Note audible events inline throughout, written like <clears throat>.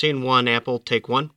Scene one, Apple, take one.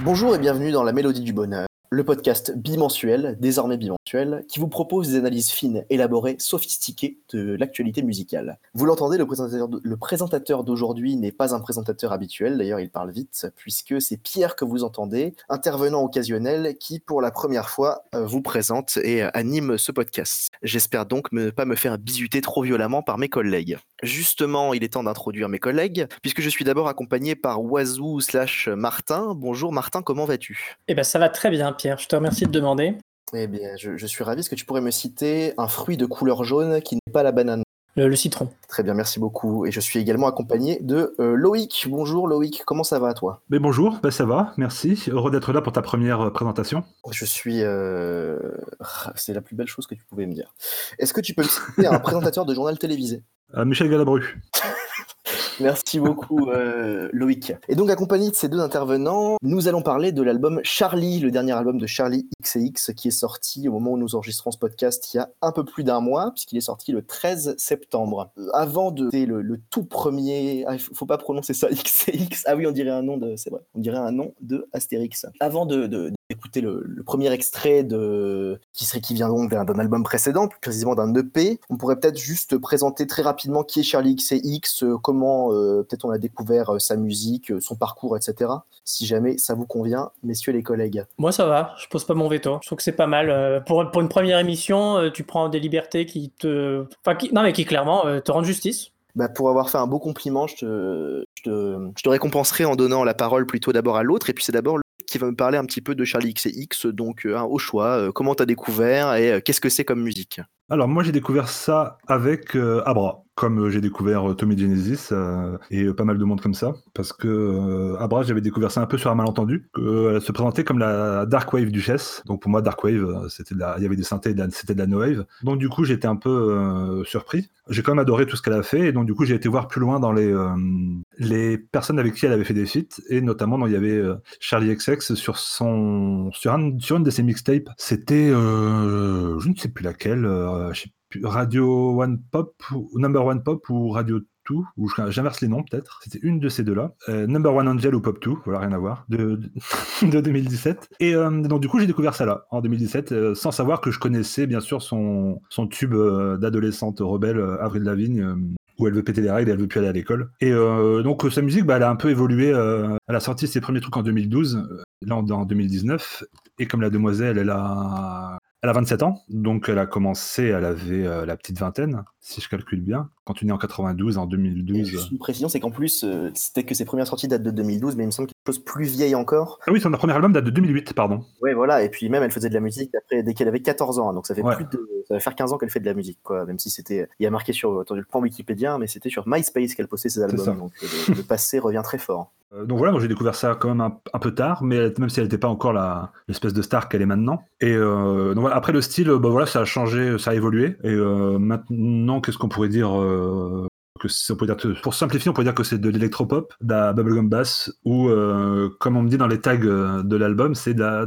Bonjour et bienvenue dans La Mélodie du Bonheur, le podcast bimensuel, désormais bimensuel, qui vous propose des analyses fines, élaborées, sophistiquées de l'actualité musicale. Vous l'entendez, le présentateur, d'aujourd'hui n'est pas un présentateur habituel, d'ailleurs il parle vite, puisque c'est Pierre que vous entendez, intervenant occasionnel, qui pour la première fois euh, vous présente et euh, anime ce podcast. J'espère donc ne pas me faire bisuter trop violemment par mes collègues. Justement, il est temps d'introduire mes collègues, puisque je suis d'abord accompagné par Oiseau slash Martin. Bonjour Martin, comment vas-tu? Eh ben ça va très bien Pierre, je te remercie de demander. Eh bien, je, je suis ravi. Est-ce que tu pourrais me citer un fruit de couleur jaune qui n'est pas la banane? Le, le citron. Très bien, merci beaucoup. Et je suis également accompagné de euh, Loïc. Bonjour Loïc, comment ça va toi? Mais bonjour, bah ça va, merci. Heureux d'être là pour ta première euh, présentation. Je suis... euh, C'est la plus belle chose que tu pouvais me dire. Est-ce que tu peux me citer un <laughs> présentateur de journal télévisé? Euh, Michel Galabru. <laughs> Merci beaucoup euh, Loïc. Et donc accompagné de ces deux intervenants, nous allons parler de l'album Charlie, le dernier album de Charlie XCX qui est sorti au moment où nous enregistrons ce podcast il y a un peu plus d'un mois puisqu'il est sorti le 13 septembre. Euh, Avant de c'est le, tout premier, ah, faut, pas prononcer ça <laughs> XCX. Ah oui, on dirait un nom de, c'est vrai, on dirait un nom de Astérix. Avant de d'écouter le, le premier extrait de qui serait qui vient donc d'un album précédent, plus précisément d'un EP. On pourrait peut-être juste présenter très rapidement qui est Charlie XCX, euh, comment euh, peut-être on a découvert euh, sa musique, euh, son parcours, etc. Si jamais ça vous convient, messieurs les collègues. Moi ça va, je pose pas mon veto. Je trouve que c'est pas mal. Pour, pour une première émission, tu prends des libertés qui te... Enfin, qui... non mais qui clairement te rendent justice. Bah, pour avoir fait un beau compliment, je te, je, te, je te récompenserai en donnant la parole plutôt d'abord à l'autre, et puis c'est d'abord qui va me parler un petit peu de Charlie XCX, donc euh, au choix, euh, comment t'as découvert et euh, qu'est-ce que c'est comme musique? Alors moi j'ai découvert ça avec Abra, comme euh, j'ai découvert euh, Tommy Genesis euh, et pas mal de monde comme ça, parce que Abra j'avais découvert ça un peu sur un malentendu, qu'elle se présentait comme la Dark Wave Duchesse, donc pour moi Dark Wave il y avait des synthés, de c'était de la No Wave, donc du coup j'étais un peu surpris. J'ai quand même adoré tout ce qu'elle a fait, et donc du coup j'ai été voir plus loin dans les, les personnes avec qui elle avait fait des feats, et notamment il y avait Charlie XX sur son sur, un, sur une de ses mixtapes. C'était euh, je ne sais plus laquelle, je sais Radio One Pop Number One Pop ou Radio 2 ou j'inverse les noms peut-être. C'était une de ces deux-là. Euh, Number One Angel ou Pop 2, voilà rien à voir, de, de, <laughs> de 2017. Et euh, donc du coup j'ai découvert ça là en 2017, euh, sans savoir que je connaissais bien sûr son son tube d'adolescente rebelle Avril Lavigne. où elle veut péter les règles, elle veut plus aller à l'école. Et donc sa musique, bah, elle a un peu évolué. elle a sorti ses premiers trucs en 2012, euh, là en 2019. Et comme la demoiselle, elle a, elle a 27 ans, donc elle a commencé, elle avait euh, la petite vingtaine, si je calcule bien. Quand tu nais en 92, en Et 2012. Juste une précision, c'est qu'en plus, euh, c'était que ses premières sorties datent de 2012, mais il me semble quelque chose plus vieille encore. Ah oui, son premier album date de 2008, pardon. Ouais, voilà, et puis même elle faisait de la musique après, dès qu'elle avait 14 ans, hein, donc ça fait Ouais. plus de, ça va faire 15 ans qu'elle fait de la musique, quoi, même si c'était, il y a marqué sur, attendez, le plan Wikipédia, mais c'était sur MySpace qu'elle postait ses albums, donc euh, le, le passé revient très fort. Euh, donc voilà, moi j'ai découvert ça quand même un, un peu tard, mais même si elle n'était pas encore l'espèce de star qu'elle est maintenant. Et euh, donc voilà, après le style, bah voilà, ça a changé, ça a évolué. Et euh, maintenant, qu'est-ce qu'on pourrait dire que c'est- on pourrait dire que- pour simplifier, on pourrait dire que c'est de l'électropop, de la bubblegum bass, ou euh, comme on me dit dans les tags euh, de l'album, c'est de la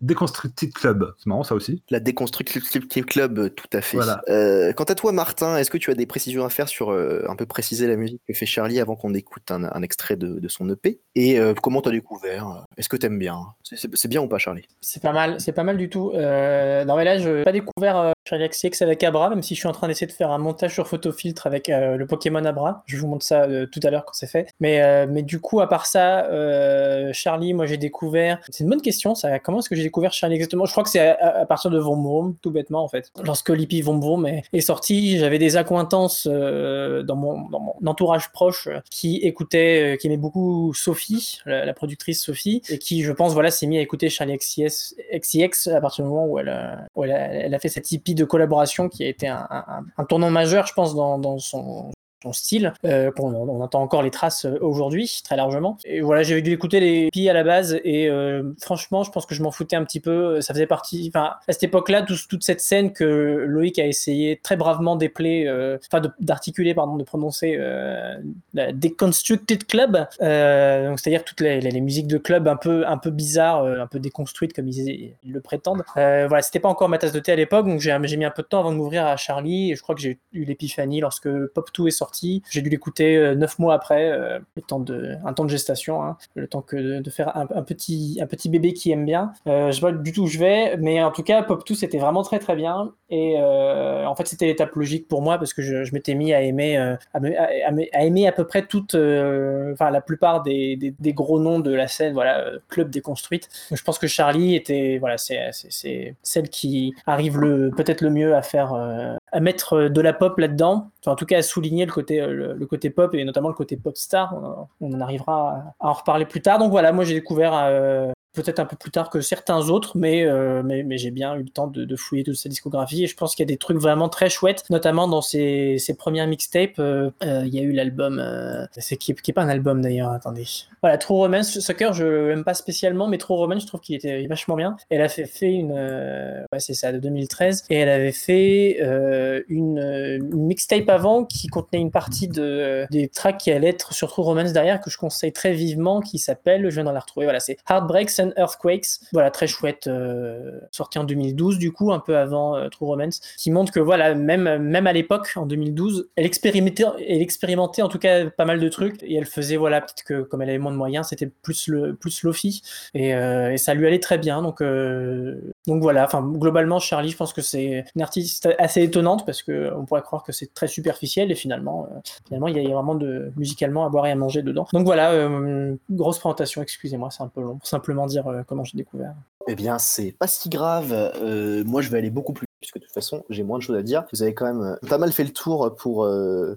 Deconstructed Club. C'est marrant ça aussi. La Deconstructive Club, tout à fait. Voilà. Euh, quant à toi, Martin, est-ce que tu as des précisions à faire sur euh, un peu préciser la musique que fait Charlie avant qu'on écoute un, un extrait de, de son EP Et euh, comment t'as découvert? Est-ce que t'aimes bien? C'est- bien ou pas, Charlie? C'est pas mal, c'est pas mal du tout. Euh, non mais là, je n'ai pas découvert euh, Charlie XCX avec Abra, même si je suis en train d'essayer de faire un montage sur photofiltre avec euh, le Pokémon Abra. Je vous montre ça euh, tout à l'heure quand c'est fait. Mais, euh, mais du coup, à part ça, euh, Charlie, moi j'ai découvert. C'est une bonne question, ça. Comment est-ce que j'ai découvert Charlie exactement? Je crois que c'est à, à- à partir de Vroom Vroom, tout bêtement en fait. Lorsque Lippy Vroom Vroom est, est sorti, j'avais des accointances dans, mon, dans mon entourage proche qui écoutaient, qui aimait beaucoup Sophie, la, productrice Sophie, et qui, je pense, voilà, s'est mis à écouter Charlie XCX, XCX à partir du moment où elle, où elle, a, elle a fait cette hippie de collaboration qui a été un, un- un tournant majeur, je pense, dans, dans son style, euh, on entend encore les traces aujourd'hui très largement. Et voilà, j'avais dû écouter les filles à la base et franchement, je pense que je m'en foutais un petit peu. Ça faisait partie, enfin, à cette époque-là, toute cette scène que Loïc a essayé très bravement d'épeler, enfin, d'articuler, pardon, de prononcer la Deconstructed Club, donc c'est-à-dire toutes les, les, musiques de club un peu, un peu bizarres, un peu déconstruites comme ils, ils le prétendent. voilà, c'était pas encore ma tasse de thé à l'époque, donc j'ai mis un peu de temps avant de m'ouvrir à Charlie. Et je crois que j'ai eu l'épiphanie lorsque Pop 2 est sorti. J'ai dû l'écouter euh, neuf mois après, euh, un temps de gestation, hein, le temps de, faire un, petit, bébé qui aime bien. Euh, je sais pas du tout où je vais, mais en tout cas, Pop 2 c'était vraiment très très bien. Et en fait, c'était l'étape logique pour moi parce que je, m'étais mis à aimer, à, à, aimer à peu près toute, enfin la plupart des, gros noms de la scène, voilà, club déconstruite. je pense que Charlie était, voilà, c'est celle qui arrive peut-être le mieux à faire, euh, à mettre de la pop là-dedans. Enfin, en tout cas, à souligner le côté, euh, le, côté pop et notamment le côté pop star. On, en arrivera à, en reparler plus tard. Donc voilà, moi j'ai découvert euh, peut-être un peu plus tard que certains autres, mais, euh, mais, j'ai bien eu le temps de, fouiller toute sa discographie et je pense qu'il y a des trucs vraiment très chouettes, notamment dans ses, ses premières mixtapes. Euh, euh, il y a eu l'album, c'est qui, qui est pas un album d'ailleurs, attendez. Voilà, True Romance, Sucker, je l'aime pas spécialement, mais True Romance, je trouve qu'il était vachement bien. Elle a fait, une, ouais, c'est ça, de 2013, et elle avait fait une, mixtape avant qui contenait une partie de, des tracks qui allaient être sur True Romance derrière, que je conseille très vivement, qui s'appelle, je viens de la retrouver, voilà, c'est Earthquakes. Voilà, très chouette, euh, sorti en 2012 du coup, un peu avant euh, True Romance, qui montre que voilà, même, même à l'époque, en 2012, elle expérimentait, elle expérimentait en tout cas pas mal de trucs et elle faisait, voilà, peut-être que comme elle avait moins de moyens, c'était plus le plus Lofi et, euh, ça lui allait très bien. Donc, donc voilà, enfin globalement, Charlie, je pense que c'est une artiste assez étonnante parce que on pourrait croire que c'est très superficiel et finalement, finalement, il y, a vraiment de musicalement à boire et à manger dedans. Donc voilà, grosse présentation, excusez-moi, c'est un peu long, pour simplement dire euh, comment j'ai découvert. Eh bien, c'est pas si grave. Euh, moi, je vais aller beaucoup plus puisque de toute façon, j'ai moins de choses à dire. Vous avez quand même euh, pas mal fait le tour pour,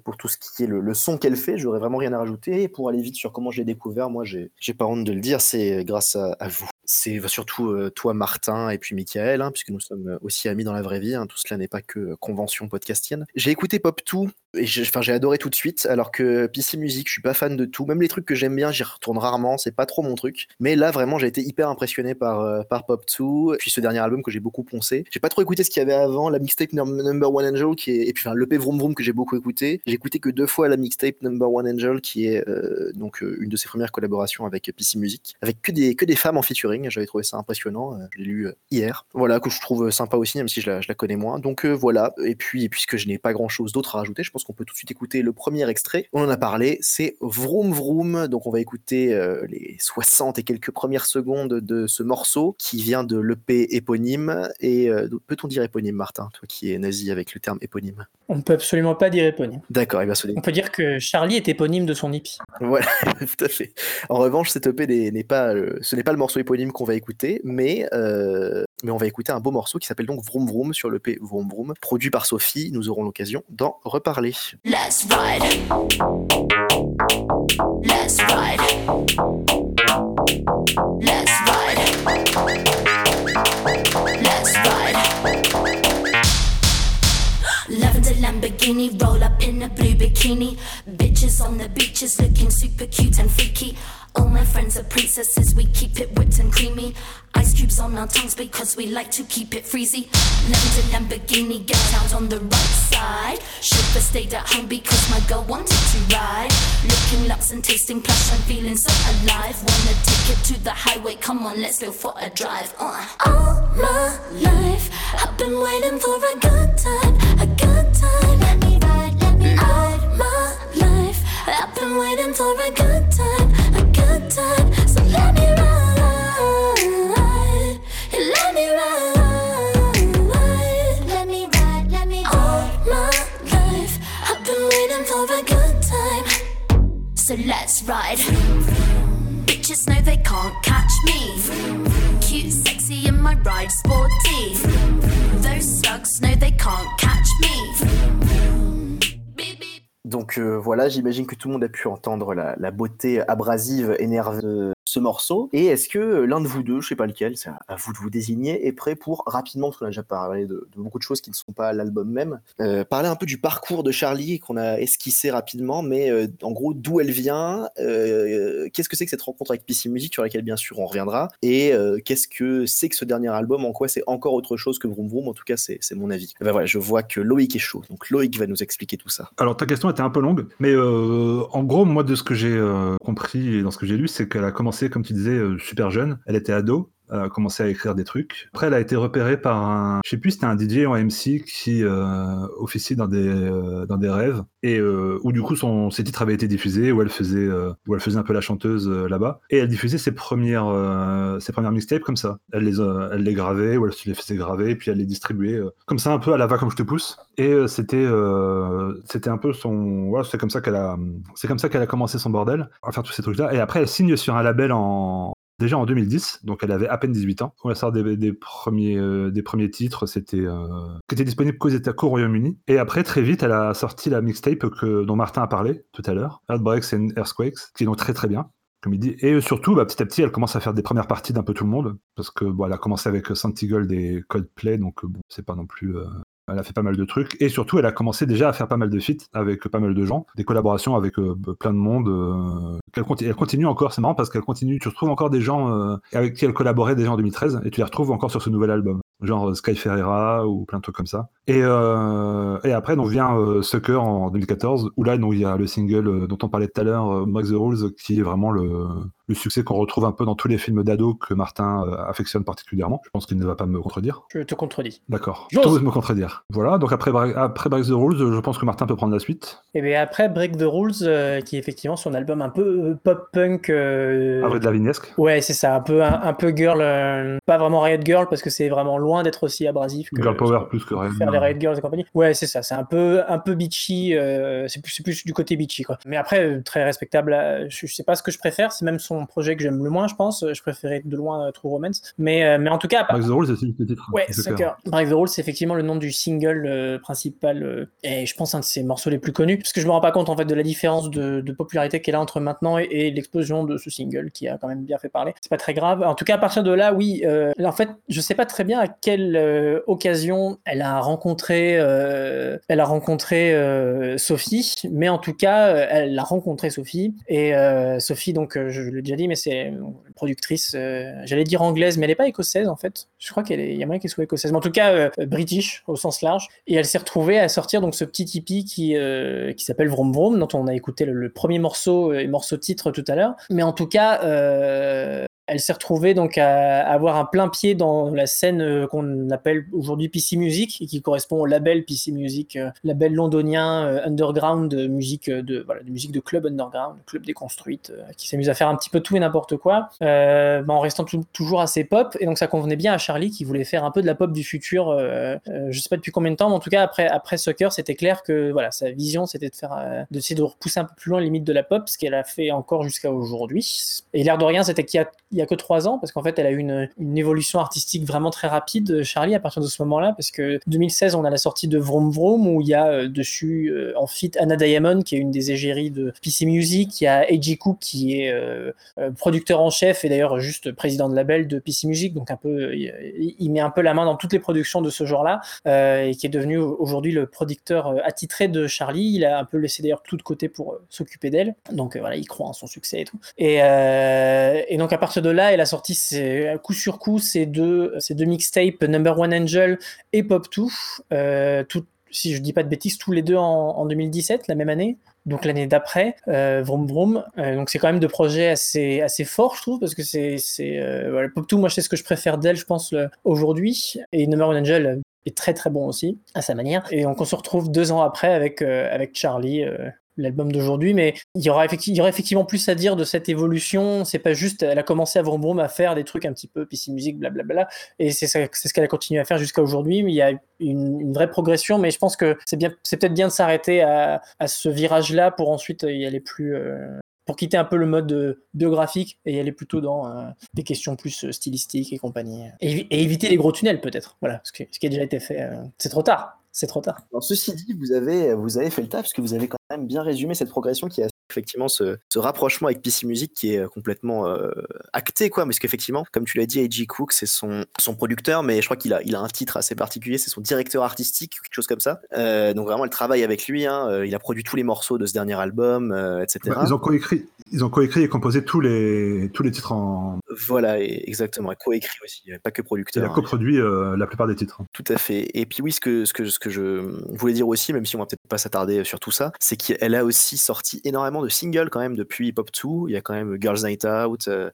pour tout ce qui est le, son qu'elle fait. J'aurais vraiment rien à rajouter. Et pour aller vite sur comment j'ai découvert, moi, j'ai pas honte de le dire, c'est grâce à, vous c'est surtout toi, Martin, et puis Michael, hein, puisque nous sommes aussi amis dans la vraie vie. Hein, tout cela n'est pas que convention podcastienne. J'ai écouté Pop 2 et j'ai adoré tout de suite, alors que PC Music, je suis pas fan de tout. Même les trucs que j'aime bien, j'y retourne rarement, c'est pas trop mon truc. Mais là, vraiment, j'ai été hyper impressionné par, euh, par Pop 2, puis ce dernier album que j'ai beaucoup poncé. J'ai pas trop écouté ce qu'il y avait avant, la mixtape Number One Angel, qui est, et puis enfin, l'EP Vroom Vroom que j'ai beaucoup écouté. J'ai écouté que deux fois la mixtape Number One Angel, qui est euh, donc euh, une de ses premières collaborations avec PC Music, avec que des, que des femmes en featuring. J'avais trouvé ça impressionnant. je l'ai lu hier. Voilà, que je trouve sympa aussi, même si je la, je la connais moins. Donc voilà. Et puis, puisque je n'ai pas grand chose d'autre à rajouter, je pense qu'on peut tout de suite écouter le premier extrait. On en a parlé, c'est Vroom Vroom. Donc on va écouter euh, les 60 et quelques premières secondes de ce morceau qui vient de l'EP éponyme. Et euh, peut-on dire éponyme, Martin, toi qui es nazi avec le terme éponyme On ne peut absolument pas dire éponyme. D'accord, il va On peut dire que Charlie est éponyme de son hippie. Voilà, <laughs> tout à fait. En revanche, cet EP n'est pas, ce n'est pas le morceau éponyme qu'on va écouter, mais euh, mais on va écouter un beau morceau qui s'appelle donc Vroom Vroom sur le P Vroom Vroom, produit par Sophie. Nous aurons l'occasion d'en reparler. Let's ride. Let's ride. Let's ride. Ride. Lavender Lamborghini, roll up in a blue bikini. Bitches on the beaches looking super cute and freaky. All my friends are princesses, we keep it whipped and creamy. Ice cubes on our tongues because we like to keep it freezy. Lemons Lamborghini, get out on the right side. Chauffeur stayed at home because my girl wanted to ride. Looking luxe and tasting plush, I'm feeling so alive. Wanna take it to the highway, come on, let's go for a drive. Uh. All my life, I've been waiting for a good time, a good time. Let me ride, let me ride. All my life, I've been waiting for a good time, a good time. So let me ride. Let me ride Let me ride, let me ride my life. I've been with them for the good time. So let's ride. Bitches know they can't catch me. Cute, sexy, in my ride, sporty. Those slugs know they can't catch me. Donc euh, voilà, j'imagine que tout le monde a pu entendre la, beauté abrasive et nerveuse ce morceau. Et est-ce que l'un de vous deux, je sais pas lequel, c'est à vous de vous désigner, est prêt pour rapidement, parce qu'on a déjà parlé de, beaucoup de choses qui ne sont pas l'album même, euh, parler un peu du parcours de Charlie qu'on a esquissé rapidement, mais euh, en gros d'où elle vient, euh, qu'est-ce que c'est que cette rencontre avec PC Music sur laquelle bien sûr on reviendra, et qu'est-ce que c'est que ce dernier album, en quoi c'est encore autre chose que Vroom Vroom, en tout cas c'est mon avis. ben voilà, je vois que Loïc est chaud, donc Loïc va nous expliquer tout ça. Alors ta question était un peu longue, mais en gros moi de ce que j'ai compris et dans ce que j'ai lu, c'est qu'elle a commencé comme tu disais super jeune, elle était ado, a commencé à écrire des trucs. Après, elle a été repérée par un, je sais plus, c'était un DJ ou un MC qui euh, officie dans des euh, dans des rêves et euh, où du coup son ses titres avaient été diffusés, où elle faisait euh, où elle faisait un peu la chanteuse euh, là-bas et elle diffusait ses premières ses premières mixtapes comme ça. Elle les elle les gravait ou elle se les faisait graver puis elle les distribuait comme ça un peu à la va comme je te pousse et c'était c'était un peu son voilà c'est comme ça qu'elle a c'est comme ça qu'elle a commencé son bordel à faire tous ces trucs là et après elle signe sur un label en déjà en 2010, donc elle avait à peine 18 ans. On sort des, des premiers, euh, des premiers titres, c'était euh, qui était disponible qu'aux États qu'au Royaume-Uni. Et après, très vite, elle a sorti la mixtape dont Martin a parlé tout à l'heure, Heartbreaks and Earthquakes, qui est donc très très bien. Comme il dit. Et surtout, bah, petit à petit, elle commence à faire des premières parties d'un peu tout le monde, parce que bon, elle a commencé avec Santi Gold et Coldplay, donc bon, c'est pas non plus euh, elle a fait pas mal de trucs et surtout elle a commencé déjà à faire pas mal de feats avec pas mal de gens, des collaborations avec euh, plein de monde. Euh, elle, continue, elle, continue encore, c'est marrant parce qu'elle continue, tu retrouves encore des gens euh, avec qui elle collaborait déjà en 2013 et tu les retrouves encore sur ce nouvel album, genre Sky Ferreira ou plein de trucs comme ça. Et, et après donc vient Sucker en 2014 où là il y a le single dont on parlait tout à l'heure, Break the Rules, qui est vraiment le le succès qu'on retrouve un peu dans tous les films d'ado que Martin euh, affectionne particulièrement. Je pense qu'il ne va pas me contredire. Je te contredis. D'accord. Je t'ose me contredire. Voilà, donc après, après Break the Rules, je pense que Martin peut prendre la suite. Et eh bien après Break the Rules, euh, qui est effectivement son album un peu euh, pop-punk. Euh... de la Vignesque. Ouais, c'est ça, un peu, un, peu girl, pas vraiment Riot Girl, parce que c'est vraiment loin d'être aussi abrasif. girl Power plus que Riot Faire les Riot Girls et compagnie. Ouais, c'est ça, c'est un peu, un peu bitchy, c'est plus, plus, du côté bitchy, quoi. Mais après, très respectable, je, je sais pas ce que je préfère, c'est même son projet que j'aime le moins je pense. Je préférais de loin euh, True Romance. Mais, euh, mais en tout cas. Break the Rules, c'est le titre. Ouais, Sucker. Break the Rules, c'est effectivement le nom du single euh, principal. et je pense un de ses morceaux les plus connus. Parce que je me rends pas compte en fait de la différence de, popularité qu'elle a entre maintenant et, l'explosion de ce single qui a quand même bien fait parler. C'est pas très grave. En tout cas, à partir de là, oui. en fait, je sais pas très bien à quelle occasion elle a rencontré, elle a rencontré Sophie, mais en tout cas, elle a rencontré Sophie. Et Sophie, donc, je l'ai déjà dit, mais c'est productrice, euh, j'allais dire anglaise, mais elle n'est pas écossaise en fait. Je crois qu'il y a moyen qu'elle soit écossaise, mais en tout cas euh, british au sens large. Et elle s'est retrouvée à sortir donc ce petit hippie qui, euh, qui s'appelle Vroom Vroom, dont on a écouté le, premier morceau et morceau titre tout à l'heure. Mais en tout cas, elle s'est retrouvée donc à, avoir un plein pied dans la scène euh, qu'on appelle aujourd'hui PC Music et qui correspond au label PC Music, euh, label londonien euh, underground de musique de voilà de musique de club underground, club déconstruite, qui s'amuse à faire un petit peu tout et n'importe quoi, en restant toujours assez pop. Et donc ça convenait bien à Charlie qui voulait faire un peu de la pop du futur. je sais pas depuis combien de temps, mais en tout cas après après Sucker, c'était clair que voilà sa vision c'était de faire d'essayer de repousser un peu plus loin les limites de la pop, ce qu'elle a fait encore jusqu'à aujourd'hui. Et l'air de rien, c'était qu'il y a y a que trois ans, parce qu'en fait, elle a eu une, évolution artistique vraiment très rapide, Charlie, à partir de ce moment-là, parce que 2016, on a la sortie de Vroom Vroom, où il y a euh, dessus, euh, en fit, Anna Diamond, qui est une des égéries de PC Music, il y a Eiji Cook, qui est euh, producteur en chef, et d'ailleurs juste président de label de PC Music, donc un peu, il, met un peu la main dans toutes les productions de ce genre-là, et qui est devenu aujourd'hui le producteur attitré de Charlie. Il a un peu laissé d'ailleurs tout de côté pour s'occuper d'elle, donc voilà, il croit en son succès et tout. Et, et donc à partir de là, elle a sorti coup sur coup ces deux, deux mixtapes, Number One Angel et Pop 2, euh, si je dis pas de bêtises, tous les deux en, 2017, la même année donc l'année d'après, euh, Vroom Vroom. Euh, donc c'est quand même deux projets assez, assez forts, je trouve, parce que c'est, c'est voilà, Pop 2, moi sais ce que je préfère d'elle, je pense, aujourd'hui. Et Number One Angel est très très bon aussi, à sa manière. Et donc on se retrouve deux ans après avec, avec Charlie, l'album d'aujourd'hui, mais il y, aura effectivement, plus à dire de cette évolution. C'est pas juste, elle a commencé à Vroom à faire des trucs un petit peu PC musique, blablabla, et c'est ce qu'elle a continué à faire jusqu'à aujourd'hui. Il y a une, vraie progression, mais je pense que c'est peut-être bien de s'arrêter à, ce virage-là pour ensuite y aller plus. Euh, pour quitter un peu le mode biographique et y aller plutôt dans euh, des questions plus euh, stylistiques et compagnie. Et, éviter les gros tunnels peut-être. Voilà, ce qui a déjà été fait. c'est trop tard c'est trop tard. ceci dit, vous avez, fait le taf parce que vous avez quand même bien résumé cette progression qui est effectivement ce, ce, rapprochement avec PC Music qui est complètement acté, quoi. Parce qu'effectivement, comme tu l'as dit, A.G. Cook, c'est son, son producteur, mais je crois qu'il a, il a un titre assez particulier, c'est son directeur artistique, quelque chose comme ça. donc vraiment, elle travaille avec lui. Hein. il a produit tous les morceaux de ce dernier album, etc. Bah, ils ont coécrit, ils ont coécrit et composé tous les, tous les titres en. Voilà, exactement. Coécrit aussi, pas que producteur. Il a coproduit la plupart des titres. Tout à fait. Et puis oui, ce que, ce que, ce que je voulais dire aussi, même si on va peut-être pas s'attarder sur tout ça, c'est qu'elle a aussi sorti énormément de singles quand même depuis Pop 2. Il y a quand même Girls Night Out, euh,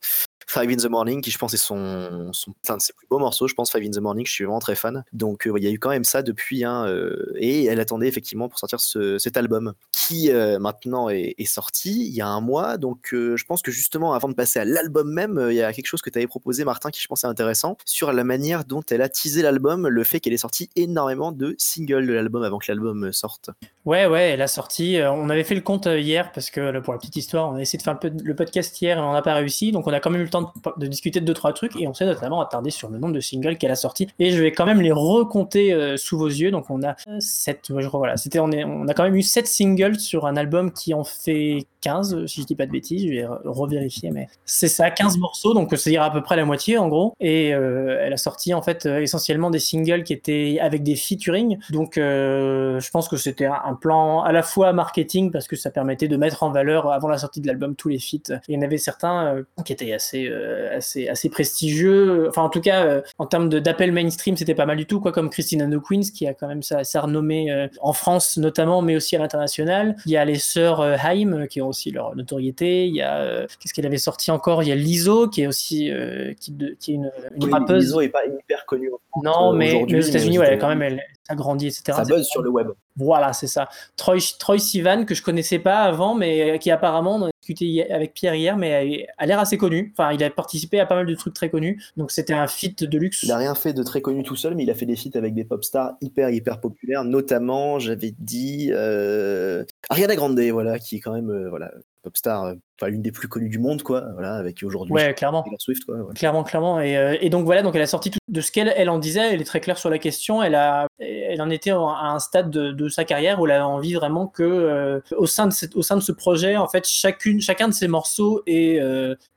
Five in the Morning, qui je pense est son, son de ses plus beaux morceaux, je pense Five in the Morning, je suis vraiment très fan. Donc euh, il y a eu quand même ça depuis, hein, euh, et elle attendait effectivement pour sortir ce, cet album, qui euh, maintenant est, sorti il y a un mois. Donc je pense que justement, avant de passer à l'album même, il y a quelque chose que tu avais proposé, Martin, qui je pense est intéressant, sur la manière dont elle a teasé l'album, le fait qu'elle ait sorti énormément de singles de l'album avant que l'album sorte. Ouais, ouais, elle a sorti. on avait fait le compte hier, parce que pour la petite histoire, on a essayé de faire le podcast hier et on n'a pas réussi, donc on a quand même le temps de, discuter de deux trois trucs et on s'est notamment attardé sur le nombre de singles qu'elle a sorti et je vais quand même les recompter euh, sous vos yeux. Donc on a 7 je crois voilà. C'était on, a quand même eu 7 singles sur un album qui en fait 15 si je dis pas de bêtises. Je vais revérifier mais c'est ça 15 morceaux. Donc c'est-à-dire à peu près la moitié en gros. Et euh, elle a sorti en fait euh, essentiellement des singles qui étaient avec des featuring. Donc je pense que c'était un plan à la fois marketing parce que ça permettait de mettre en valeur avant la sortie de l'album tous les feats. Il y en avait certains qui étaient assez euh, assez, assez prestigieux. Enfin, en tout cas, euh, en termes d'appel mainstream, c'était pas mal du tout, quoi, comme Christina No Queens, qui a quand même sa, sa renommée euh, en France notamment, mais aussi à l'international. Il y a les sœurs Haim, qui ont aussi leur notoriété. Il y a, qu'est-ce qu'elle avait sorti encore? Il y a Lizo, qui est aussi, qui, de, qui, est une, une rappeuse. Lizo est pas hyper connue. Non, mais, mais, aux États-Unis, ouais, quand même, elle, ça grandit, etc. Ça buzz sur le web. Voilà, c'est ça. Troy, Troy Sivan, que je connaissais pas avant, mais qui apparemment, on a discuté avec Pierre hier, mais a l'air assez connu. Enfin, il a participé à pas mal de trucs très connus. Donc c'était un feat de luxe. Il a rien fait de très connu tout seul, mais il a fait des feats avec des pop stars hyper, hyper populaires. Notamment, j'avais dit euh, Ariana Grande, voilà, qui est quand même, euh, voilà, pop star, euh, enfin une des plus connues du monde, quoi, voilà, avec aujourd'hui. Ouais, clairement. Swift, quoi, Clairement, clairement. Et, euh, et, donc voilà, donc elle a sorti tout de ce qu'elle elle en disait. Elle est très claire sur la question. Elle a, elle en était à un stade de, de sa carrière où elle a envie vraiment que euh, au sein de cette, au sein de ce projet, en fait, chacune, chacun de ses morceaux est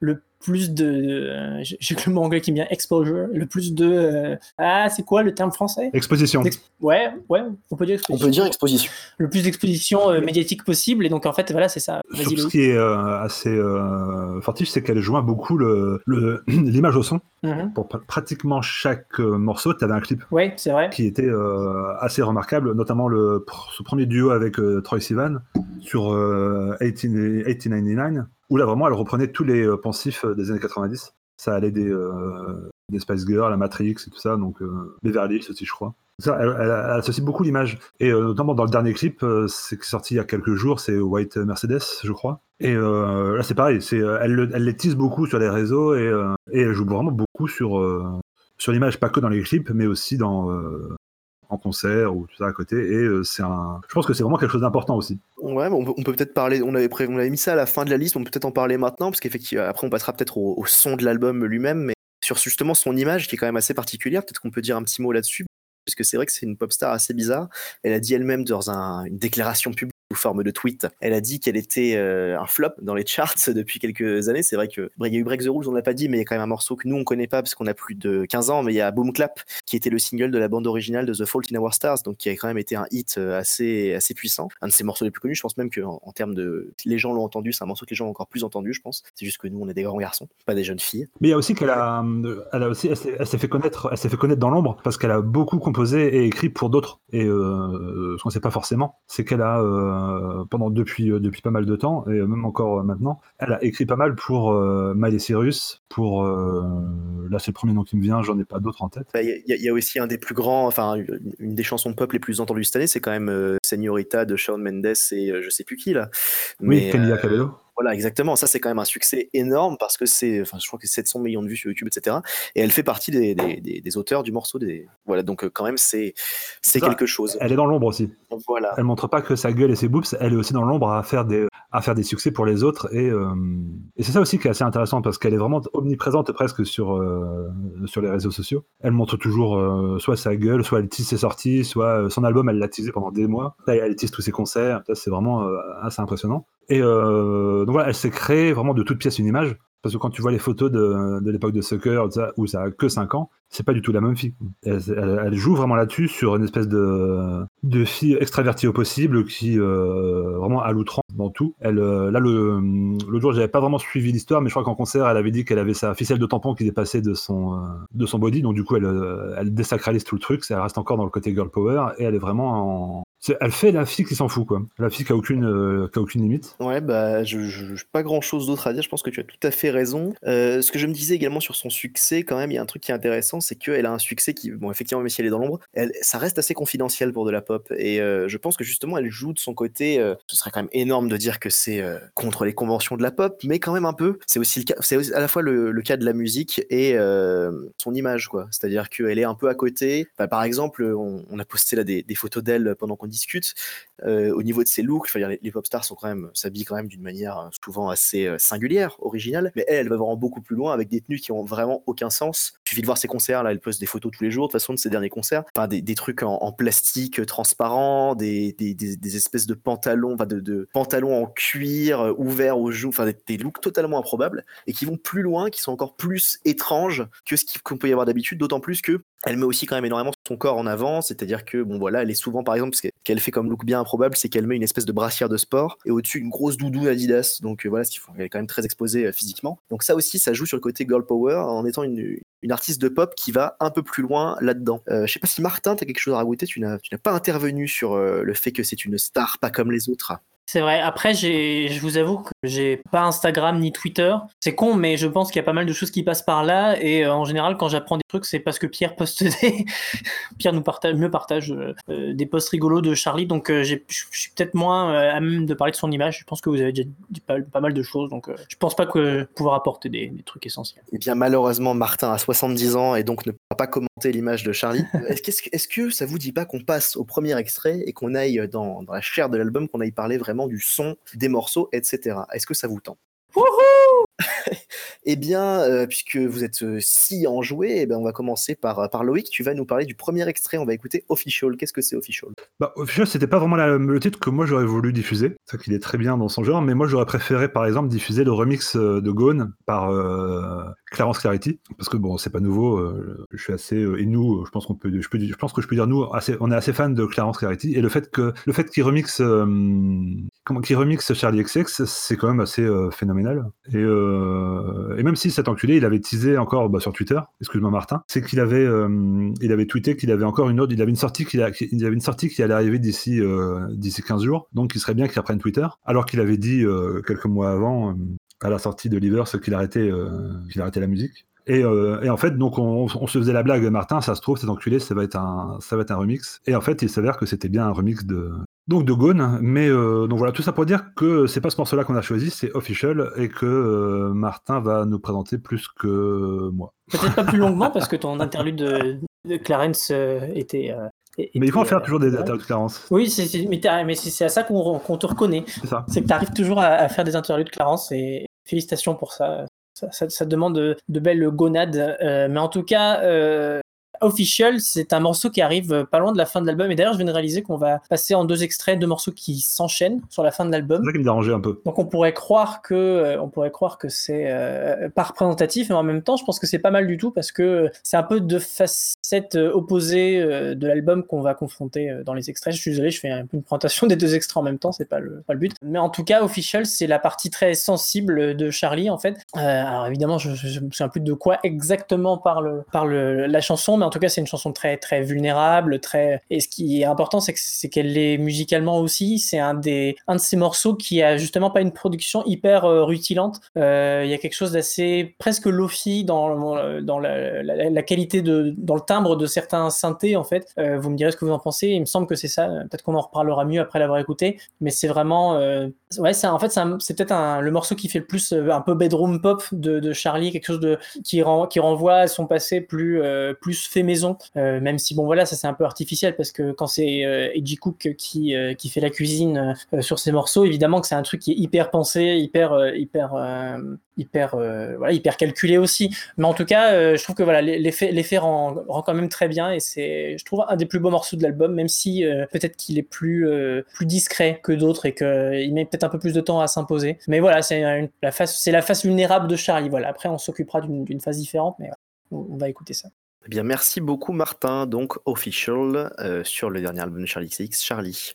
le plus de. J'ai que le mot anglais qui me vient, exposure, le plus de. Euh, ah, c'est quoi le terme français? Exposition. ouais, ouais, on peut dire exposition. On peut dire exposition. Le plus d'exposition euh, médiatique possible, et donc en fait, voilà, c'est ça. ce qui est euh, assez fortif, c'est qu'elle joint beaucoup l'image le, <clears throat> l'image au son. Mhm. Pour pratiquement chaque morceau, tu avais un clip. Ouais, c'est vrai. Qui était assez remarquable, notamment le, ce premier duo avec Troy Sivan sur 1899 où là vraiment elle reprenait tous les euh, pensifs euh, des années 90. Ça allait des, euh, des Spice Girls, la Matrix et tout ça, donc Beverly Hills aussi je crois. Ça, elle, associe beaucoup l'image. Et notamment dans le dernier clip, c'est sorti il y a quelques jours, c'est White Mercedes, je crois. Et là, c'est pareil, elle, les tease beaucoup sur les réseaux et, elle joue vraiment beaucoup sur l'image, pas que dans les clips, mais aussi dans, en concert ou tout ça à côté. Et euh, c'est un, je pense que c'est vraiment quelque chose d'important aussi. Ouais, on peut, peut être parler. On avait, on avait mis ça à la fin de la liste. On peut peut-être en parler maintenant parce qu'effectivement, après, on passera peut-être au, son de l'album lui-même, mais sur justement son image qui est quand même assez particulière. Peut-être qu'on peut dire un petit mot là-dessus. Parce que c'est vrai que c'est une pop star assez bizarre. Elle a dit elle-même dans une déclaration publique sous forme de tweet. Elle a dit qu'elle était euh, un flop dans les charts <laughs> depuis quelques années. C'est vrai que il y a eu Break the Rules, on l'a pas dit, mais il y a quand même un morceau que nous on connaît pas parce qu'on a plus de 15 ans. Mais il y a Boom Clap qui était le single de la bande originale de The Fault in Our Stars, donc qui a quand même été un hit euh, assez assez puissant. Un de ses morceaux les plus connus. Je pense même que en, termes de les gens l'ont entendu, c'est un morceau que les gens ont encore plus entendu, je pense. C'est juste que nous on est des grands garçons, pas des jeunes filles. Mais il y a aussi qu'elle a, elle a aussi, elle s'est fait connaître, elle s'est fait connaître dans l'ombre parce qu'elle a beaucoup composé et écrit pour d'autres. Et euh, ce qu'on sait pas forcément, c'est qu'elle a euh, pendant depuis, euh, depuis pas mal de temps, et même encore euh, maintenant. Elle a écrit pas mal pour euh, Miley Cyrus, pour... là, c'est le premier nom qui me vient, j'en ai pas d'autres en tête. Bah, il y, a aussi un des plus grands, enfin, une des chansons de pop les plus entendues cette année, c'est quand même Señorita de Shawn Mendes et je sais plus qui, là. Mais, oui, Camila Cabello. Voilà, exactement. Ça, c'est quand même un succès énorme parce que c'est, enfin, je crois que 700 millions de vues sur YouTube, etc. Et elle fait partie des, des, des, auteurs du morceau. Des... Voilà, donc euh, quand même, c'est, c'est quelque chose. Elle est dans l'ombre aussi. Voilà. Elle montre pas que sa gueule et ses boobs, elle est aussi dans l'ombre à faire des, à faire des succès pour les autres. Et, euh, et c'est ça aussi qui est assez intéressant parce qu'elle est vraiment omniprésente presque sur, euh, sur les réseaux sociaux. Elle montre toujours soit sa gueule, soit elle tease ses sorties, soit son album, elle l'a teasé pendant des mois. Là, elle tease tous ses concerts. Ça, c'est vraiment assez impressionnant. Et donc voilà, elle s'est créée vraiment de toute pièce une image. Parce que quand tu vois les photos de, de l'époque de Sucker, où ça a que 5 ans, c'est pas du tout la même fille. Elle, joue vraiment là-dessus sur une espèce de, de fille extravertie au possible qui euh, vraiment à l'outrance dans tout. Elle, euh, là, le, l'autre jour, j'avais pas vraiment suivi l'histoire, mais je crois qu'en concert, elle avait dit qu'elle avait sa ficelle de tampon qui dépassait de son, euh, de son body, donc du coup, elle, elle désacralise tout le truc. Ça reste encore dans le côté girl power et elle est vraiment en, elle fait la fille qui s'en fout, quoi. La fille qui a aucune, euh, a aucune limite. Ouais, bah, je, je, pas grand chose d'autre à dire. Je pense que tu as tout à fait raison. Euh, ce que je me disais également sur son succès, quand même, il y a un truc qui est intéressant, c'est qu'elle a un succès qui, bon, effectivement, même si elle est dans l'ombre, ça reste assez confidentiel pour de la pop. Et euh, je pense que justement, elle joue de son côté. ce serait quand même énorme de dire que c'est contre les conventions de la pop, mais quand même un peu. C'est aussi le cas, c'est à la fois le, cas de la musique et son image, quoi. C'est-à-dire qu'elle est un peu à côté. Bah, par exemple, on, a posté là des photos d'elle pendant qu'on discute. Euh, au niveau de ses looks, les, les pop stars sont quand même s'habillent quand même d'une manière euh, souvent assez euh, singulière, originale. Mais elle, elle va vraiment beaucoup plus loin avec des tenues qui ont vraiment aucun sens. Il suffit de voir ses concerts là, elle poste des photos tous les jours de façon de ses derniers concerts. Enfin, des, trucs en, plastique transparent, des, des, espèces de pantalons, enfin de, pantalons en cuir ouverts aux joues, enfin des, looks totalement improbables et qui vont plus loin, qui sont encore plus étranges que ce qu'on peut y avoir d'habitude. D'autant plus que elle met aussi quand même énormément son corps en avant, c'est-à-dire que bon voilà, elle est souvent par exemple ce qu'elle fait comme look bien improbable, c'est qu'elle met une espèce de brassière de sport et au-dessus une grosse doudou Adidas. Donc euh, voilà, ce elle est quand même très exposée euh, physiquement. Donc ça aussi, ça joue sur le côté girl power en étant une, artiste de pop qui va un peu plus loin là-dedans. Euh, je sais pas si Martin, tu as quelque chose à rajouter, tu n'as pas intervenu sur le fait que c'est une star pas comme les autres. C'est vrai. Après, je vous avoue que j'ai pas Instagram ni Twitter. C'est con, mais je pense qu'il y a pas mal de choses qui passent par là. Et euh, en général, quand j'apprends des trucs, c'est parce que Pierre poste <laughs> des. Pierre nous partage, me partage euh, des posts rigolos de Charlie. Donc, euh, je suis peut-être moins à même de parler de son image. Je pense que vous avez déjà dit pas, mal de choses. Donc, je pense pas que pouvoir apporter des, trucs essentiels. Eh bien, malheureusement, Martin a 70 ans et donc ne pas commenter l'image de Charlie. <laughs> Est-ce que, ça vous dit pas qu'on passe au premier extrait et qu'on aille dans, dans la chair de l'album, qu'on aille parler vraiment du son, des morceaux, etc. Est-ce que ça vous tente <laughs> eh bien, euh, puisque vous êtes euh, si enjoué, eh ben, on va commencer par, euh, par Loïc. Tu vas nous parler du premier extrait. On va écouter Official. Qu'est-ce que c'est Official? Bah, Official, c'était pas vraiment le titre que moi j'aurais voulu diffuser. C'est qu'il est très bien dans son genre, mais moi j'aurais préféré par exemple diffuser le remix de Gone par Clarence Clarity, parce que bon, c'est pas nouveau. je suis assez et nous, je pense qu'on peut, je, peux, je pense que je peux dire nous, on est assez fan de Clarence Clarity et le fait que le fait qu'il remixe, qu'il remixe Charlie XX, c'est quand même assez phénoménal. Et euh, et même si cet enculé, il avait teasé encore bah, sur Twitter, excuse-moi Martin, c'est qu'il avait, euh, il avait tweeté qu'il avait encore une autre, il avait une sortie qu'il il avait une sortie qui allait arriver d'ici euh, d'ici 15 jours, donc il serait bien qu'il reprenne Twitter, alors qu'il avait dit quelques mois avant à la sortie de ce qu'il arrêtait, qu'il arrêtait la musique. Et, en fait, donc on, on, se faisait la blague, Martin, ça se trouve, cet enculé, ça va être un, ça va être un remix. Et en fait, il s'avère que c'était bien un remix de, donc de Gone, mais euh, donc voilà, tout ça pour dire que c'est pas ce morceau-là qu'on a choisi, c'est Official, et que euh, Martin va nous présenter plus que moi. Peut-être pas plus longuement, <laughs> parce que ton interlude de, Clarence euh, était, Mais il faut en faire toujours des interludes de Clarence. Oui, mais, c'est à ça qu'on te reconnaît. C'est que tu arrives toujours à, faire des interludes de Clarence, et félicitations pour ça. Ça, demande de, de, belles gonades. mais en tout cas, Official, c'est un morceau qui arrive euh, pas loin de la fin de l'album. Et d'ailleurs, je viens de réaliser qu'on va passer en deux extraits, deux morceaux qui s'enchaînent sur la fin de l'album. C'est ça qui me dérangeait un peu. Donc on pourrait croire que, euh, on pourrait croire que c'est euh, pas représentatif, mais en même temps, je pense que c'est pas mal du tout parce que c'est un peu de facettes opposées de l'album qu'on va confronter dans les extraits. Je suis désolé, je fais un peu une présentation des deux extraits en même temps, c'est pas le, pas le but. Mais en tout cas, Official, c'est la partie très sensible de Charlie en fait. alors évidemment, je, je, me souviens plus de quoi exactement parle, parle la chanson, mais en tout cas, c'est une chanson très très vulnérable, très. Et ce qui est important, c'est qu'elle est musicalement aussi. C'est un des un de ces morceaux qui a justement pas une production hyper euh, rutilante. Euh, il y a quelque chose d'assez presque lofi dans dans la, qualité de dans le timbre de certains synthés en fait. Euh, vous me direz ce que vous en pensez. Il me semble que c'est ça. Peut-être qu'on en reparlera mieux après l'avoir écouté, mais c'est vraiment ouais, c'est en fait c'est peut-être le morceau qui fait le plus un peu bedroom pop de, Charlie, quelque chose de qui, rend, qui renvoie à son passé plus plus fait maison, même si bon voilà, ça c'est un peu artificiel parce que quand c'est Eiji Cook qui qui fait la cuisine sur ces morceaux, évidemment que c'est un truc qui est hyper pensé, hyper hyper hyper voilà hyper calculé aussi. Mais en tout cas, je trouve que voilà l'effet l'effet rend, rend quand même très bien et c'est je trouve un des plus beaux morceaux de l'album, même si peut-être qu'il est plus plus discret que d'autres et qu'il met peut-être un peu plus de temps à s'imposer. Mais voilà, c'est la face c'est la face vulnérable de Charlie. Voilà. Après, on s'occupera d'une phase différente, mais on, va écouter ça. Eh bien, merci beaucoup, Martin. Donc, official euh, sur le dernier album de Charlie XX, Charlie.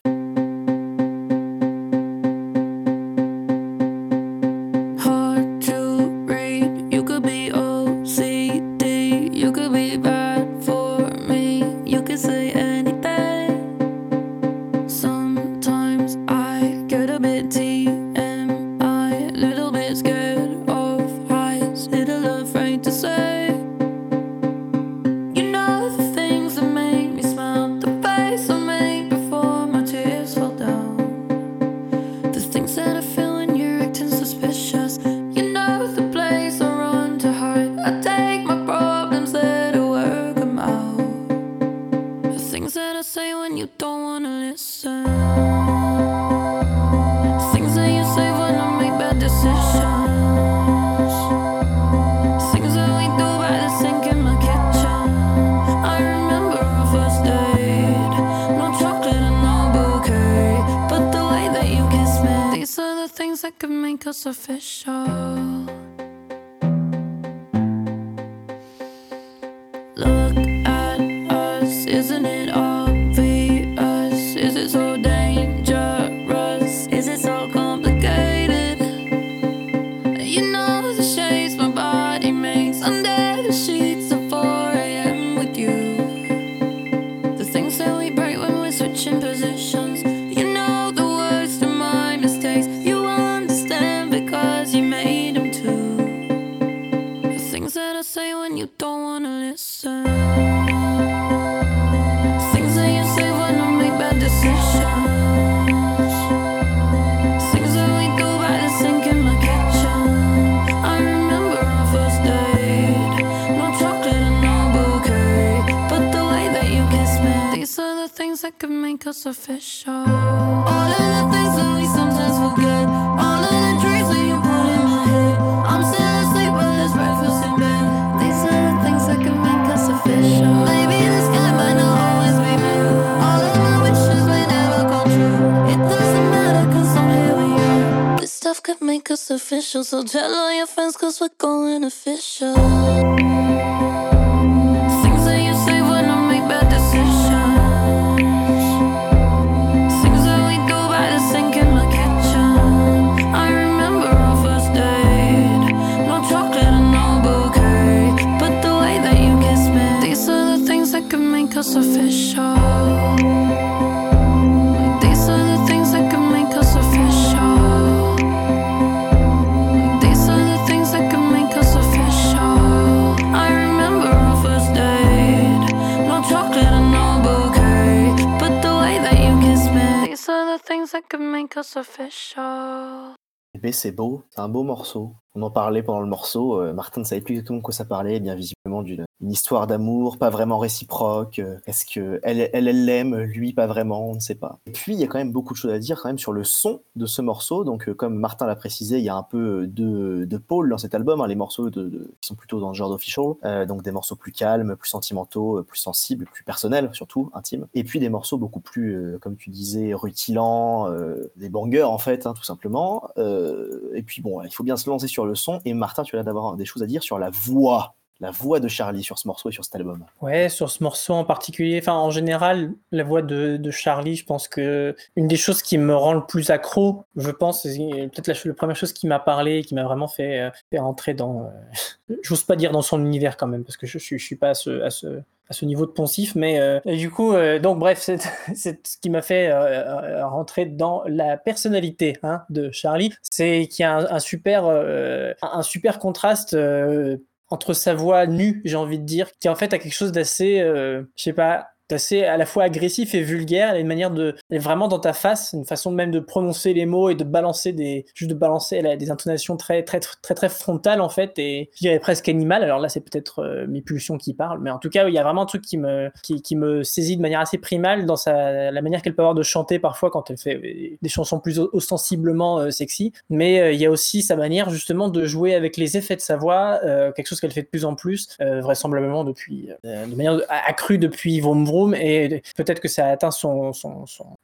So tell all your friends, cause we're going official. Things official. Mais c'est beau, c'est un beau morceau. On en parlait pendant le morceau. Euh, Martin ne savait plus exactement de quoi ça parlait, bien visiblement d'une une histoire d'amour, pas vraiment réciproque. Euh, est-ce que elle, elle, l'aime, lui pas vraiment, on ne sait pas. Et puis il y a quand même beaucoup de choses à dire quand même sur le son de ce morceau. Donc euh, comme Martin l'a précisé, il y a un peu de, de pôle dans cet album. Hein, les morceaux qui sont plutôt dans le genre d'official, euh, donc des morceaux plus calmes, plus sentimentaux, plus sensibles, plus personnels surtout, intimes. Et puis des morceaux beaucoup plus, comme tu disais, rutilants, des bangers en fait, hein, tout simplement. et puis bon, il faut bien se lancer sur le son. Et Martin, tu as d'avoir des choses à dire sur la voix la voix de Charlie sur ce morceau et sur cet album Ouais, sur ce morceau en particulier. Enfin, en général, la voix de, Charlie, je pense que une des choses qui me rend le plus accro, je pense, c'est peut-être la, première chose qui m'a parlé, qui m'a vraiment fait, euh, entrer dans. Euh, <laughs> j'ose pas dire dans son univers quand même, parce que je, suis pas à ce, niveau de poncif, mais euh, du coup, donc bref, <laughs> c'est ce qui m'a fait rentrer dans la personnalité hein, de Charlie, c'est qu'il y a un, super, un super contraste entre sa voix nue, j'ai envie de dire, qui en fait a quelque chose d'assez, euh, je sais pas, assez à la fois agressif et vulgaire. Elle a une manière de, elle est vraiment dans ta face, une façon même de prononcer les mots et de balancer des, juste de balancer. Des intonations très, très, très, très frontales en fait et je dirais presque animales. Alors là, c'est peut-être euh, mes pulsions qui parlent, mais en tout cas, il y a vraiment un truc qui me, qui, me saisit de manière assez primale dans sa, la manière qu'elle peut avoir de chanter parfois quand elle fait des chansons plus ostensiblement euh, sexy. Mais euh, il y a aussi sa manière justement de jouer avec les effets de sa voix, quelque chose qu'elle fait de plus en plus, vraisemblablement depuis, de manière accrue depuis Vroom Et peut-être que ça a atteint son,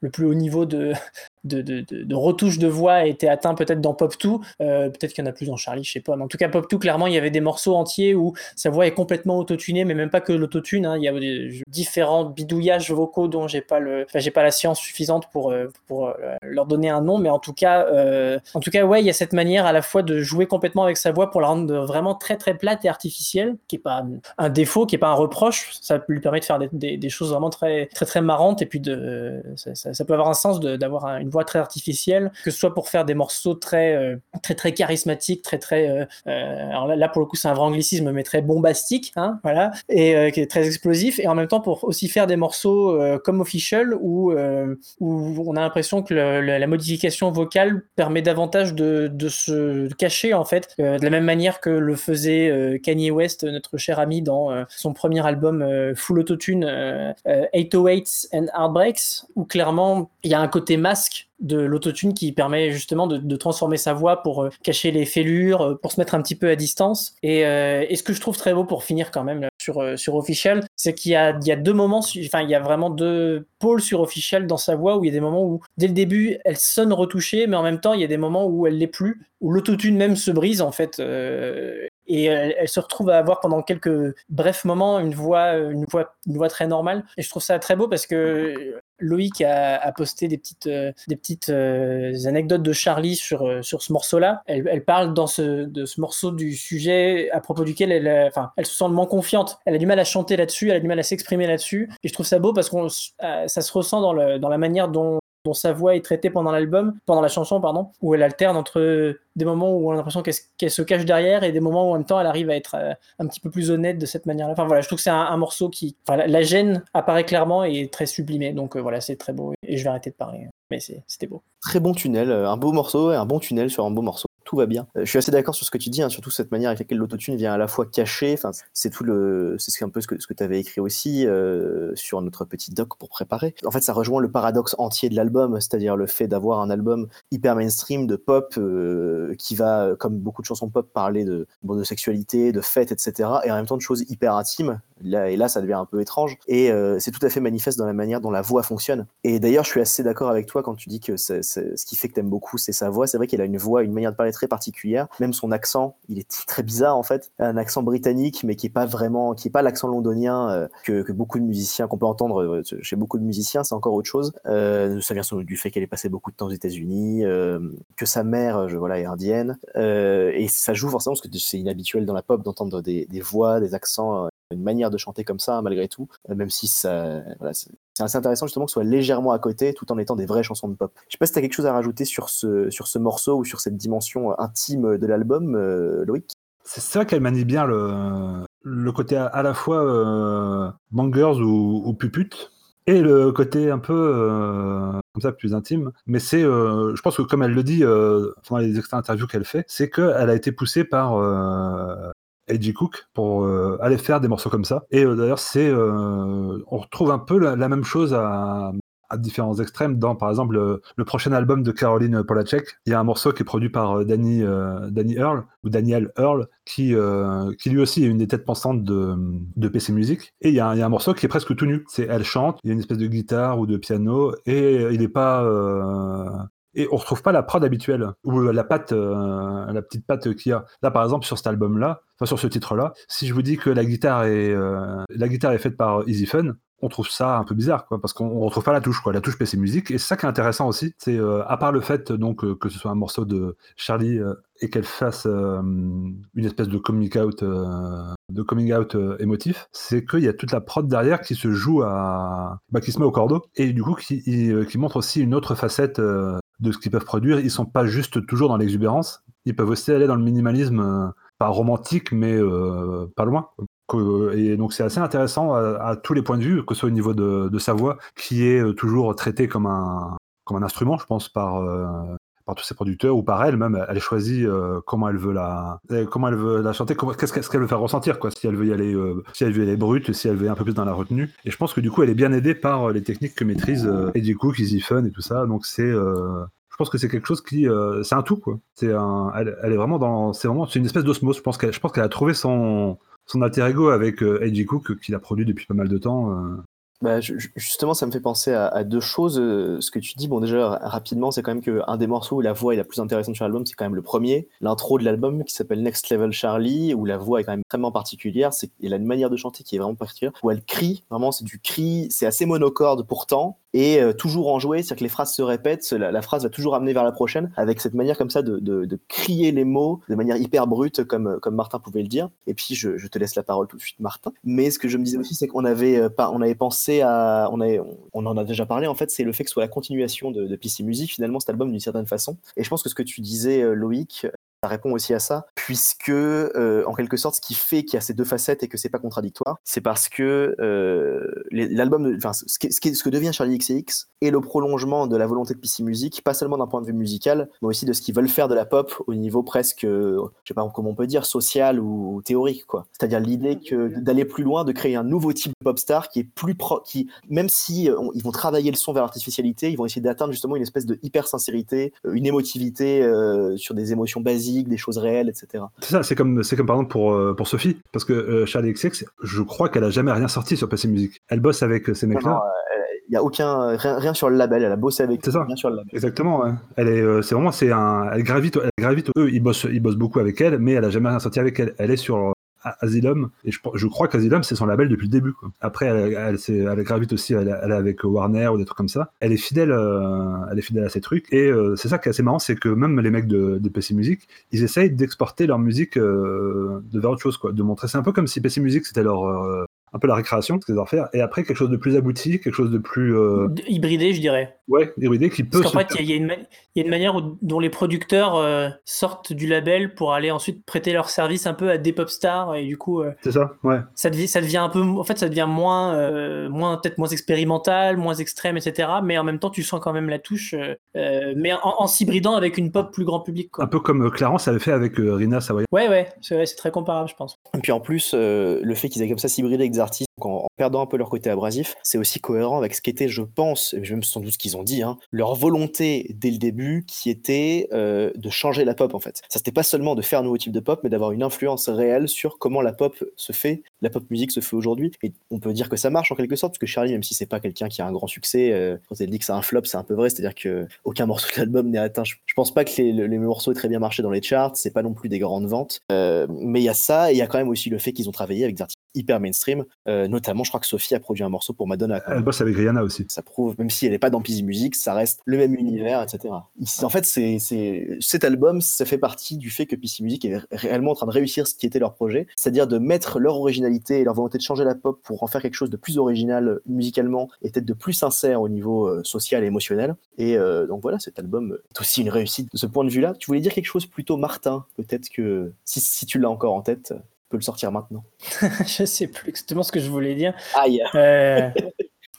le plus haut niveau de, de, de, de, de retouche de voix a été atteint peut-être dans Pop 2, euh, peut-être qu'il y en a plus dans Charlie, je sais pas. Mais en tout cas, Pop 2, clairement, il y avait des morceaux entiers où sa voix est complètement autotunée, mais même pas que l'autotune. Hein, il y a différents bidouillages vocaux dont j'ai pas pas la science suffisante pour euh, euh, leur donner un nom, mais en tout cas, en tout cas, ouais, il y a cette manière à la fois de jouer complètement avec sa voix pour la rendre vraiment très très plate et artificielle, qui est pas un défaut, qui est pas un reproche. Ça lui permet de faire des, choses vraiment très très très marrantes et puis ça, ça peut avoir un sens d'avoir une voix très artificielle, que ce soit pour faire des morceaux très euh, très très charismatiques, très très euh, alors là, pour le coup c'est un vrai anglicisme mais très bombastique, hein, voilà, et euh, qui est très explosif et en même temps pour aussi faire des morceaux comme Official où où on a l'impression que la modification vocale permet davantage de, de se cacher en fait de la même manière que le faisait Kanye West, notre cher ami dans son premier album Full Autotune 808s and Heartbreaks où clairement il y a un côté masque de l'autotune qui permet justement de, transformer sa voix pour euh, cacher les fêlures, euh, pour se mettre un petit peu à distance. Et, euh, et ce que je trouve très beau pour finir quand même sur, sur Official, c'est qu'il y a, il y a deux moments, enfin il y a vraiment deux pôles sur Official dans sa voix où il y a des moments où dès le début elle sonne retouchée, mais en même temps il y a des moments où elle l'est plus, où l'autotune même se brise en fait. Et elle, se retrouve à avoir pendant quelques brefs moments une voix, une voix, une voix très normale. Et je trouve ça très beau parce que Loïc a, posté des petites, euh, des petites euh, anecdotes de Charlie sur, euh, sur ce morceau-là. Elle, parle dans ce, de ce morceau du sujet à propos duquel elle, enfin, elle se sent moins confiante. Elle a du mal à chanter là-dessus, elle a du mal à s'exprimer là-dessus. Et je trouve ça beau parce que ça se ressent dans, le, dans la manière dont sa voix est traitée pendant l'album, pendant la chanson, pardon, où elle alterne entre des moments où on a l'impression qu'elle qu se cache derrière et des moments où en même temps elle arrive à être euh, un petit peu plus honnête de cette manière-là. Enfin voilà, je trouve que c'est un, morceau qui, la, gêne apparaît clairement et est très sublimée, donc euh, voilà, c'est très beau et je vais arrêter de parler, mais c'était beau. Très bon tunnel, un beau morceau et un bon tunnel sur un beau morceau tout va bien. Euh, je suis assez d'accord sur ce que tu dis, hein, surtout cette manière avec laquelle l'autotune vient à la fois cacher. C'est tout le, c'est un peu ce que, ce que tu avais écrit aussi euh, sur notre petit doc pour préparer. En fait, ça rejoint le paradoxe entier de l'album, c'est-à-dire le fait d'avoir un album hyper mainstream de pop euh, qui va, comme beaucoup de chansons pop, parler de, de sexualité, de fête, etc. Et en même temps de choses hyper intimes. Là, et là, ça devient un peu étrange. Et euh, c'est tout à fait manifeste dans la manière dont la voix fonctionne. Et d'ailleurs, je suis assez d'accord avec toi quand tu dis que ce qui fait que t'aimes beaucoup, c'est sa voix. C'est vrai qu'elle a une voix, une manière de parler très particulière. Même son accent, il est très bizarre en fait. Un accent britannique, mais qui est pas vraiment, qui est pas l'accent londonien euh, que, beaucoup de musiciens, qu'on peut entendre euh, chez beaucoup de musiciens, c'est encore autre chose. Ça vient du fait qu'elle est passée beaucoup de temps aux États-Unis, que sa mère, je, voilà, est indienne. Et ça joue forcément parce que c'est inhabituel dans la pop d'entendre des, voix, des accents, une manière de chanter comme ça malgré tout, même si ça, c'est assez intéressant justement que ce soit légèrement à côté tout en étant des vraies chansons de pop. Je sais pas si tu as quelque chose à rajouter sur ce, sur ce morceau ou sur cette dimension intime de l'album, euh, Loïc? C'est vrai qu'elle manie bien le, le côté à, la fois euh, bangers ou, ou et le côté un peu euh, comme ça plus intime mais c'est euh, je pense que comme elle le dit euh, pendant les extra interviews qu'elle fait c'est qu'elle a été poussée par A.G. Cook pour euh, aller faire des morceaux comme ça. Et euh, d'ailleurs, c'est, euh, on retrouve un peu la, même chose à, différents extrêmes dans, par exemple, le, prochain album de Caroline Polachek. Il y a un morceau qui est produit par Danny, Earl ou Daniel Earl, qui, qui lui aussi est une des têtes pensantes de, PC Music. Et il y, a un, il y, a un morceau qui est presque tout nu. C'est elle chante, il y a une espèce de guitare ou de piano, et il n'est pas et on retrouve pas la prod habituelle ou la patte euh, la petite patte qu'il y a. Là par exemple sur cet album là enfin sur ce titre là si je vous dis que la guitare est euh, la guitare est faite par Easy Fun on trouve ça un peu bizarre quoi parce qu'on retrouve pas la touche quoi. La touche PC musique et c'est ça qui est intéressant aussi c'est euh, à part le fait donc euh, que ce soit un morceau de Charlie euh, et qu'elle fasse euh, une espèce de coming out de coming out émotif c'est qu'il y a toute la prod derrière qui se joue à bah, qui se met au cordeau et du coup qui, qui montre aussi une autre facette de ce qu'ils peuvent produire ils sont pas juste toujours dans l'exubérance ils peuvent aussi aller dans le minimalisme pas romantique, mais euh, pas loin. Et donc c'est assez intéressant à, à tous les points de vue, que ce soit au niveau de, sa voix, qui est euh, toujours traitée comme un, comme un instrument, je pense, par, euh, par tous ses producteurs ou par elle même. Elle choisit euh, comment elle veut la, euh, comment elle veut la chanter, qu'est-ce qu'elle veut faire ressentir, quoi. Si elle veut y aller, euh, si elle veut y aller brute, si elle veut un peu plus dans la retenue. Et je pense que du coup, elle est bien aidée par euh, les techniques que maîtrise Eddie Cook, Easy Fun et tout ça. Donc c'est je pense que c'est quelque chose qui c'est un tout quoi c'est un elle, est vraiment dans c'est vraiment c'est une espèce d'osmose je pense qu'elle je pense qu'elle a trouvé son son alter ego avec euh, Cook qu'il a produit depuis pas mal de temps. Bah, ju- ju- justement, ça me fait penser à, deux choses. Euh, Ce que tu dis, bon, déjà, ra- rapidement, c'est quand même qu'un des morceaux où la voix est la plus intéressante sur l'album, c'est quand même le premier. L'intro de l'album qui s'appelle Next Level Charlie, où la voix est quand même extrêmement particulière. C'est, il a une manière de chanter qui est vraiment particulière, où elle crie. Vraiment, c'est du cri, c'est assez monocorde pourtant. Et euh, toujours enjoué, c'est-à-dire que les phrases se répètent, la, phrase va toujours amener vers la prochaine, avec cette manière comme ça de, crier les mots de manière hyper brute, comme, comme Martin pouvait le dire. Et puis, je, je te laisse la parole tout de suite, Martin. Mais ce que je me disais aussi, c'est qu'on avait, euh, pas, on avait pensé on en a déjà parlé en fait, c'est le fait que ce soit la continuation de, de PC Music finalement cet album d'une certaine façon. Et je pense que ce que tu disais, euh, Loïc, ça répond aussi à ça, puisque euh, en quelque sorte, ce qui fait qu'il y a ces deux facettes et que c'est pas contradictoire, c'est parce que euh, l'album, enfin, ce, que devient Charlie XCX est le prolongement de la volonté de PC Music, pas seulement d'un point de vue musical, mais aussi de ce qu'ils veulent faire de la pop au niveau presque, euh, je sais pas comment on peut dire, social ou théorique, quoi. C'est-à-dire l'idée que d'aller plus loin, de créer un nouveau type de pop star qui est plus pro, qui, même si on- ils vont travailler le son vers l'artificialité, ils vont essayer d'atteindre justement une espèce de hyper sincérité, une émotivité euh, sur des émotions basiques, des choses réelles, etc. c'est ça c'est comme c'est comme par exemple pour euh, pour Sophie parce que euh, Charlie XX je crois qu'elle a jamais rien sorti sur PC Music elle bosse avec euh, ces mecs Non, là non, Il y a aucun rien, rien sur le label, elle a bossé avec C'est ça. rien sur le label. Exactement, ouais. Elle est, euh, c'est vraiment, c'est un, elle gravite, elle gravite. Eux, ils bossent, ils bossent beaucoup avec elle, mais elle a jamais rien sorti avec elle. Elle est sur euh, Asylum, et je, je crois qu'Asylum c'est son label depuis le début. Quoi. Après, elle, elle, elle gravite aussi, elle, elle est avec Warner ou des trucs comme ça. Elle est fidèle, euh, elle est fidèle à ses trucs. Et euh, c'est ça qui est assez marrant, c'est que même les mecs de, de PC Music, ils essayent d'exporter leur musique euh, de vers autre chose, quoi. De montrer, c'est un peu comme si PC Music c'était leur euh, un peu la récréation, ce qu'ils doivent faire, et après quelque chose de plus abouti, quelque chose de plus euh, Hybridé, je dirais. ouais, hybridé qui peut Parce qu'en fait, il y, y y a une manière où- dont les producteurs euh, sortent du label pour aller ensuite prêter leur service un peu à des pop stars et du coup, euh, C'est ça, ouais. ça devient, ça devient un peu, en fait, ça devient moins, euh, moins peut-être moins expérimental, moins extrême, etc. Mais en même temps, tu sens quand même la touche, mais en, en s'hybridant avec une pop plus grand public. Quoi. Un peu comme Clarence avait fait avec euh, Rina Savoya. Ouais, ouais, c'est très comparable, je pense. Et puis en plus, euh, le fait qu'ils aient comme ça s'hybrider artistes en, en perdant un peu leur côté abrasif, c'est aussi cohérent avec ce qu'était, je pense, et même sans doute ce qu'ils ont dit, hein, leur volonté dès le début qui était euh, de changer la pop en fait. Ça c'était pas seulement de faire un nouveau type de pop, mais d'avoir une influence réelle sur comment la pop se fait, la pop musique se fait aujourd'hui. Et on peut dire que ça marche en quelque sorte, parce que Charlie, même si c'est pas quelqu'un qui a un grand succès, euh, quand elle dit que c'est un flop, c'est un peu vrai, c'est-à-dire que aucun morceau de l'album n'est atteint. Je, je pense pas que les, les morceaux aient très bien marché dans les charts, c'est pas non plus des grandes ventes, Euh, mais il y a ça, et il y a quand même aussi le fait qu'ils ont travaillé avec des artistes hyper mainstream, euh, notamment je crois que Sophie a produit un morceau pour Madonna. Elle bosse avec Rihanna aussi. Ça prouve, même si elle n'est pas dans Peasy Music, ça reste le même univers, etc. En fait, c'est, cet album, ça fait partie du fait que PC Music est réellement en train de réussir ce qui était leur projet, c'est-à-dire de mettre leur originalité et leur volonté de changer la pop pour en faire quelque chose de plus original musicalement et peut-être de plus sincère au niveau euh, social et émotionnel. Et euh, donc voilà, cet album est aussi une réussite de ce point de vue-là. Tu voulais dire quelque chose plutôt Martin, peut-être que si, si tu l'as encore en tête, peux le sortir maintenant. <laughs> je sais plus exactement ce que je voulais dire. Aïe Euh,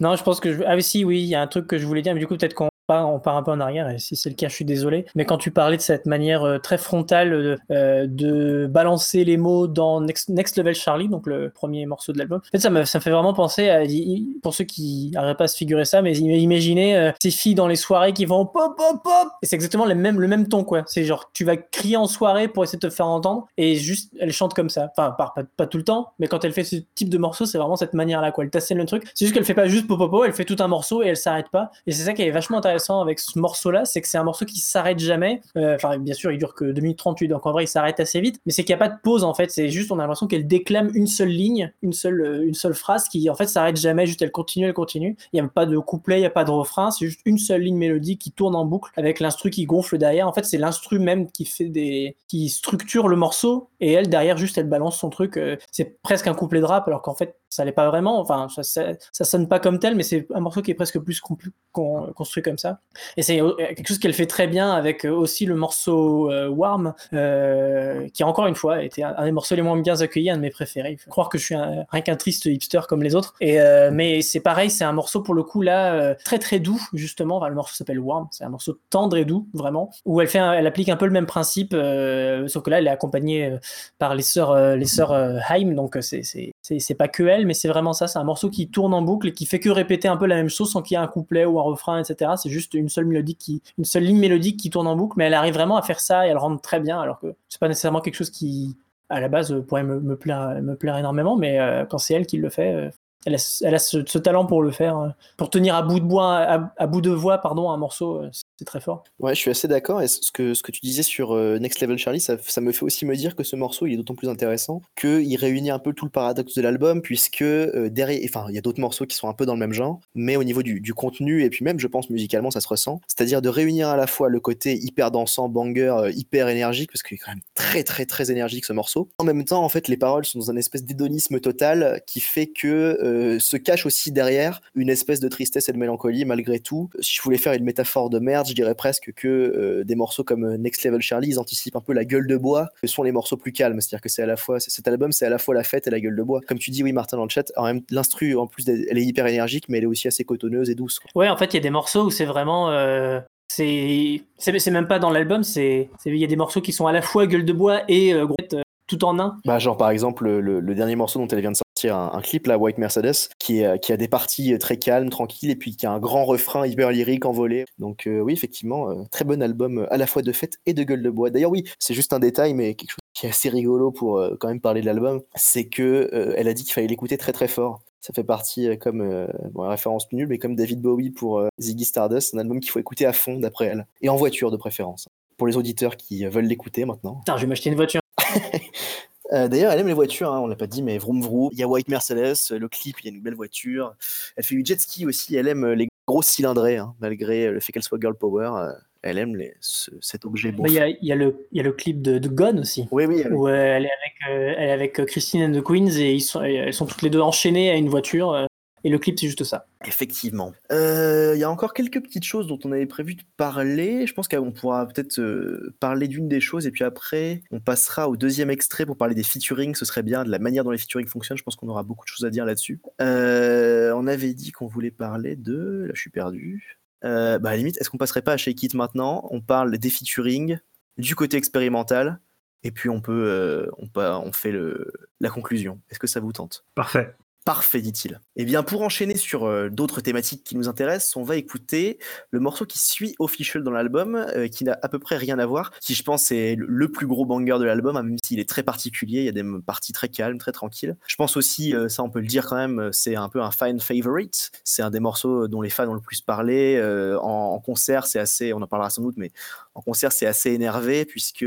non, je pense que je... Ah oui, si, oui, il y a un truc que je voulais dire, mais du coup, peut-être qu'on on part un peu en arrière, et si c'est le cas, je suis désolé. Mais quand tu parlais de cette manière euh, très frontale euh, de balancer les mots dans Next, Level Charlie, donc le premier morceau de l'album, ça me, ça me fait vraiment penser à, pour ceux qui n'arrivent pas à se figurer ça, mais imaginez euh, ces filles dans les soirées qui vont pop, pop, pop, et c'est exactement le même, le même ton, quoi. C'est genre, tu vas crier en soirée pour essayer de te faire entendre, et juste, elle chante comme ça. Enfin, pas, pas, pas tout le temps, mais quand elle fait ce type de morceau, c'est vraiment cette manière-là, quoi. Elle t'assène le truc. C'est juste qu'elle fait pas juste popopo, elle fait tout un morceau et elle s'arrête pas. Et c'est ça qui est vachement intéressant avec ce morceau-là, c'est que c'est un morceau qui s'arrête jamais. Euh, Enfin, bien sûr, il dure que 2 minutes 38, donc en vrai, il s'arrête assez vite. Mais c'est qu'il n'y a pas de pause, en fait. C'est juste, on a l'impression qu'elle déclame une seule ligne, une seule, euh, une seule phrase qui, en fait, s'arrête jamais. Juste, elle continue, elle continue. Il n'y a pas de couplet, il n'y a pas de refrain. C'est juste une seule ligne mélodique qui tourne en boucle avec l'instru qui gonfle derrière. En fait, c'est l'instru même qui fait des, qui structure le morceau. Et elle, derrière, juste, elle balance son truc. Euh, c'est presque un couplet de rap, alors qu'en fait, ça l'est pas vraiment. Enfin, ça, ça, sonne pas comme tel, mais c'est un morceau qui est presque plus construit comme ça. Et c'est euh, quelque chose qu'elle fait très bien avec euh, aussi le morceau euh, Warm, qui encore une fois était un, un des morceaux les moins bien accueillis, un de mes préférés. Il faut croire que je suis rien qu'un triste hipster comme les autres. Mais c'est pareil, c'est un morceau pour le coup là très très doux justement. Le morceau s'appelle Warm, c'est un morceau tendre et doux vraiment, où elle applique un peu le même principe, sauf que là elle est accompagnée par les sœurs les Haim, donc c'est c'est pas que elle, mais c'est vraiment ça. C'est un morceau qui tourne en boucle et qui fait que répéter un peu la même chose sans qu'il y ait un couplet ou un refrain, etc. C'est juste une seule mélodie qui, une seule ligne mélodique qui tourne en boucle, mais elle arrive vraiment à faire ça et elle rentre très bien, alors que c'est pas nécessairement quelque chose qui, à la base, euh, pourrait me, me plaire, me énormément, mais euh, quand c'est elle qui le fait, euh, elle a, ce- talent pour le faire, pour tenir à bout de bois, à, bout de voix, pardon, un morceau, très fort. Ouais, je suis assez d'accord. Et ce que, ce que tu disais sur euh, Next Level Charlie, ça, ça me fait aussi me dire que ce morceau, il est d'autant plus intéressant qu'il réunit un peu tout le paradoxe de l'album, puisque euh, derrière, enfin, il y a d'autres morceaux qui sont un peu dans le même genre, mais au niveau du, du contenu, et puis même, je pense, musicalement, ça se ressent. C'est-à-dire de réunir à la fois le côté hyper dansant, banger, euh, hyper énergique, parce qu'il est quand même très, très, très énergique ce morceau. En même temps, en fait, les paroles sont dans un espèce d'hédonisme total qui fait que se cache aussi derrière une espèce de tristesse et de mélancolie, malgré tout. Si je voulais faire une métaphore de merde, je dirais presque que euh, des morceaux comme euh, Next Level Charlie, ils anticipent un peu la gueule de bois que sont les morceaux plus calmes. C'est-à-dire que c'est à la fois, cet album, c'est à la fois la fête et la gueule de bois. Comme tu dis, oui, Martin, dans le chat, l'instru, en plus, elle est hyper énergique, mais elle est aussi assez cotonneuse et douce. quoi. Ouais, en fait, il y a des morceaux où c'est vraiment. euh, c'est même pas dans l'album, c'est il y a des morceaux qui sont à la fois gueule de bois et euh, tout en un. Bah, genre, par exemple, le, le dernier morceau dont elle vient de sortir un, un clip, la White Mercedes, qui, est, qui a des parties très calmes, tranquilles, et puis qui a un grand refrain hyper lyrique envolé. Donc, euh, oui, effectivement, euh, très bon album euh, à la fois de fête et de gueule de bois. D'ailleurs, oui, c'est juste un détail, mais quelque chose qui est assez rigolo pour euh, quand même parler de l'album, c'est que euh, elle a dit qu'il fallait l'écouter très très fort. Ça fait partie euh, comme euh, bon, référence nulle, mais comme David Bowie pour euh, Ziggy Stardust, un album qu'il faut écouter à fond d'après elle, et en voiture de préférence. Pour les auditeurs qui veulent l'écouter maintenant. Putain, je vais m'acheter une voiture. <laughs> Euh, D'ailleurs, elle aime les voitures, hein, on l'a pas dit, mais vroom vroom. Il y a White Mercedes, le clip, il y a une belle voiture. Elle fait du jet ski aussi, elle aime euh, les grosses cylindrées, hein, malgré euh, le fait qu'elle soit girl power. elle aime les, ce- cet objet beau. Bah, Il y, a, y, le- il y a le clip de, de Gone aussi. Oui, oui, elle- Où elle est avec, elle est avec Christine and the Queens et ils sont, et elles sont toutes les deux enchaînées à une voiture. Euh, et le clip, c'est juste ça. effectivement. Euh, Il y a encore quelques petites choses dont on avait prévu de parler. Je pense qu'on pourra peut-être euh, parler d'une des choses et puis après, on passera au deuxième extrait pour parler des featuring. Ce serait bien de la manière dont les featuring fonctionnent. Je pense qu'on aura beaucoup de choses à dire là-dessus. Euh, on avait dit qu'on voulait parler de. Là, je suis perdu. Euh, bah, à la limite, est-ce qu'on passerait pas à Shake It maintenant? On parle des featuring, du côté expérimental, et puis on peut, euh, on, fait le, la conclusion. Est-ce que ça vous tente? Parfait. Parfait, dit-il. Eh bien, pour enchaîner sur euh, d'autres thématiques qui nous intéressent, on va écouter le morceau qui suit Official dans l'album, euh, qui n'a à peu près rien à voir, qui je pense est le- plus gros banger de l'album, hein, même s'il est très particulier, il y a des parties très calmes, très tranquilles. Je pense aussi, euh, ça on peut le dire quand même, c'est un peu un fan favorite, c'est un des morceaux dont les fans ont le plus parlé. en concert, c'est assez, on en parlera sans doute, mais en concert, c'est assez énervé, puisque...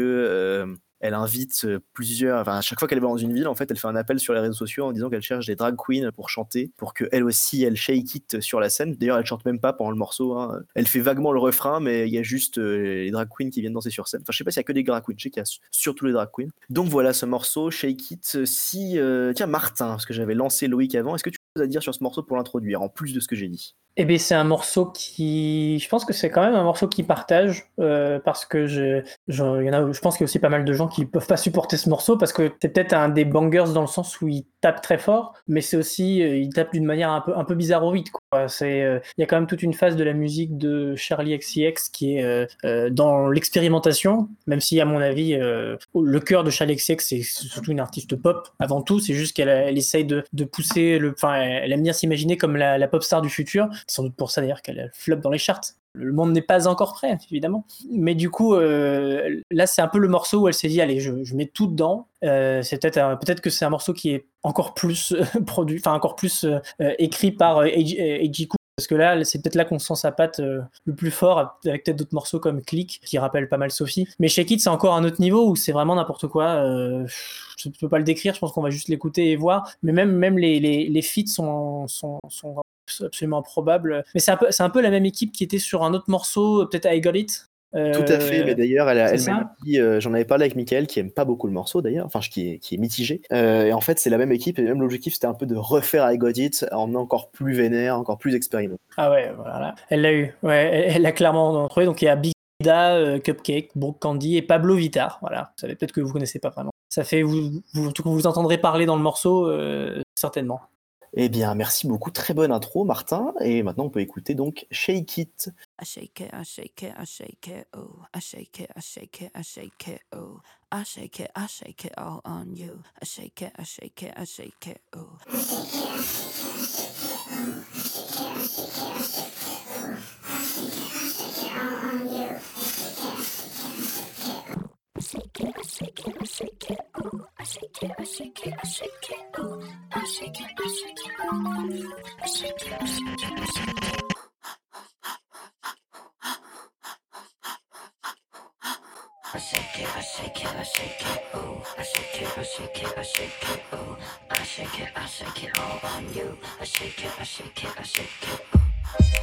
elle invite euh, plusieurs, enfin à chaque fois qu'elle va dans une ville, en fait, elle fait un appel sur les réseaux sociaux en disant qu'elle cherche des drag queens pour chanter, pour que elle aussi elle shake it sur la scène. D'ailleurs, elle chante même pas pendant le morceau. hein. Elle fait vaguement le refrain, mais il y a juste euh, les drag queens qui viennent danser sur scène. Enfin, je sais pas s'il y a que des drag queens, je sais qu'il y a su- surtout les drag queens. Donc voilà ce morceau, Shake It. Si euh, tiens Martin, parce que j'avais lancé Loïc avant, est-ce que tu as à dire sur ce morceau pour l'introduire, en plus de ce que j'ai dit? Eh bien, c'est un morceau qui. Je pense que c'est quand même un morceau qui partage, euh, parce que je, je, y en a, je pense qu'il y a aussi pas mal de gens qui peuvent pas supporter ce morceau, parce que c'est peut-être un des bangers dans le sens où il tape très fort, mais c'est aussi. euh, il tape d'une manière un peu, un peu bizarroïde, quoi. C'est, euh, il y a quand même toute une phase de la musique de Charlie XCX qui est euh, dans l'expérimentation, même si, à mon avis, le cœur de Charlie XCX, c'est surtout une artiste pop avant tout, c'est juste qu'elle elle essaye de, de pousser le. Enfin, elle aime bien s'imaginer comme la pop star du futur. Sans doute pour ça d'ailleurs qu'elle flop dans les charts. Le monde n'est pas encore prêt, évidemment. Mais du coup, euh, là, c'est un peu le morceau où elle s'est dit, allez, je, mets tout dedans. Euh, c'est peut-être peut-être que c'est un morceau qui est encore plus euh, <laughs> produit, enfin encore plus écrit par Eiji. Parce que là, c'est peut-être là qu'on sent sa patte le plus fort, avec peut-être d'autres morceaux comme Click, qui rappellent pas mal Sophie. Mais Shake It, c'est encore un autre niveau où c'est vraiment n'importe quoi. Je ne peux pas le décrire, je pense qu'on va juste l'écouter et voir. Mais même, même les, les, les feats sont, sont, sont absolument probable. Mais c'est un, peu, un peu la même équipe qui était sur un autre morceau, peut-être I Got It, euh, Tout à fait, mais d'ailleurs, elle, elle m'a euh, j'en avais parlé avec Michael, qui aime pas beaucoup le morceau d'ailleurs, enfin qui est, qui est mitigé. Euh, et en fait, c'est la même équipe, et même l'objectif, c'était un peu de refaire I Got It en encore plus vénère, encore plus expérimental. Ah ouais, voilà. Elle l'a eu, ouais, elle l'a clairement trouvé. Donc il y a Big Da, Cupcake, Brooke Candy et Pablo Vitar. Voilà, vous savez peut-être que vous connaissez pas vraiment. Ça fait, vous, vous, vous entendrez parler dans le morceau, certainement. Eh bien, merci beaucoup. Très bonne intro, Martin. Et maintenant, on peut écouter donc Shake It. I shake it, I shake it, I shake it, ooh. I shake it, I shake it, ooh. I shake it, I shake it, I shake it. あしけあしけ all on you あしけあしけあしけ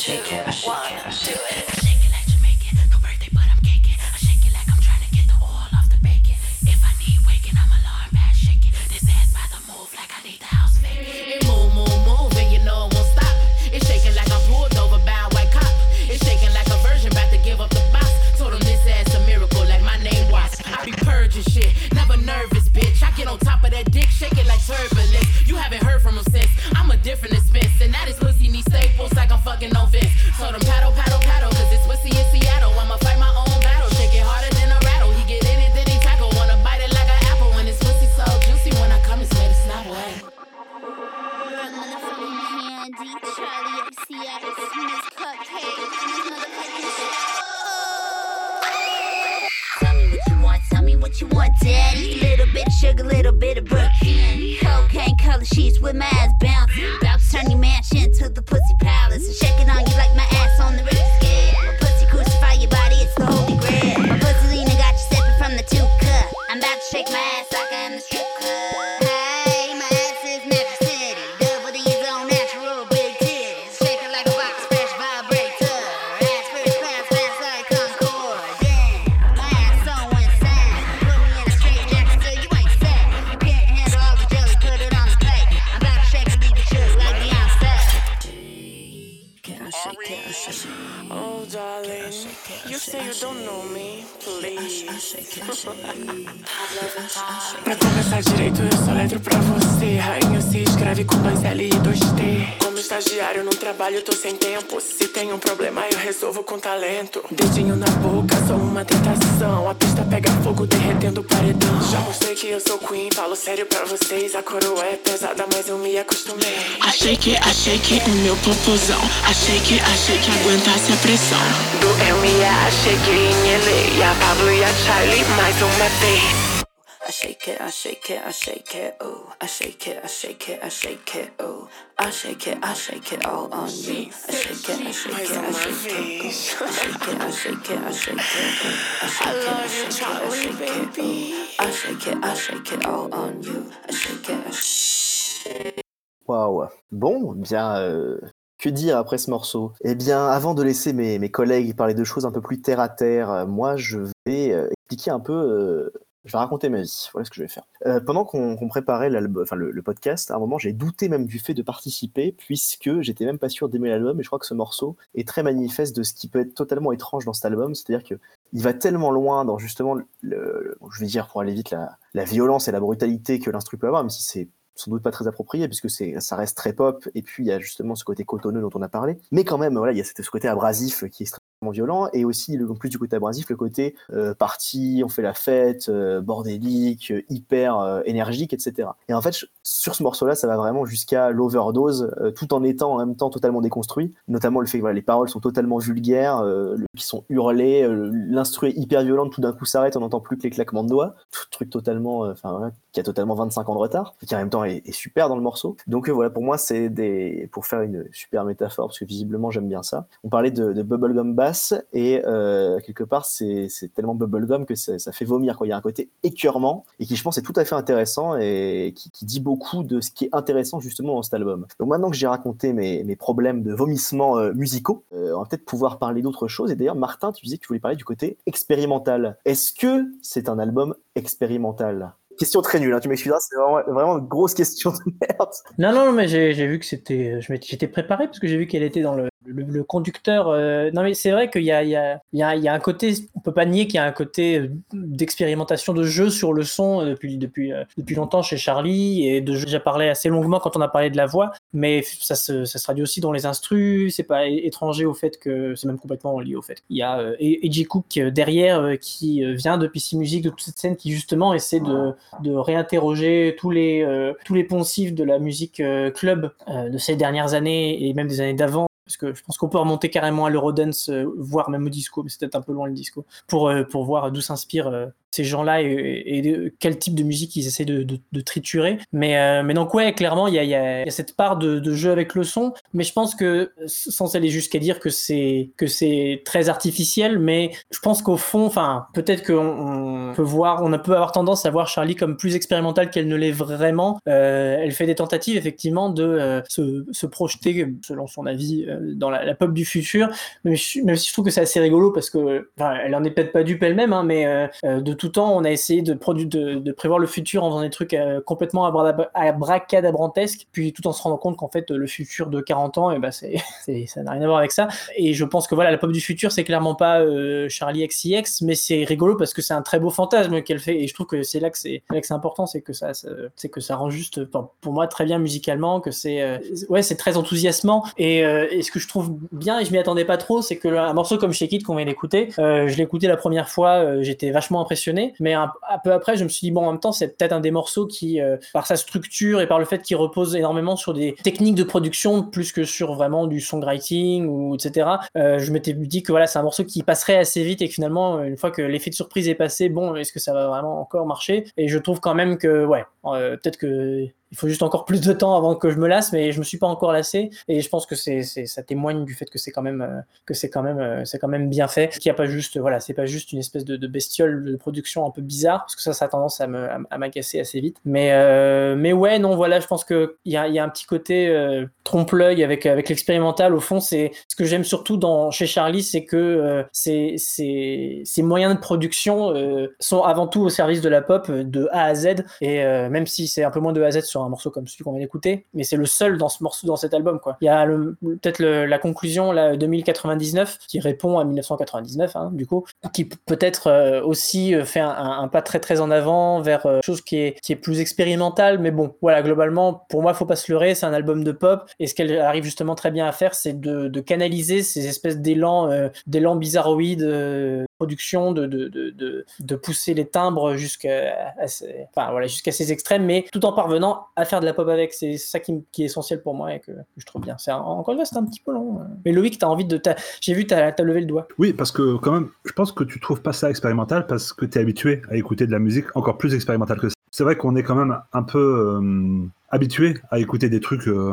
two, one, do it. I shake it all on you. I shake it, I shake it, I shake it, ooh. I shake it, I shake it, I shake it, ooh. I shake it, I shake it, I shake it, ooh. I shake it, I shake it all on you. I shake it, I shake Waouh. Bon, bien. euh, que dire après ce morceau Eh bien, avant de laisser mes, mes collègues parler de choses un peu plus terre à terre, euh, moi, je vais euh, expliquer un peu. euh, je vais raconter ma vie. Voilà ce que je vais faire. Euh, pendant qu'on préparait le, podcast, à un moment, j'ai douté même du fait de participer, puisque j'étais même pas sûr d'aimer l'album. Et je crois que ce morceau est très manifeste de ce qui peut être totalement étrange dans cet album, c'est-à-dire que il va tellement loin dans justement, le, je vais dire pour aller vite, la, violence et la brutalité que l'instru peut avoir, même si c'est sans doute pas très approprié puisque ça reste très pop et puis il y a justement ce côté cotonneux dont on a parlé mais quand même voilà il y a ce côté abrasif qui est extrêmement violent et aussi le- plus du côté abrasif le côté euh, party on fait la fête euh, bordélique euh, hyper énergique etc et en fait sur ce morceau là ça va vraiment jusqu'à l'overdose tout en étant en même temps totalement déconstruit notamment le fait que voilà, les paroles sont totalement vulgaires qui sont hurlées l'instru est hyper violent tout d'un coup s'arrête on n'entend plus que les claquements de doigts tout truc totalement enfin voilà, qui a totalement 25 ans de retard, qui en même temps est, super dans le morceau. Donc voilà, pour moi, c'est des, pour faire une super métaphore, parce que visiblement j'aime bien ça. On parlait de, de bubblegum bass, et euh, quelque part, c'est tellement bubblegum que ça, fait vomir. Quoi. Il y a un côté écœurement, et qui je pense est tout à fait intéressant, et qui, dit beaucoup de ce qui est intéressant justement dans cet album. Donc maintenant que j'ai raconté mes, mes problèmes de vomissement euh, musicaux, euh, on va peut-être pouvoir parler d'autre chose. Et d'ailleurs, Martin, tu disais que tu voulais parler du côté expérimental. Est-ce que c'est un album expérimental? Question très nulle, hein, tu m'excuseras, c'est vraiment, vraiment une grosse question de merde. Non, non, mais j'ai vu que c'était. J'étais préparé parce que j'ai vu qu'elle était dans le, le, le conducteur. euh, Non, mais c'est vrai qu'il y y, y, a, un côté. On peut pas nier qu'il y a un côté euh, d'expérimentation de jeu sur le son euh, depuis, depuis, euh, depuis longtemps chez Charlie et de jeu. J'ai parlé assez longuement quand on a parlé de la voix, mais ça se, ça se traduit aussi dans les instrus. C'est pas étranger au fait que. C'est même complètement lié au fait. Il y a euh, Eiji Cook derrière qui vient de PC Music, de toute cette scène qui justement essaie de de réinterroger tous les, tous les poncifs de la musique club de ces dernières années et même des années d'avant. Parce que je pense qu'on peut remonter carrément à l'Eurodance, euh, voire même au disco, mais c'est peut-être un peu loin le disco, pour, euh, pour voir d'où s'inspirent euh, ces gens-là et, quel type de musique ils essaient de, triturer. Mais, euh, mais donc, ouais, clairement, il y a, cette part de, jeu avec le son, mais je pense que, sans aller jusqu'à dire que c'est très artificiel, mais je pense qu'au fond, peut-être qu'on on peut voir, on peut avoir tendance à voir Charlie comme plus expérimentale qu'elle ne l'est vraiment. Euh, elle fait des tentatives, effectivement, de euh, se, se projeter, selon son avis, dans la, la pop du futur. Même si je trouve que c'est assez rigolo parce que, enfin, elle en est peut-être pas dupe elle-même, hein, mais de tout temps, on a essayé de, de, de prévoir le futur en faisant des trucs euh, complètement abracadabrantesques, puis tout en se rendant compte qu'en fait, le futur de 40 ans, et ben, <laughs> ça n'a rien à voir avec ça. Et je pense que voilà, la pop du futur, c'est clairement pas euh, Charlie XCX, mais c'est rigolo parce que c'est un très beau fantasme qu'elle fait. Et je trouve que c'est là que c'est, là important, c'est que ça, ça- c'est que ça rend juste, pour moi, très bien musicalement, que c'est, euh, ouais, c'est très enthousiasmant. Et, euh, et ce que je trouve bien, et je m'y attendais pas trop, c'est que un morceau comme Shake It qu'on vient d'écouter, euh, je l'ai écouté la première fois, euh, j'étais vachement impressionné, mais un, peu après, je me suis dit bon, en même temps, c'est peut-être un des morceaux qui, euh, par sa structure et par le fait qu'il repose énormément sur des techniques de production plus que sur vraiment du songwriting ou etc. euh, je m'étais dit que voilà, c'est un morceau qui passerait assez vite et que finalement, une fois que l'effet de surprise est passé, bon, est-ce que ça va vraiment encore marcher? Et je trouve quand même que ouais, euh, peut-être que il faut juste encore plus de temps avant que je me lasse, mais je me suis pas encore lassé. Et je pense que c'est, ça témoigne du fait que c'est quand même euh, que c'est quand même euh, c'est quand même bien fait, qu'il y a pas juste voilà, c'est pas juste une espèce de, bestiole de production un peu bizarre parce que ça ça a tendance à m'agacer assez vite. Mais euh, mais ouais non voilà, je pense que il y a y a un petit côté euh, trompe-l'œil avec avec l'expérimental. Au fond, c'est ce que j'aime surtout dans chez Charlie, c'est que euh, c'est c'est ces moyens de production euh, sont avant tout au service de la pop de A à Z. Et même si c'est un peu moins de A à Z sur un morceau comme celui qu'on vient d'écouter, mais c'est le seul dans ce morceau, dans cet album, quoi. Il y a peut-être la conclusion, là, 2099, qui répond à 1999, hein, du coup, qui peut-être euh, aussi euh, fait un, pas très très en avant vers euh, chose qui est, qui est plus expérimentale, mais bon, voilà, globalement, pour moi, faut pas se leurrer, c'est un album de pop, et ce qu'elle arrive justement très bien à faire, c'est de, canaliser ces espèces d'élan, euh, d'élan bizarroïdes, production, de, de, de, de, pousser les timbres jusqu'à à ces- enfin, voilà, jusqu'à extrêmes, mais tout en parvenant à faire de la pop avec. C'est ça qui, qui est essentiel pour moi et que, je trouve bien. Encore une fois, c'est un petit peu long. hein. Mais Loïc, t'as envie de. J'ai vu, t'as as levé le doigt. Oui, parce que quand même, je pense que tu trouves pas ça expérimental parce que tu es habitué à écouter de la musique encore plus expérimentale que ça. C'est vrai qu'on est quand même un peu euh, habitué à écouter des trucs euh,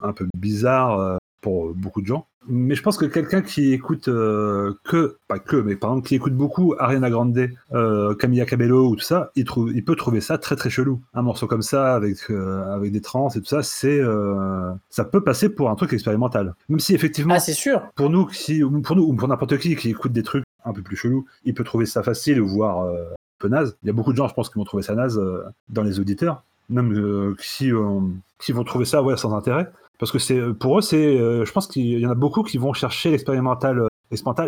un peu bizarres euh, pour beaucoup de gens. Mais je pense que quelqu'un qui écoute euh, que, pas que, mais par exemple qui écoute beaucoup Ariana Grande, euh, Camilla Cabello ou tout ça, il, trouve, il peut trouver ça très très chelou. Un morceau comme ça avec, euh, avec des trans et tout ça, c'est euh, ça peut passer pour un truc expérimental. Même si effectivement Ah, c'est sûr. pour nous, qui, ou pour nous, ou pour n'importe qui qui écoute des trucs un peu plus chelous, il peut trouver ça facile, voire euh, un peu naze. Il y a beaucoup de gens, je pense, qui vont trouver ça naze euh, dans les auditeurs, même euh, qui, euh, qui vont trouver ça ouais, sans intérêt. Parce que c'est pour eux, c'est, euh, je pense qu'il y en a beaucoup qui vont chercher l'expérimental, euh,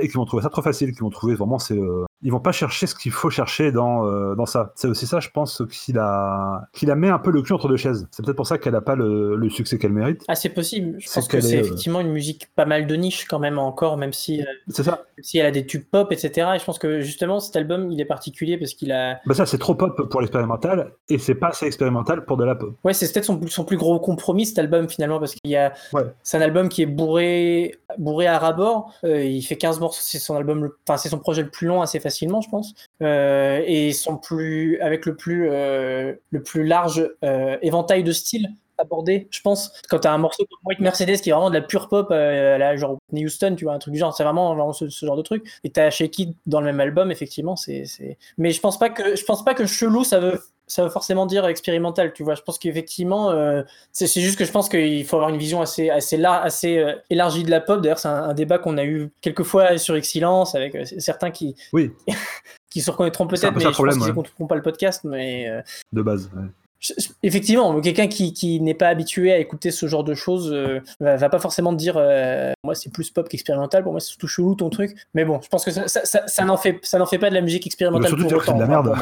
et qui vont trouver ça trop facile, qui vont trouver vraiment, c'est, euh, ils vont pas chercher ce qu'il faut chercher dans, euh, dans ça. C'est aussi ça, je pense, qui la, qui la met un peu le cul entre deux chaises. C'est peut-être pour ça qu'elle a pas le, le succès qu'elle mérite. Ah, c'est possible. Je pense que c'est est, euh, effectivement une musique pas mal de niche quand même encore, même si, euh, ça. si elle a des tubes pop, etc. Et je pense que justement cet album, il est particulier parce qu'il a. Bah ça, c'est trop pop pour l'expérimental et c'est pas assez expérimental pour de la pop. Ouais, c'est peut-être son, son plus gros compromis cet album finalement parce qu'il y a. Ouais. C'est un album qui est bourré, bourré à rabord. Euh, il fait 15 morceaux. C'est son album, enfin c'est son projet le plus long assez facilement, je pense. Euh, et son plus, avec le plus, euh, le plus large euh, éventail de styles abordé, je pense. Quand t'as un morceau comme White Mercedes qui est vraiment de la pure pop, à la genre Houston, tu vois, un truc du genre, c'est vraiment, vraiment ce, genre de truc. Et t'as Shake It dans le même album, effectivement, c'est. Mais je pense pas que, je pense pas que chelou, ça veut, ça veut forcément dire expérimental, tu vois. Je pense qu'effectivement, euh, c'est, juste que je pense qu'il faut avoir une vision assez, assez, lar- assez euh, élargie de la pop. D'ailleurs, c'est un, un débat qu'on a eu quelques fois sur Excellence avec euh, certains qui, Oui, <laughs> qui se reconnaîtront peut-être, peu mais ça je problème, pense ouais. pas le podcast, mais. de base. ouais. Effectivement, quelqu'un qui, qui n'est pas habitué à écouter ce genre de choses euh, va, va pas forcément dire euh, moi c'est plus pop qu'expérimental, pour moi c'est surtout chelou ton truc. Mais bon, je pense que ça, ça, ça- ça n'en fait, ça n'en fait pas de la musique expérimentale surtout, pour que c'est autant. de la enfin, merde.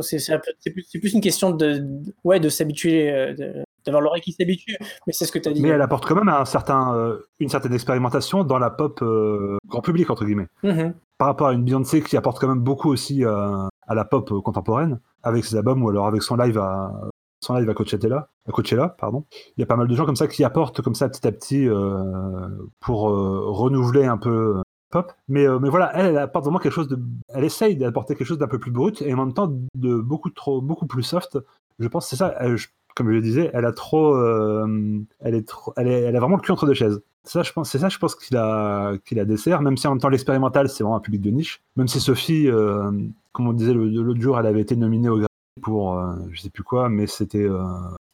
C'est plus, c'est plus une question de, ouais, de s'habituer, euh, de- d'avoir l'oreille qui s'habitue. Mais c'est ce que tu as dit. Mais elle apporte quand même un certain, euh, une certaine expérimentation dans la pop grand public, entre guillemets. Mhm. Par rapport à une Beyoncé qui apporte quand même beaucoup aussi euh, à la pop euh, contemporaine, avec ses albums ou alors avec son live à, son live à Coachella, à Coachella, pardon. Il y a pas mal de gens comme ça qui apportent comme ça petit à petit euh, pour euh, renouveler un peu pop. Mais, mais voilà, elle, apporte vraiment quelque chose de. Elle essaye d'apporter quelque chose d'un peu plus brut et en même temps de beaucoup trop, beaucoup plus soft. Je pense c'est ça. elle- comme je le disais, elle a trop, euh, elle a vraiment le cul entre deux chaises. C'est ça, je pense qu'il a, qu'il dessert. Même si en même temps l'expérimental, c'est vraiment un public de niche. Même si Sophie, euh, comme on disait l'autre jour, elle avait été nominée au Grammy pour, euh, je sais plus quoi, mais c'était,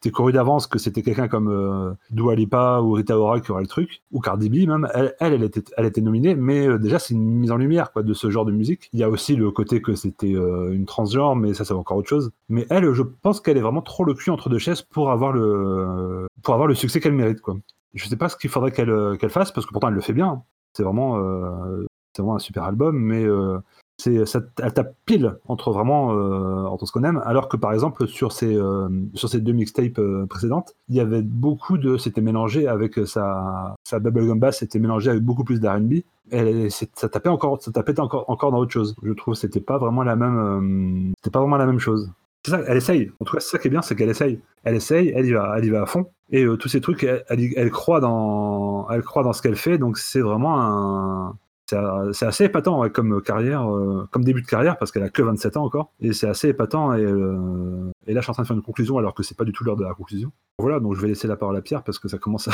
euh, c'était couru d'avance que c'était quelqu'un comme euh, Dua Lipa ou Rita Ora qui aurait le truc, ou Cardi B même. Elle, elle, était, elle était nominée, mais euh, déjà c'est une mise en lumière quoi de ce genre de musique. Il y a aussi le côté que c'était euh, une transgenre, mais ça c'est encore autre chose. Mais elle, je pense qu'elle est vraiment trop le cul entre deux chaises pour avoir le, pour avoir le succès qu'elle mérite quoi. Je sais pas ce qu'il faudrait qu'elle euh, fasse parce que pourtant elle le fait bien. hein. C'est vraiment, euh, c'est vraiment un super album, mais euh, c'est, ça, elle tape pile entre vraiment euh, entre ce qu'on aime. Alors que par exemple sur ces euh, sur ces deux mixtapes euh, précédentes, il y avait beaucoup de, c'était mélangé avec sa sa bubblegum bass, c'était mélangé avec beaucoup plus d'R&B. C'est- ça tapait encore, ça tapait encore encore dans autre chose. Je trouve c'était pas vraiment la même, c'était pas vraiment la même chose. C'est ça, elle essaye. En tout cas, c'est ça qui est bien, c'est qu'elle essaye. Elle essaye, elle y va, elle y va à fond. Et tous ces trucs, elle, elle, elle croit dans, elle croit dans ce qu'elle fait. Donc c'est vraiment un, c'est euh, c'est assez épatant comme carrière, euh, comme début de carrière, parce qu'elle a que 27 ans encore. Et c'est assez épatant. Et, euh, et là, je suis en train de faire une conclusion, alors que c'est pas du tout l'heure de la conclusion. Voilà, donc je vais laisser la parole à Pierre parce que ça commence à.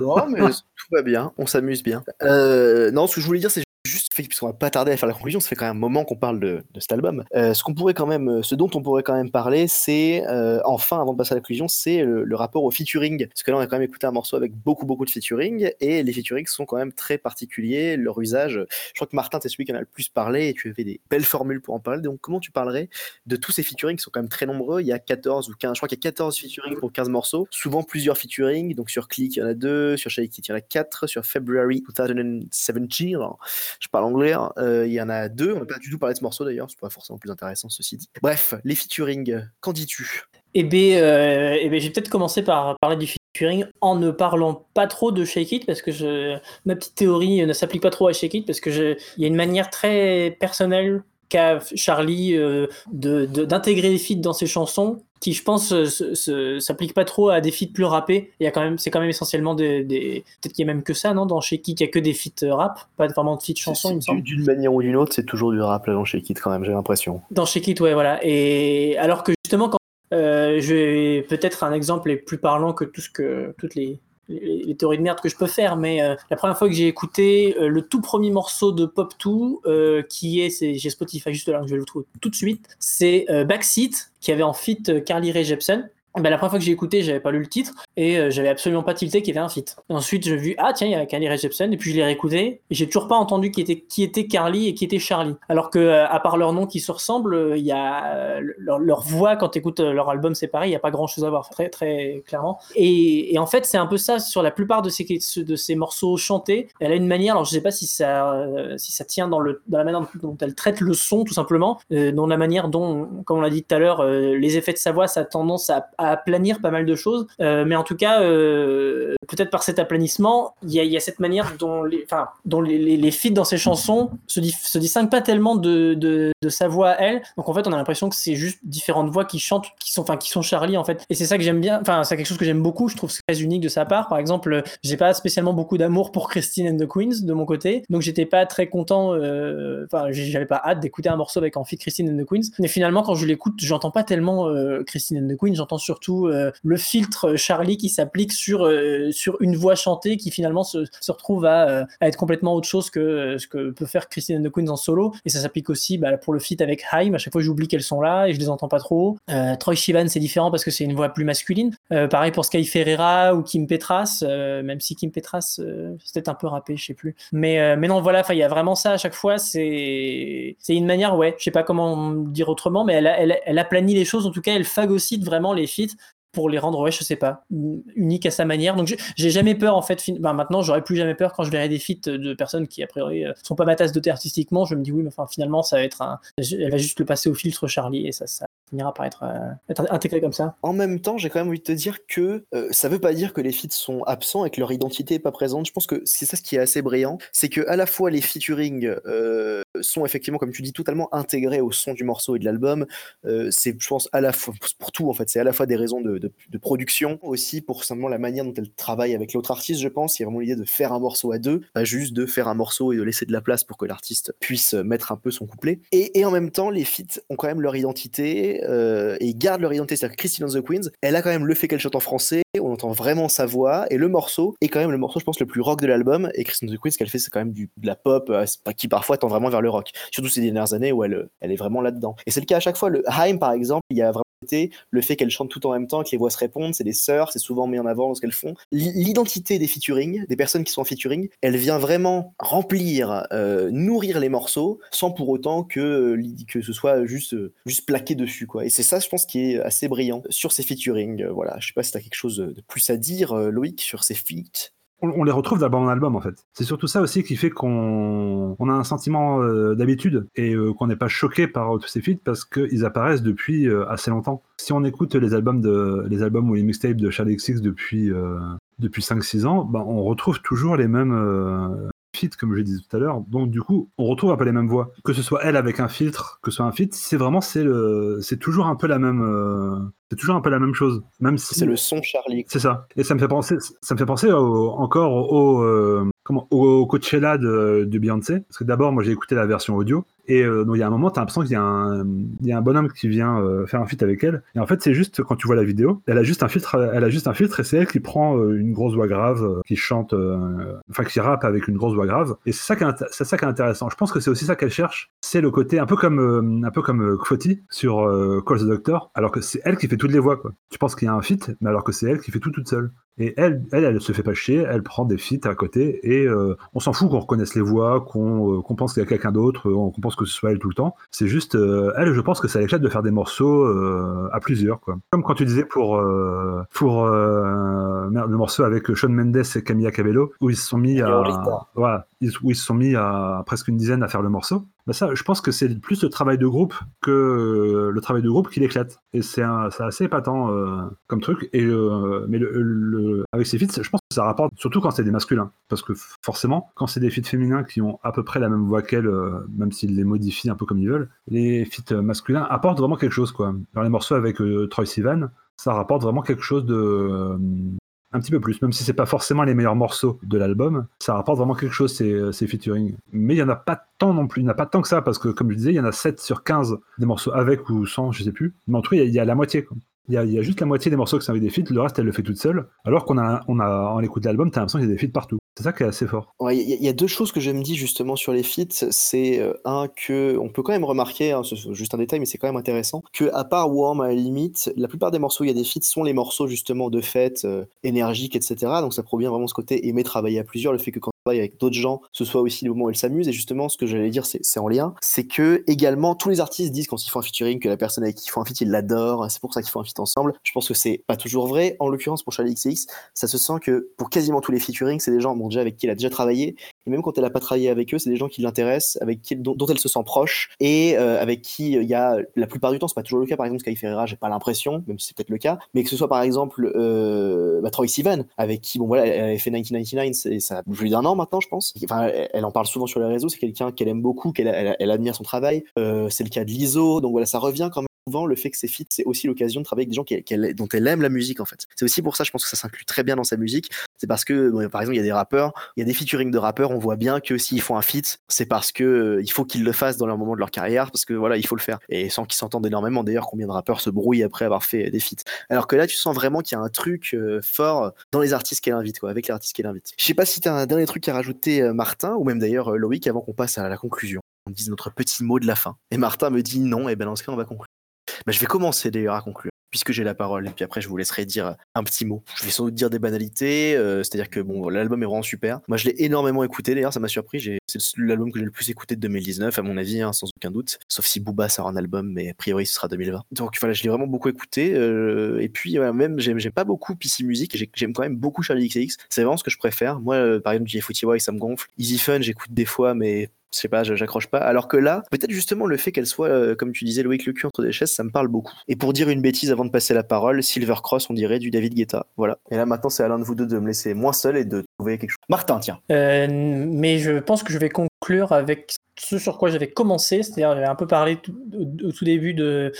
Non, mais <laughs> tout va bien, on s'amuse bien. Euh, non, ce que je voulais dire, c'est fait, puisqu'on va pas tarder à faire la conclusion, ça fait quand même un moment qu'on parle de, cet album. Euh, ce qu'on pourrait quand même, ce dont on pourrait quand même parler, c'est euh, enfin, avant de passer à la conclusion, c'est le, rapport au featuring. Parce que là, on a quand même écouté un morceau avec beaucoup, beaucoup de featuring, et les featuring sont quand même très particuliers. Leur usage, je crois que Martin, t'es celui qui en a le plus parlé, et tu avais des belles formules pour en parler. Donc, comment tu parlerais de tous ces featuring qui sont quand même très nombreux? Il y a 14 ou 15, je crois qu'il y a 14 featuring pour 15 morceaux, souvent plusieurs featuring. Donc, sur Click, il y en a deux, sur Shake il y en a 4, sur February 2017, alors, je parle anglais, hein, euh, il y en a deux. On n'a pas du tout parlé de ce morceau d'ailleurs, c'est pas forcément plus intéressant ceci dit. Bref, les featuring, qu'en dis-tu? Eh bien, euh, eh ben, j'ai peut-être commencé par parler du featuring en ne parlant pas trop de Shake It parce que ma petite théorie ne s'applique pas trop à Shake It parce que je, il y a une manière très personnelle qu'a Charlie euh, d'intégrer les feats dans ses chansons qui je pense se- se- s'applique pas trop à des feats plus rappés il y a quand même c'est quand même essentiellement des, des- peut-être qu'il y a même que ça non dans Shake It il y a que des feats euh, rap pas vraiment de feats chansons il me C'est- semble D'une manière ou d'une autre, c'est toujours du rap là dans chez Kid quand même, j'ai l'impression. dans Shake It, ouais, voilà. Et alors que justement, quand euh, je vais peut-être un exemple est plus parlant que tout ce que toutes les, les, théories de merde que je peux faire, mais euh, la première fois que j'ai écouté euh, le tout premier morceau de Pop 2, euh, qui est, c'est, j'ai Spotify juste là, je vais le trouver tout de suite, c'est euh, Backseat, qui avait en feat euh, Carly Rae Jepsen. Ben, la première fois que j'ai écouté, j'avais pas lu le titre et euh, j'avais absolument pas tilté qu'il y avait un feat. Ensuite, j'ai vu ah tiens, il y a Carly Rae et puis je l'ai réécouté et j'ai toujours pas entendu qui était qui était Carly et qui était Charlie. Alors que euh, à part leur nom qui se ressemblent, euh, il y a euh, leur, leur voix quand tu écoutes leur album séparé, il y a pas grand chose à voir très très clairement. Et, et en fait, c'est un peu ça sur la plupart de ces de ces morceaux chantés. Elle a une manière, alors je sais pas si ça euh, si ça tient dans le dans la manière dont elle traite le son tout simplement, euh, dans la manière dont, comme on l'a dit tout à l'heure, euh, les effets de sa voix, ça a tendance à aplanir pas mal de choses. Euh, mais en tout cas, euh, peut-être par cet aplanissement, il y a, cette manière dont les, feats dans ses chansons se, se distinguent pas tellement de, sa voix à elle. Donc en fait, on a l'impression que c'est juste différentes voix qui chantent, qui sont, qui sont Charlie en fait. Et c'est ça que j'aime bien. Enfin, c'est quelque chose que j'aime beaucoup. Je trouve très unique de sa part. Par exemple, j'ai pas spécialement beaucoup d'amour pour Christine and the Queens de mon côté, donc j'étais pas très content. euh, Enfin, j'avais pas hâte d'écouter un morceau avec en feat Christine and the Queens. Mais finalement, quand je l'écoute, j'entends pas tellement Christine and the Queens. J'entends surtout euh, le filtre Charlie qui s'applique sur euh, sur une voix chantée qui finalement se, se retrouve à, euh, être complètement autre chose que ce que peut faire Christine and the Queens en solo. Et ça s'applique aussi bah, pour le feat avec Haim. À chaque fois, j'oublie qu'elles sont là et je les entends pas trop. Troy Sivan, c'est différent parce que c'est une voix plus masculine. Pareil pour Sky Ferreira ou Kim Petras, même si Kim Petras, peut-être un peu rappé, je sais plus. Mais, mais non, voilà, il y a vraiment ça à chaque fois. C'est une manière, ouais, je sais pas comment dire autrement, mais elle, elle, elle aplanit les choses. En tout cas, elle phagocyte vraiment les pour les rendre, ouais, je sais pas, uniques à sa manière. Donc, j'ai- jamais peur, en fait. ben, maintenant, j'aurais plus jamais peur quand je verrai des feats de personnes qui, a priori, euh, sont pas ma tasse de thé artistiquement. Je me dis, oui, mais finalement, ça va être un. Elle va juste le passer au filtre Charlie et ça, finira par être, euh, être intégré comme ça. En même temps, j'ai quand même envie de te dire que euh, ça veut pas dire que les feats sont absents et que leur identité est pas présente. Je pense que c'est ça ce qui est assez brillant, c'est que à la fois les featuring euh, sont effectivement, comme tu dis, totalement intégrés au son du morceau et de l'album. Euh, c'est, je pense, à la fois pour tout en fait, c'est à la fois des raisons de, production, aussi pour simplement la manière dont elle travaille avec l'autre artiste. Je pense, il y a vraiment l'idée de faire un morceau à deux, pas juste de faire un morceau et de laisser de la place pour que l'artiste puisse mettre un peu son couplet. Et, en même temps, les feats ont quand même leur identité euh, et gardent leur identité. C'est-à-dire que Christine and the Queens, elle a quand même le fait qu'elle chante en français, on entend vraiment sa voix, et le morceau est quand même le morceau, je pense, le plus rock de l'album. Et Christine and the Queens, ce qu'elle fait, c'est quand même de la pop euh, qui parfois tend vraiment vers le Surtout ces dernières années où elle, elle est vraiment là-dedans. Et c'est le cas à chaque fois. Le Haim, par exemple, il y a vraiment été le fait qu'elle chante tout en même temps, que les voix se répondent, c'est des sœurs, c'est souvent mis en avant dans ce qu'elles font. L'identité des featuring, des personnes qui sont en featuring, elle vient vraiment remplir, euh, nourrir les morceaux, sans pour autant que, euh, que ce soit juste, euh, juste plaqué dessus. Quoi. Et c'est ça, je pense, qui est assez brillant sur ces featuring. Voilà. Je sais pas si tu as quelque chose de plus à dire, Loïc, sur ces feats. On, les retrouve d'album en album en fait. C'est surtout ça aussi qui fait qu'on on a un sentiment euh, d'habitude et euh, qu'on n'est pas choqué par tous ces feats parce qu'ils apparaissent depuis euh, assez longtemps. Si on écoute les albums les albums ou les mixtapes de Charlie XX depuis depuis 5-6 ans, ben, on retrouve toujours les mêmes feats comme je disais tout à l'heure. Donc du coup, on retrouve un peu les mêmes voix. Que ce soit elle avec un filtre, que ce soit un feat, c'est vraiment c'est le c'est toujours un peu la même euh, c'est toujours un peu la même chose. Même si C'est le son Charlie. c'est ça. Et ça me fait penser, ça me fait penser au- encore au, euh, comment, au Coachella de, de Beyoncé. Parce que d'abord, moi, j'ai écouté la version audio. Et euh, donc, il y a un moment, tu as l'impression qu'il y, a un- bonhomme qui vient euh, faire un feat avec elle. Et en fait, c'est juste quand tu vois la vidéo, elle a juste un filtre, elle a juste un filtre et c'est elle qui prend euh, une grosse voix grave, qui chante, enfin, qui rappe avec une grosse voix grave. Et c'est ça, qui est ça qui est intéressant. Je pense que c'est aussi ça qu'elle cherche. C'est le côté un peu comme, un peu comme Kvoti sur Call the Doctor, alors que c'est elle qui fait toutes les voix. Quoi. Tu penses qu'il y a un feat, mais alors que c'est elle qui fait tout toute seule. Et elle, elle, elle se fait pas chier, elle prend des feats à côté et on s'en fout qu'on reconnaisse les voix, qu'on qu'on pense qu'il y a quelqu'un d'autre, qu'on pense que ce soit elle tout le temps. C'est juste, euh, elle, je pense que ça l'éclate de faire des morceaux euh, à plusieurs. Quoi. Comme quand tu disais pour, euh, pour merde, le morceau avec Sean Mendes et Camilla Cabello, où ils se sont mis à, voilà, où ils se sont mis à presque une dizaine à faire le morceau. Bah ça, je pense que c'est plus le travail de groupe que le travail de groupe qui l'éclate. Et c'est assez épatant euh, comme truc. Et, euh, mais avec ces feats, je pense que ça rapporte surtout quand c'est des masculins. Parce que forcément, quand c'est des feats féminins qui ont à peu près la même voix qu'elles, euh, même s'ils les modifient un peu comme ils veulent, les feats masculins apportent vraiment quelque chose. Quoi. Dans les morceaux avec euh, Troy Sivan, ça rapporte vraiment quelque chose de. Euh, un petit peu plus, même si c'est pas forcément les meilleurs morceaux de l'album, ça rapporte vraiment quelque chose ces, ces featuring. Mais il y en a pas tant non plus, il n'y en a pas tant que ça, parce que comme je disais, il y en a 7 sur 15 des morceaux avec ou sans, je sais plus. Mais en tout cas, il y a- la moitié. Il y, a, juste la moitié des morceaux qui sont avec des feats, le reste elle le fait toute seule. Alors qu'on a, on a en écoute l'album, t'as l'impression qu'il y a des feats partout. C'est ça qui est assez fort. Il y, a- deux choses que je me dis justement sur les feats. C'est euh, un que on peut quand même remarquer, hein, juste un détail, mais c'est quand même intéressant, que à part Warm à la limite, la plupart des morceaux où il y a des feats sont les morceaux justement de fête, euh, énergiques, etc. Donc ça provient vraiment ce côté aimer travailler à plusieurs, le fait que quand avec d'autres gens, ce soit aussi le moment où elle s'amuse. Et justement, ce que j'allais dire, c'est en lien, c'est que également tous les artistes disent quand ils font un featuring que la personne avec qui ils font un feat, ils l'adorent. C'est pour ça qu'ils font un feat ensemble. Je pense que c'est pas toujours vrai. En l'occurrence pour Charlie XX, ça se sent que pour quasiment tous les featuring, c'est des gens avec qui elle a déjà travaillé. Et même quand elle n'a pas travaillé avec eux, c'est des gens qui l'intéressent, avec qui, dont, elle se sent proche, et euh, avec qui il y a la plupart du temps, c'est pas toujours le cas. Par exemple, Sky Ferreira, j'ai pas l'impression, même si c'est peut-être le cas, mais que ce soit par exemple euh, bah, Troy Sivan, avec qui, bon voilà, elle avait fait 1999, c'est- ça a plus d'un an maintenant, je pense. Enfin, elle, en parle souvent sur les réseaux. C'est quelqu'un qu'elle aime beaucoup, qu'elle elle, elle admire son travail. Euh, c'est le cas de Lizzo, donc voilà, ça revient quand même souvent le fait que c'est fit, c'est aussi l'occasion de travailler avec des gens dont elle aime la musique en fait. C'est aussi pour ça, je pense que ça s'inclut très bien dans sa musique. C'est parce que, par exemple, il y a des rappeurs, il y a des featuring de rappeurs, on voit bien que s'ils font un feat, c'est parce que euh, il faut qu'ils le fassent dans leur moment de leur carrière, parce que voilà, il faut le faire. Et sans qu'ils s'entendent énormément, d'ailleurs, combien de rappeurs se brouillent après avoir fait des feats. Alors que là, tu sens vraiment qu'il y a un truc euh, fort dans les artistes qu'elle invite, quoi, avec les artistes qu'elle invite. Je sais pas si tu as un dernier truc à rajouter, euh, Martin, ou même d'ailleurs Loïc, avant qu'on passe à la conclusion. On dise notre petit mot de la fin. Et Martin me dit non, et ben dans ce cas, on va conclure. Bah, je vais commencer d'ailleurs à conclure, puisque j'ai la parole, et puis après je vous laisserai dire un petit mot. Je vais sans doute dire des banalités, euh, c'est-à-dire que bon, l'album est vraiment super. Moi je l'ai énormément écouté, d'ailleurs ça m'a surpris, c'est l'album que j'ai le plus écouté de 2019, à mon avis, hein, sans aucun doute. Sauf si Booba sort un album, mais a priori ce sera 2020. Donc voilà, je l'ai vraiment beaucoup écouté, euh, et puis même j'aime pas beaucoup PC Music, j'ai- j'aime quand même beaucoup Charlie XCX, c'est vraiment ce que je préfère. Moi, euh, par exemple, JFOTY, ça me gonfle. Easy Fun, j'écoute des fois, mais je sais pas, je- j'accroche pas. Alors que là, peut-être justement le fait qu'elle soit, euh, comme tu disais, Loïc le cul entre des chaises, ça me parle beaucoup. Et pour dire une bêtise avant de passer la parole, Silver Cross, on dirait du David Guetta. Voilà. Et là maintenant, c'est à l'un de vous deux de me laisser moins seul et de trouver quelque chose. Martin, tiens. Euh, mais je pense que je vais conclure avec ce sur quoi j'avais commencé, c'est-à-dire j'avais un peu parlé tout- au, au tout début de,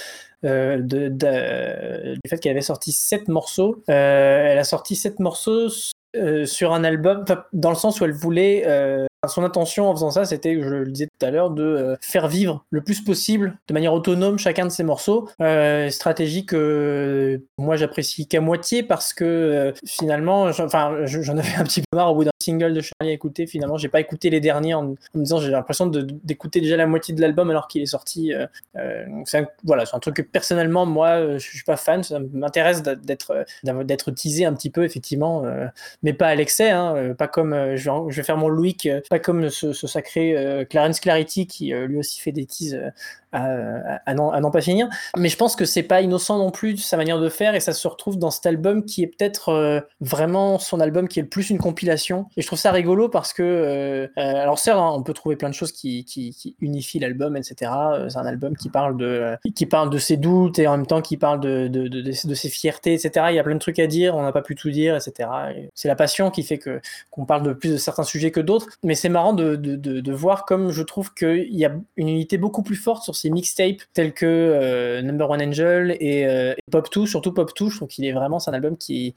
euh, de- de- du fait qu'elle avait sorti sept morceaux. Euh, elle a sorti sept morceaux euh, sur un album, dans le sens où elle voulait. euh, son intention en faisant ça, c'était, je le disais tout à l'heure, de euh, faire vivre le plus possible, de manière autonome, chacun de ses morceaux. Euh, stratégie que moi j'apprécie qu'à moitié parce que euh, finalement, j'en- avais un petit peu marre au bout d'un single de Charlie à écouter. Finalement, j'ai pas écouté les derniers en, me disant j'ai l'impression d'écouter déjà la moitié de l'album alors qu'il est sorti. euh, euh, un, voilà, c'est un truc que personnellement, moi, euh, je suis pas fan. Ça m'intéresse d'être euh, d'être teasé un petit peu, effectivement, euh, mais pas à l'excès. Hein, euh, pas comme euh, je, vais, faire mon Louis, euh, pas comme ce, sacré euh, Clarence Clarity qui euh, lui aussi fait des teases. À, à- n'en pas finir. Mais je pense que c'est pas innocent non plus sa manière de faire et ça se retrouve dans cet album qui est peut-être euh, vraiment son album qui est le plus une compilation. Et je trouve ça rigolo parce que, euh, euh, alors certes, hein, on peut trouver plein de choses qui, qui, qui unifient l'album, etc. C'est un album qui parle de, qui parle de ses doutes et en même temps qui parle de, de, de, ses fiertés, etc. Il y a plein de trucs à dire, on n'a pas pu tout dire, etc. Et C'est la passion qui fait que qu'on parle de plus de certains sujets que d'autres. Mais c'est marrant de voir comme je trouve qu'il y a une unité beaucoup plus forte sur ces mixtapes tels que euh, Number One Angel et, euh, Pop 2, surtout Pop 2, je trouve qu'il est vraiment, c'est un album qui,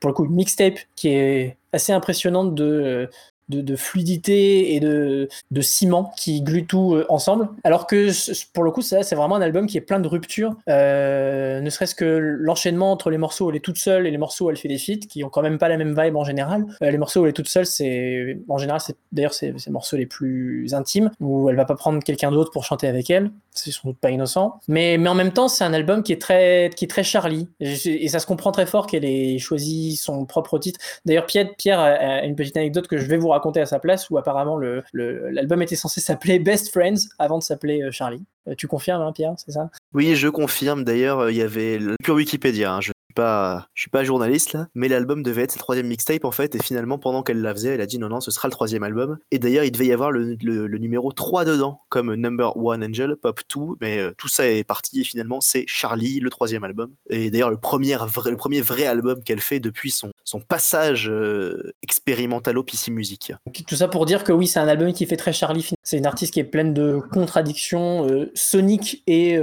pour le coup, une mixtape qui est assez impressionnante de, euh, de, fluidité et de, ciment qui glue tout euh, ensemble. Alors que pour le coup, ça, c'est vraiment un album qui est plein de ruptures, euh, ne serait-ce que l'enchaînement entre les morceaux où elle est toute seule et les morceaux où elle fait des feats, qui ont quand même pas la même vibe en général. Euh, les morceaux où elle est toute seule, c'est en général, c'est d'ailleurs c'est les morceaux les plus intimes où elle va pas prendre quelqu'un d'autre pour chanter avec elle. C'est sans doute pas innocent, mais en même temps, c'est un album qui est très qui est très Charlie et, ça se comprend très fort qu'elle ait choisi son propre titre. D'ailleurs, Pierre, Pierre a une petite anecdote que je vais vous raconter à sa place où apparemment le- le- l'album était censé s'appeler Best Friends avant de s'appeler euh, Charlie. Euh, tu confirmes, hein, Pierre, c'est ça? Oui, je confirme. D'ailleurs, euh, il y avait le pure Wikipédia. hein, Je pas, je suis pas journaliste là, mais l'album devait être sa troisième mixtape en fait, et finalement pendant qu'elle la faisait, elle a dit non non, ce sera le troisième album. Et d'ailleurs, il devait y avoir le, numéro 3 dedans, comme Number One Angel, Pop 2, mais euh, tout ça est parti et finalement c'est Charlie, le troisième album. Et d'ailleurs le premier vrai, le premier vrai album qu'elle fait depuis son son passage euh, expérimental au PC Music. Tout ça pour dire que oui, c'est un album qui fait très Charlie. C'est une artiste qui est pleine de contradictions euh, soniques et,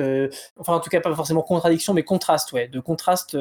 enfin en tout cas pas forcément contradictions, mais contrastes, ouais, de contrastes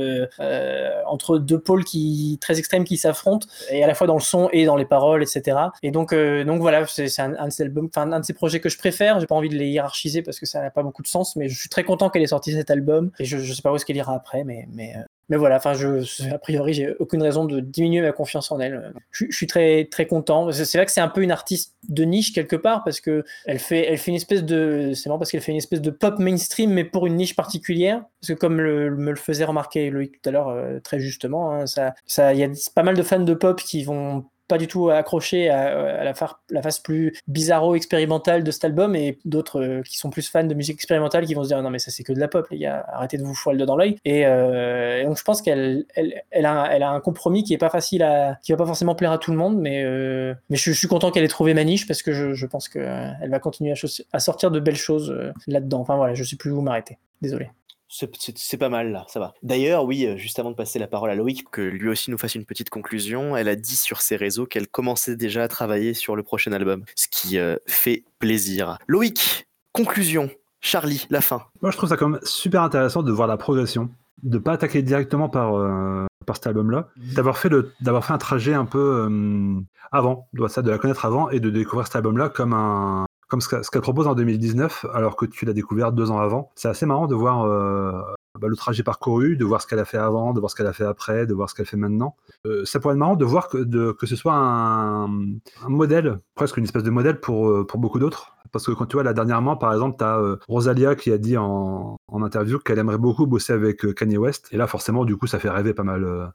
entre deux pôles qui très extrêmes qui s'affrontent et à la fois dans le son et dans les paroles, etc. Et donc, euh, donc voilà, c'est un, un de ses albums, un de ses projets que je préfère. J'ai pas envie de les hiérarchiser parce que ça n'a pas beaucoup de sens, mais je suis très content qu'elle ait sorti cet album et je, je sais pas où est-ce qu'elle ira après, mais mais euh, mais voilà, enfin, je, a priori, j'ai aucune raison de diminuer ma confiance en elle. Je, je suis très, très content. C'est vrai que c'est un peu une artiste de niche quelque part parce que elle fait, elle fait une espèce de, c'est marrant parce qu'elle fait une espèce de pop mainstream mais pour une niche particulière. Parce que comme le- me le faisait remarquer Loïc tout à l'heure euh, très justement, hein, ça, ça, il y a pas mal de fans de pop qui vont pas du tout accrochés à, la, la face plus bizarro expérimentale de cet album et d'autres euh, qui sont plus fans de musique expérimentale qui vont se dire non mais ça c'est que de la pop les gars arrêtez de vous foirer le dos dans l'œil. Et, euh, et donc je pense qu'elle elle, elle a, un compromis qui est pas facile à qui va pas forcément plaire à tout le monde mais euh, je, suis content qu'elle ait trouvé ma niche parce que je, pense que euh, elle va continuer à, à sortir de belles choses euh, là-dedans. Enfin voilà je sais plus où m'arrêter. Désolé C'est- pas mal là, ça va. D'ailleurs, oui, euh, juste avant de passer la parole à Loïc, que lui aussi nous fasse une petite conclusion, elle a dit sur ses réseaux qu'elle commençait déjà à travailler sur le prochain album, ce qui euh, fait plaisir. Loïc, conclusion. Charlie, la fin. Moi, je trouve ça quand même super intéressant de voir la progression, de pas attaquer directement par, euh, par cet album-là, d'avoir fait, le- d'avoir fait un trajet un peu euh, avant, de, ça, de la connaître avant et de découvrir cet album-là comme un comme ce que- ce qu'elle propose en 2019, alors que tu l'as découvert deux ans avant. C'est assez marrant de voir euh, bah, le trajet parcouru, de voir ce qu'elle a fait avant, de voir ce qu'elle a fait après, de voir ce qu'elle fait maintenant. Euh, ça pourrait être marrant de voir que, que ce soit un, un modèle, presque une espèce de modèle pour, euh, pour beaucoup d'autres. Parce que quand tu vois, là, dernièrement, par exemple, tu as Rosalia qui a dit en, interview qu'elle aimerait beaucoup bosser avec euh, Kanye West. Et là, forcément, du coup, ça fait rêver pas mal. euh.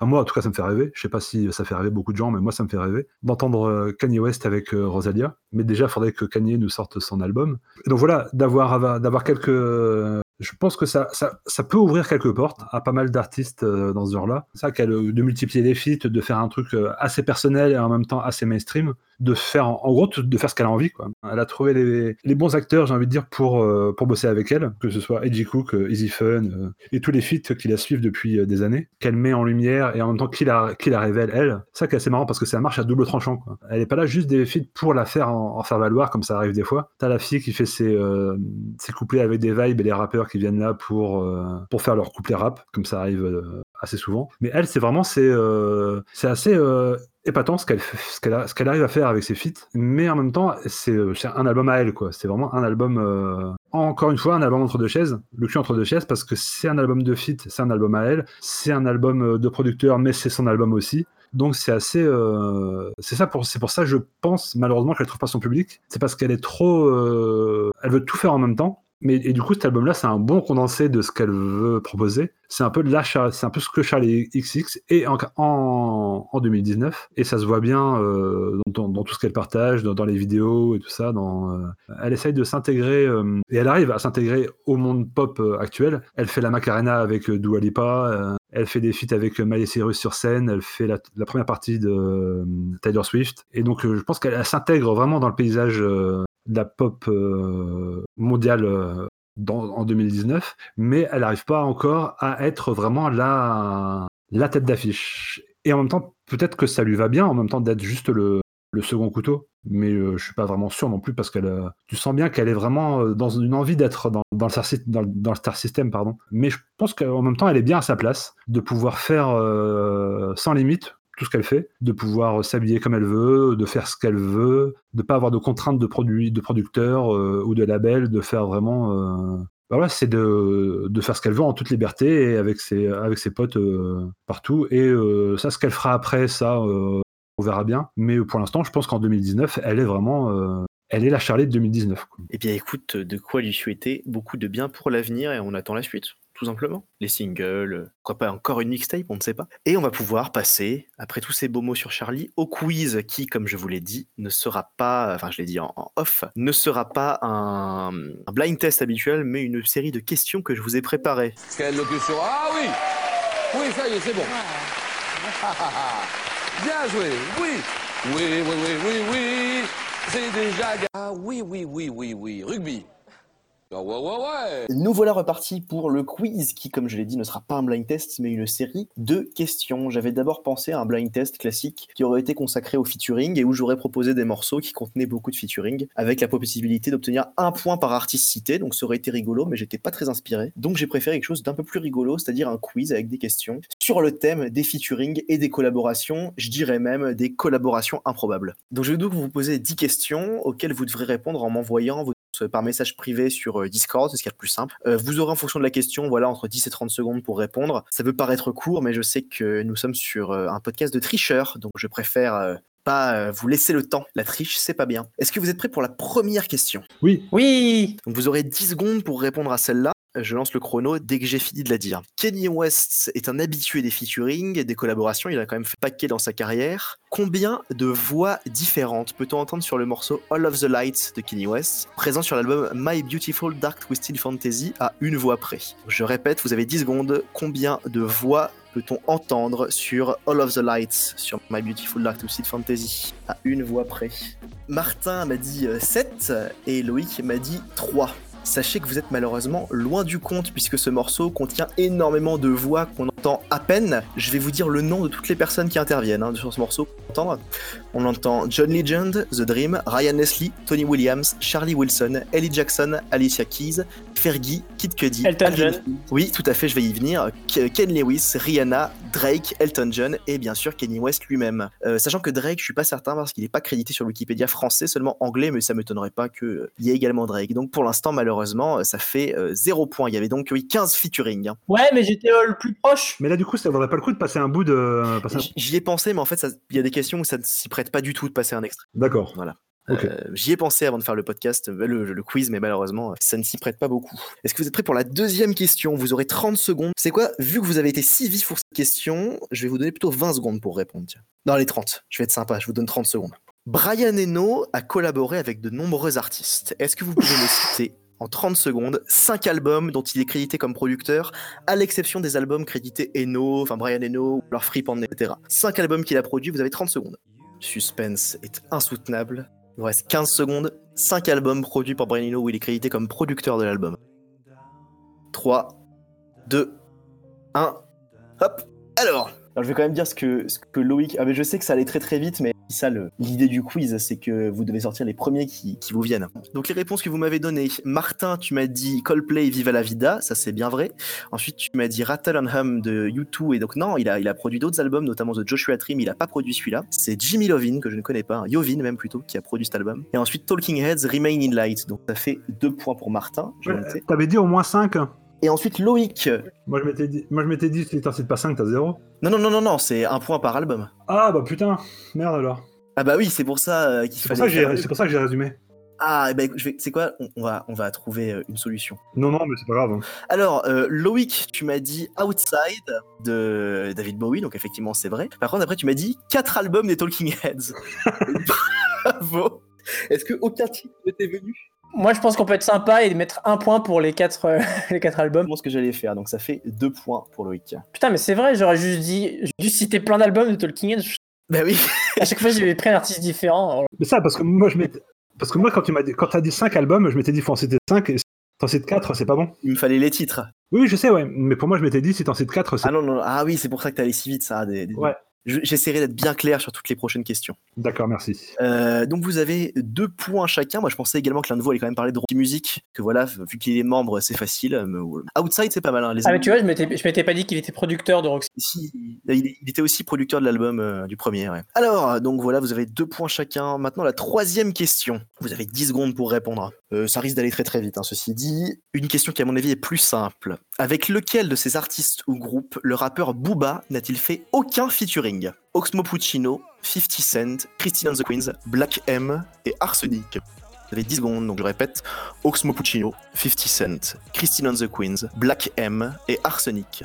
Moi, en tout cas, ça me fait rêver. Je sais pas si ça fait rêver beaucoup de gens, mais moi, ça me fait rêver d'entendre euh, Kanye West avec euh, Rosalia. Mais déjà, il faudrait que Kanye nous sorte son album. Donc voilà, d'avoir d'avoir quelques. euh, Je pense que ça, ça, peut ouvrir quelques portes à pas mal d'artistes euh, dans ce genre-là. Ça, euh, de multiplier les feats, de faire un truc euh, assez personnel et en même temps assez mainstream, de faire, en gros, de faire ce qu'elle a envie. Quoi. Elle a trouvé les, bons acteurs, j'ai envie de dire, pour, euh, pour bosser avec elle, que ce soit Edgy Cook, euh, Easy Fun euh, et tous les feats qui la suivent depuis des années, qu'elle met en lumière et en même temps qui la, qui la révèle, elle. Ça qui est assez marrant parce que ça marche à double tranchant. Quoi. Elle est pas là juste des feats pour la faire en, faire valoir, comme ça arrive des fois. T'as la fille qui fait ses, ses couplets avec des vibes et les rappeurs qui viennent là pour, pour faire leur couplet rap, comme ça arrive assez souvent. Mais elle, c'est vraiment, c'est assez épatant ce qu'elle arrive à faire avec ses feats, mais en même temps, c'est euh, un album à elle, quoi. C'est vraiment un album, euh, encore une fois, un album entre deux chaises, le cul entre deux chaises, parce que c'est un album de feats, c'est un album à elle, c'est un album euh, de producteur, mais c'est son album aussi. Donc c'est assez, c'est ça pour, c'est pour ça je pense malheureusement qu'elle trouve pas son public. C'est parce qu'elle est trop, elle veut tout faire en même temps. Mais et du coup cet album-là c'est un bon condensé de ce qu'elle veut proposer. C'est un peu de la, Char- c'est un peu ce que Charlie XX est en, en, en 2019 et ça se voit bien euh, dans, tout ce qu'elle partage, dans, les vidéos et tout ça. Dans, euh, elle essaye de s'intégrer euh, et elle arrive à s'intégrer au monde pop actuel. Elle fait la Macarena avec Dua Lipa. elle fait des feats avec Miley Cyrus sur scène. Elle fait la, la première partie de Taylor Swift. Et donc, je pense qu'elle elle s'intègre vraiment dans le paysage de la pop euh, mondiale euh, en 2019. Mais elle n'arrive pas encore à être vraiment la, tête d'affiche. Et en même temps, peut-être que ça lui va bien, en même temps, d'être juste le, second couteau. Mais euh, je suis pas vraiment sûr non plus parce qu'elle, tu sens bien qu'elle est vraiment dans une envie d'être dans, le star, system, pardon. Mais je pense qu'en même temps, elle est bien à sa place de pouvoir faire sans limite tout ce qu'elle fait, de pouvoir s'habiller comme elle veut, de faire ce qu'elle veut, de pas avoir de contraintes de produits, de producteurs euh, ou de labels, de faire vraiment. euh, bah voilà, c'est de, de faire ce qu'elle veut en toute liberté et avec ses, avec ses potes euh, partout. Et euh, ça, ce qu'elle fera après, ça, euh, on verra bien. Mais pour l'instant, je pense qu'en 2019, elle est vraiment. euh, elle est la Charlie de 2019. quoi. Eh bien, écoute, de quoi lui souhaiter beaucoup de bien pour l'avenir et on attend la suite, tout simplement. Les singles, euh, pourquoi pas encore une mixtape, on ne sait pas. Et on va pouvoir passer, après tous ces beaux mots sur Charlie, au quiz qui, comme je vous l'ai dit, ne sera pas, enfin, je l'ai dit en, en off, ne sera pas un, un blind test habituel, mais une série de questions que je vous ai préparées. Quelle locution Ah oui Oui, ça y est, c'est bon. <laughs> Bien joué, oui. Oui, oui, oui, oui, oui. C'est déjà... ga- Ah oui, oui, oui, oui, oui. Rugby. Ah ouais, ouais, ouais. Nous voilà repartis pour le quiz qui, comme je l'ai dit, ne sera pas un blind test, mais une série de questions. J'avais d'abord pensé à un blind test classique qui aurait été consacré au featuring et où j'aurais proposé des morceaux qui contenaient beaucoup de featuring, avec la possibilité d'obtenir un point par artiste cité. Donc ça aurait été rigolo, mais j'étais pas très inspiré. Donc j'ai préféré quelque chose d'un peu plus rigolo, c'est-à-dire un quiz avec des questions sur le thème des featuring et des collaborations, je dirais même des collaborations improbables. Donc je vais donc vous poser 10 questions auxquelles vous devrez répondre en m'envoyant vos par message privé sur euh, Discord, c'est ce qu'il y a de plus simple. Euh, vous aurez en fonction de la question, voilà, entre 10 et 30 secondes pour répondre. Ça peut paraître court, mais je sais que nous sommes sur euh, un podcast de tricheurs, donc je préfère euh, pas euh, vous laisser le temps. La triche, c'est pas bien. Est-ce que vous êtes prêts pour la première question? Oui, Oui Donc vous aurez 10 secondes pour répondre à celle-là. Je lance le chrono dès que j'ai fini de la dire. Kanye West est un habitué des featuring, des collaborations, il a quand même fait paquet dans sa carrière. Combien de voix différentes peut-on entendre sur le morceau All of the Lights de Kanye West, présent sur l'album My Beautiful Dark Twisted Fantasy à une voix près? Je répète, vous avez 10 secondes. Combien de voix peut-on entendre sur All of the Lights, sur My Beautiful Dark Twisted Fantasy à une voix près? Martin m'a dit euh, 7 et Loïc m'a dit 3. Sachez que vous êtes malheureusement loin du compte puisque ce morceau contient énormément de voix qu'on entend à peine. Je vais vous dire le nom de toutes les personnes qui interviennent hein, sur ce morceau pour entendre. On entend John Legend, The Dream, Ryan Leslie, Tony Williams, Charlie Wilson, Ellie Jackson, Alicia Keys, Fergie, Kid Cudi, Elton John. Oui, tout à fait, je vais y venir. Ken Lewis, Rihanna, Drake, Elton John et bien sûr Kanye West lui-même. Euh, sachant que Drake, je suis pas certain parce qu'il n'est pas crédité sur Wikipédia français, seulement anglais, mais ça m'étonnerait pas qu'il y ait également Drake. Donc pour l'instant, malheureusement, ça fait euh, zéro point. Il y avait donc oui, 15 featuring. hein. Ouais, mais j'étais euh, le plus proche. Mais là du coup, ça vaudrait pas le coup de passer un bout de. passer un- J- J'y ai pensé, mais en fait, il y a des questions où ça ne s'y prête pas du tout de passer un extrait. D'accord. Ok. Euh, J'y ai pensé avant de faire le podcast, euh, le, le quiz, mais malheureusement, ça ne s'y prête pas beaucoup. Est-ce que vous êtes prêts pour la deuxième question? Vous aurez 30 secondes. C'est quoi Vu que vous avez été si vif pour cette question, je vais vous donner plutôt 20 secondes pour répondre. tiens. Non, les 30. Je vais être sympa, je vous donne 30 secondes. Brian Eno a collaboré avec de nombreux artistes. Est-ce que vous pouvez me citer en 30 secondes 5 albums dont il est crédité comme producteur, à l'exception des albums crédités Eno, enfin Brian Eno, leur Free Pan, etc. 5 albums qu'il a produits, vous avez 30 secondes. Suspense est insoutenable. Il vous reste 15 secondes. 5 albums produits par Brian Eno où il est crédité comme producteur de l'album. 3, 2, 1. Hop Alors alors, je vais quand même dire ce que, ce que Loïc. Ah, mais je sais que ça allait très très vite, mais ça l'idée du quiz, c'est que vous devez sortir les premiers qui, qui vous viennent. Donc les réponses que vous m'avez données. Martin, tu m'as dit Coldplay Viva la Vida, ça c'est bien vrai. Ensuite, tu m'as dit Rattle and Hum de U2, et donc non, il a, il a produit d'autres albums, notamment The Joshua Tree, mais il a pas produit celui-là. C'est Jimmy Lovin, que je ne connais pas, hein, Yovin même plutôt, qui a produit cet album. Et ensuite Talking Heads Remain in Light, donc ça fait deux points pour Martin. Ouais. T'avais dit au moins 5 Et ensuite Loïc. Moi je m'étais dit, moi, je m'étais dit cites pas 5, t'as 0. Non, non, non, non, non, c'est un point par album. Ah bah putain, merde alors. Ah bah oui, c'est pour ça euh, qu'il C'est pour, fallait. ça que j'ai- faire- c'est pour ça que j'ai résumé. Ah, bah, je vais... c'est quoi? On, on va, on va trouver euh, une solution. Non, non, mais c'est pas grave. hein. Alors, euh, Loïc, tu m'as dit Outside de David Bowie, donc effectivement c'est vrai. Par contre, après, tu m'as dit quatre albums des Talking Heads. <laughs> Bravo. Est-ce que aucun titre ne t'est venu? Moi, je pense qu'on peut être sympa et mettre un point pour les quatre, euh, <laughs> les quatre albums. C'est ce que j'allais faire, donc ça fait deux points pour Loïc. Putain, mais c'est vrai, j'aurais juste dit, j'ai juste cité plein d'albums de Tolkien. Heads. Bah oui. <laughs> À chaque fois, j'ai pris un artiste différent. Alors, Mais ça, parce que moi, je m'étais. Parce que moi, quand tu m'as dit, quand t'as dit 5 albums, je m'étais dit, faut en citer 5, et si t'en cites 4, c'est pas bon. Il me fallait les titres. Oui, je sais, ouais. Mais pour moi, je m'étais dit, si t'en cites 4, c'est. Ah non, non, ah oui, c'est pour ça que t'es allé si vite, ça. Des, des- Ouais. Je- J'essaierai d'être bien clair sur toutes les prochaines questions. D'accord, merci. Euh, donc vous avez deux points chacun. Moi je pensais également que l'un de vous allait quand même parler de rock musique. Que voilà, vu qu'il est membre, c'est facile. euh, mais, euh, Outside c'est pas mal. hein, les Ah, mais tu vois, je m'étais, je m'étais pas dit qu'il était producteur de Roxy. Si, il, il était aussi producteur de l'album euh, du premier. ouais. Alors, donc voilà, vous avez deux points chacun. Maintenant, la troisième question. Vous avez 10 secondes pour répondre. Euh, ça risque d'aller très très vite, hein, ceci dit. Une question qui, à mon avis, est plus simple. Avec lequel de ces artistes ou groupes le rappeur Booba n'a-t-il fait aucun featuring? Oxmo Puccino, 50 Cent, Christine and the Queens, Black M et Arsenic. Vous avez 10 secondes, donc je répète. Oxmo Puccino, 50 Cent, Christine and the Queens, Black M et Arsenic.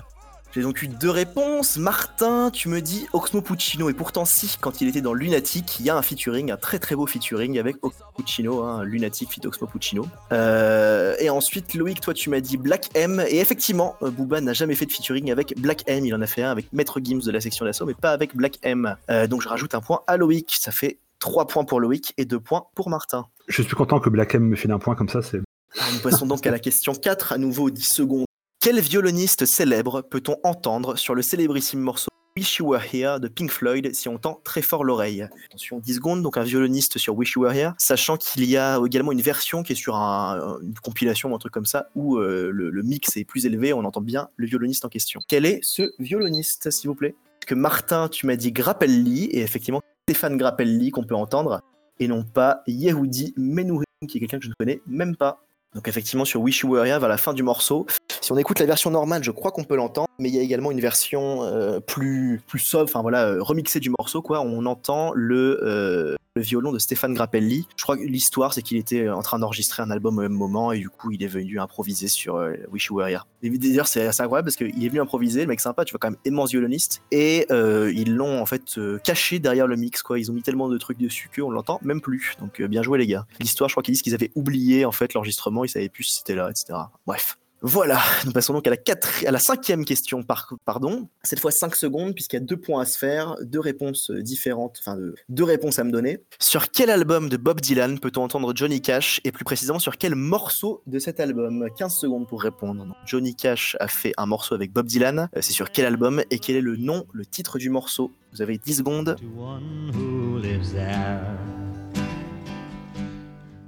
J'ai donc eu deux réponses. Martin, tu me dis Oxmo Puccino. Et pourtant, si, quand il était dans Lunatic, il y a un featuring, un très très beau featuring avec Oxmo Puccino, hein, Lunatic fit Oxmo Puccino. Euh, et ensuite, Loïc, toi, tu m'as dit Black M. Et effectivement, euh, Booba n'a jamais fait de featuring avec Black M. Il en a fait un avec Maître Gims de la section d'assaut, mais pas avec Black M. Euh, donc je rajoute un point à Loïc. Ça fait 3 points pour Loïc et 2 points pour Martin. Je suis content que Black M me file un point comme ça. C'est Ah, Nous passons donc à la question 4, à nouveau 10 secondes. Quel violoniste célèbre peut-on entendre sur le célébrissime morceau Wish You Were Here de Pink Floyd si on tend très fort l'oreille? Attention, 10 secondes, donc un violoniste sur Wish You Were Here, sachant qu'il y a également une version qui est sur un- une compilation ou un truc comme ça, où euh, le, mix est plus élevé, on entend bien le violoniste en question. Quel est ce violoniste, s'il vous plaît? Que Martin, tu m'as dit Grappelli, et effectivement, Stéphane Grappelli qu'on peut entendre, et non pas Yehudi Menuhin, qui est quelqu'un que je ne connais même pas. Donc effectivement sur Wish You Were Here vers la fin du morceau. Si on écoute la version normale, je crois qu'on peut l'entendre, mais il y a également une version euh, plus plus soft, enfin voilà, euh, remixée du morceau quoi. On entend le euh, le violon de Stéphane Grappelli. Je crois que l'histoire c'est qu'il était en train d'enregistrer un album au même moment et du coup il est venu improviser sur Wish You Were Here. D'ailleurs c'est assez incroyable parce qu'il est venu improviser, le mec sympa, tu vois quand même immense violoniste et ils l'ont en fait caché derrière le mix quoi. Ils ont mis tellement de trucs dessus qu'on l'entend même plus. Donc bien joué les gars. L'histoire, je crois qu'ils disent qu'ils avaient oublié en fait l'enregistrement, ils savaient plus si c'était là, etc. Bref. Voilà, nous passons donc à la, quatre... à la cinquième question, par... pardon. Cette fois 5 secondes, puisqu'il y a deux points à se faire, deux réponses euh, différentes, enfin de- deux réponses à me donner. Sur quel album de Bob Dylan peut-on entendre Johnny Cash, et plus précisément sur quel morceau de cet album? 15 secondes pour répondre. Johnny Cash a fait un morceau avec Bob Dylan, Euh, c'est sur quel album, et quel est le nom, le titre du morceau? Vous avez 10 secondes.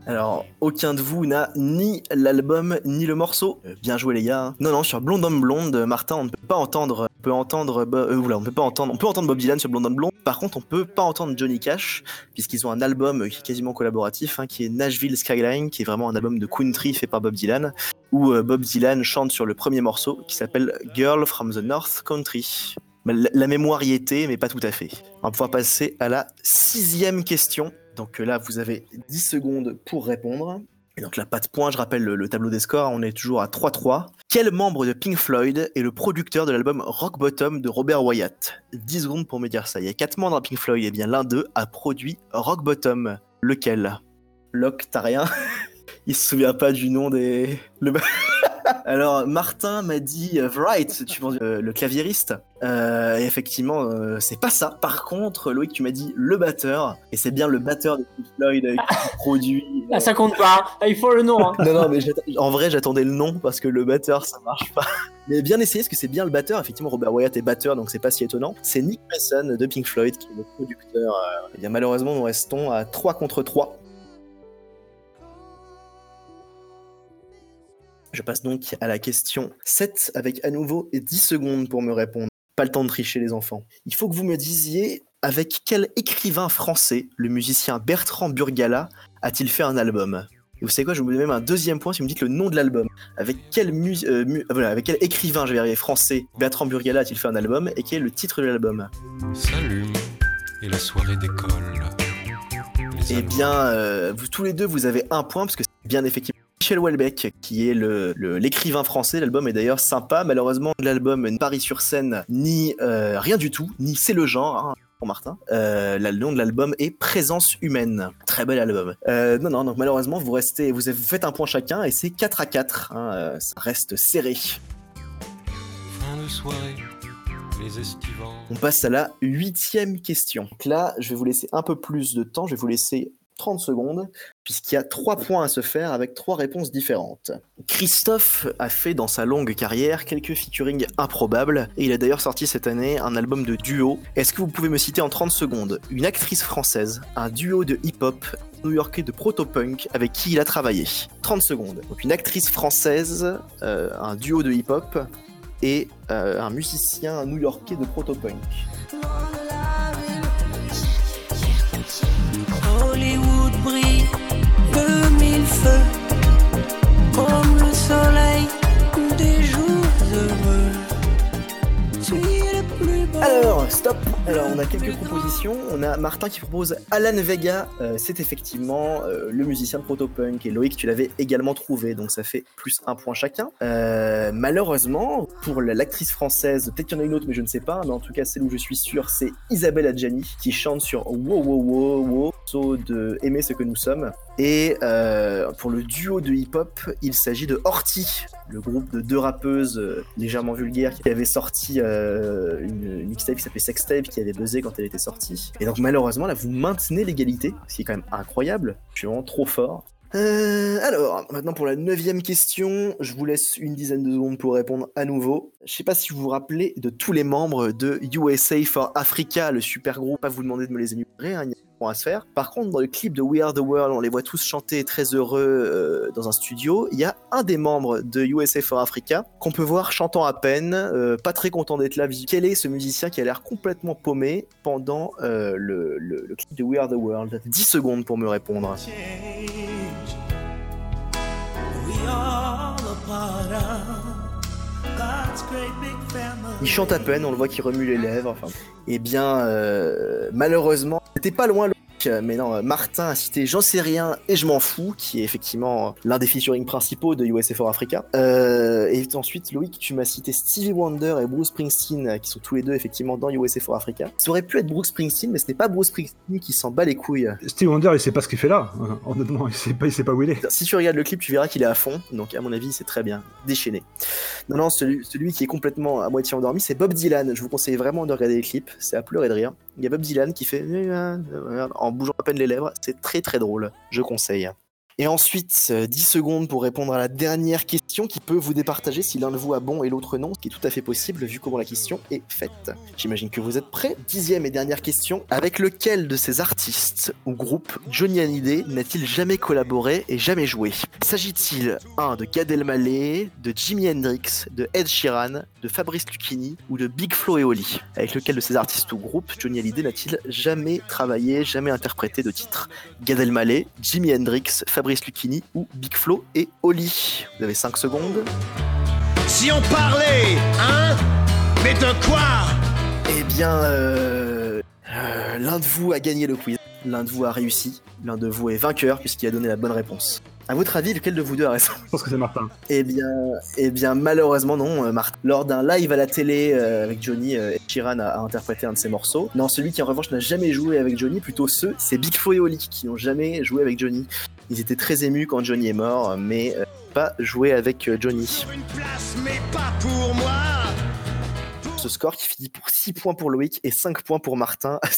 Alors, aucun de vous n'a ni l'album ni le morceau. Euh, bien joué les gars. Non, non, sur Blonde Homme Blonde, Martin, on ne peut pas entendre. On peut entendre. Bo- euh, oula, on peut pas entendre. On peut entendre Bob Dylan sur Blonde Homme Blonde. Par contre, on peut pas entendre Johnny Cash puisqu'ils ont un album euh, qui est quasiment collaboratif, hein, qui est Nashville Skyline, qui est vraiment un album de country fait par Bob Dylan, où euh, Bob Dylan chante sur le premier morceau qui s'appelle Girl from the North Country. La, la mémoire y était, mais pas tout à fait. On va pouvoir passer à la sixième question. Donc euh, là, vous avez 10 secondes pour répondre. Et donc là, pas de points, je rappelle le, le tableau des scores, on est toujours à 3-3. Quel membre de Pink Floyd est le producteur de l'album Rock Bottom de Robert Wyatt? 10 secondes pour me dire ça. Il y a 4 membres à Pink Floyd, et bien l'un d'eux a produit Rock Bottom. Lequel? Locke, t'as rien <laughs> Il se souvient pas du nom des... Le... Alors, Martin m'a dit euh, Wright, tu penses euh, le claviériste. Euh, et effectivement, euh, c'est pas ça. Par contre, Loïc, tu m'as dit le batteur. Et c'est bien le batteur de Pink Floyd qui <laughs> produit. Ah, ça compte pas, hein. Ah, il faut le nom. hein. Non, non, mais en vrai, j'attendais le nom parce que le batteur, ça marche pas. Mais bien essayé, parce que c'est bien le batteur. Effectivement, Robert Wyatt est batteur, donc c'est pas si étonnant. C'est Nick Mason de Pink Floyd qui est le producteur. Euh, eh bien, malheureusement, nous restons à 3 contre 3. Je passe donc à la question 7 avec à nouveau 10 secondes pour me répondre. Pas le temps de tricher les enfants. Il faut que vous me disiez avec quel écrivain français le musicien Bertrand Burgala a-t-il fait un album? Et vous savez quoi, je vous donne même un deuxième point si vous me dites le nom de l'album. Avec quel, euh, mu- euh, voilà, avec quel écrivain, je vais y arriver, français Bertrand Burgala a-t-il fait un album et quel est le titre de l'album? S'allume et la soirée décolle. Les Eh bien, euh, vous tous les deux, vous avez un point parce que c'est bien effectivement Michel Houellebecq qui est le- le- l'écrivain français. L'album est d'ailleurs sympa. Malheureusement, l'album ne parie sur scène ni euh, rien du tout, ni c'est le genre. hein, pour Martin. Euh, le nom de l'album est Présence humaine. Très bel album. Euh, non, non, donc malheureusement, vous restez, vous faites un point chacun et c'est 4 à 4. hein, euh, ça reste serré. Fin de soirée, les estivants. On passe à la huitième question. Donc là, je vais vous laisser un peu plus de temps. Je vais vous laisser 30 secondes, puisqu'il y a trois points à se faire avec trois réponses différentes. Christophe a fait dans sa longue carrière quelques featuring improbables, et il a d'ailleurs sorti cette année un album de duo. Est-ce que vous pouvez me citer en 30 secondes une actrice française, un duo de hip-hop new-yorkais de proto-punk avec qui il a travaillé? 30 secondes. Donc une actrice française, euh, un duo de hip-hop et euh, un musicien new-yorkais de proto-punk. Hollywood brille de mille feux, comme le soleil Alors, stop Alors, on a quelques propositions. On a Martin qui propose Alan Vega. Euh, c'est effectivement euh, le musicien de Protopunk. Et Loïc, tu l'avais également trouvé, donc ça fait plus un point chacun. Euh, malheureusement, pour la- l'actrice française, peut-être qu'il y en a une autre, mais je ne sais pas. Mais en tout cas, celle où je suis sûr, c'est Isabelle Adjani qui chante sur Wow Wow Wow Wow, morceau de Aimer ce que nous sommes. Et pour le duo de hip-hop, il s'agit de Horty, le groupe de deux rappeuses euh, légèrement vulgaires qui avait sorti euh, une, mixtape qui s'appelait Sextape qui avait buzzé quand elle était sortie. Et donc malheureusement là vous maintenez l'égalité, ce qui est quand même incroyable. Je suis vraiment trop fort. Euh, alors, maintenant pour la neuvième question, je vous laisse une dizaine de secondes pour répondre à nouveau. Je sais pas si vous vous rappelez de tous les membres de USA for Africa, le super groupe. Pas vous demander de me les énumérer, hein, à se faire. Par contre, dans le clip de We Are the World, on les voit tous chanter très heureux euh, dans un studio. Il y a un des membres de USA for Africa qu'on peut voir chantant à peine, euh, pas très content d'être là. Quel est ce musicien qui a l'air complètement paumé pendant euh, le, clip de We Are the World? 10 secondes pour me répondre. Il chante à peine, on le voit qu'il remue les lèvres. Enfin, eh bien, euh, malheureusement, c'était pas loin. Loïc, Mais non, euh, Martin a cité J'en sais rien et je m'en fous, qui est effectivement l'un des featuring principaux de USA for Africa. Euh, et ensuite, Loïc, tu m'as cité Stevie Wonder et Bruce Springsteen, euh, qui sont tous les deux effectivement dans USA for Africa. Ça aurait pu être Bruce Springsteen, mais ce n'est pas Bruce Springsteen qui s'en bat les couilles. Steve Wonder, il sait pas ce qu'il fait là. Euh, Honnêtement, il sait pas, il sait pas où il est. Si tu regardes le clip, tu verras qu'il est à fond. Donc, à mon avis, c'est très bien. Déchaîné. Non, non, celui, celui qui est complètement à moitié endormi, c'est Bob Dylan. Je vous conseille vraiment de regarder les clips. C'est à pleurer de rire. Il y a Bob Dylan qui fait en bougeant à peine les lèvres. C'est très très drôle. Je conseille. Et ensuite, euh, 10 secondes pour répondre à la dernière question qui peut vous départager si l'un de vous a bon et l'autre non, ce qui est tout à fait possible vu comment la question est faite. J'imagine que vous êtes prêts. Dixième et dernière question. Avec lequel de ces artistes ou groupes Johnny Hallyday n'a-t-il jamais collaboré et jamais joué? S'agit-il 1 de Gad Elmaleh, de Jimi Hendrix, de Ed Sheeran, de Fabrice Lucchini ou de Big Flo et Oli? Avec lequel de ces artistes ou groupes Johnny Hallyday n'a-t-il jamais travaillé, jamais interprété de titre? Gad Elmaleh, Jimi Hendrix, Fabrice Lucchini ou Big Flo et Oli Vous avez 5 secondes. Si on parlait, hein Mais de quoi? Eh bien, euh, euh, l'un de vous a gagné le quiz, l'un de vous a réussi, l'un de vous est vainqueur puisqu'il a donné la bonne réponse. À votre avis, lequel de vous deux a raison Je pense que c'est Martin. Eh bien, eh bien, malheureusement non, euh, Martin. Lors d'un live à la télé euh, avec Johnny, euh, Sheeran a, a interprété un de ses morceaux. Non, celui qui en revanche n'a jamais joué avec Johnny, plutôt ceux, c'est Big Flo et Oli qui n'ont jamais joué avec Johnny. Ils étaient très émus quand Johnny est mort, mais euh, pas joué avec Johnny. Une place, mais pas pour moi ce score qui finit pour 6 points pour Loïc et 5 points pour Martin. <laughs>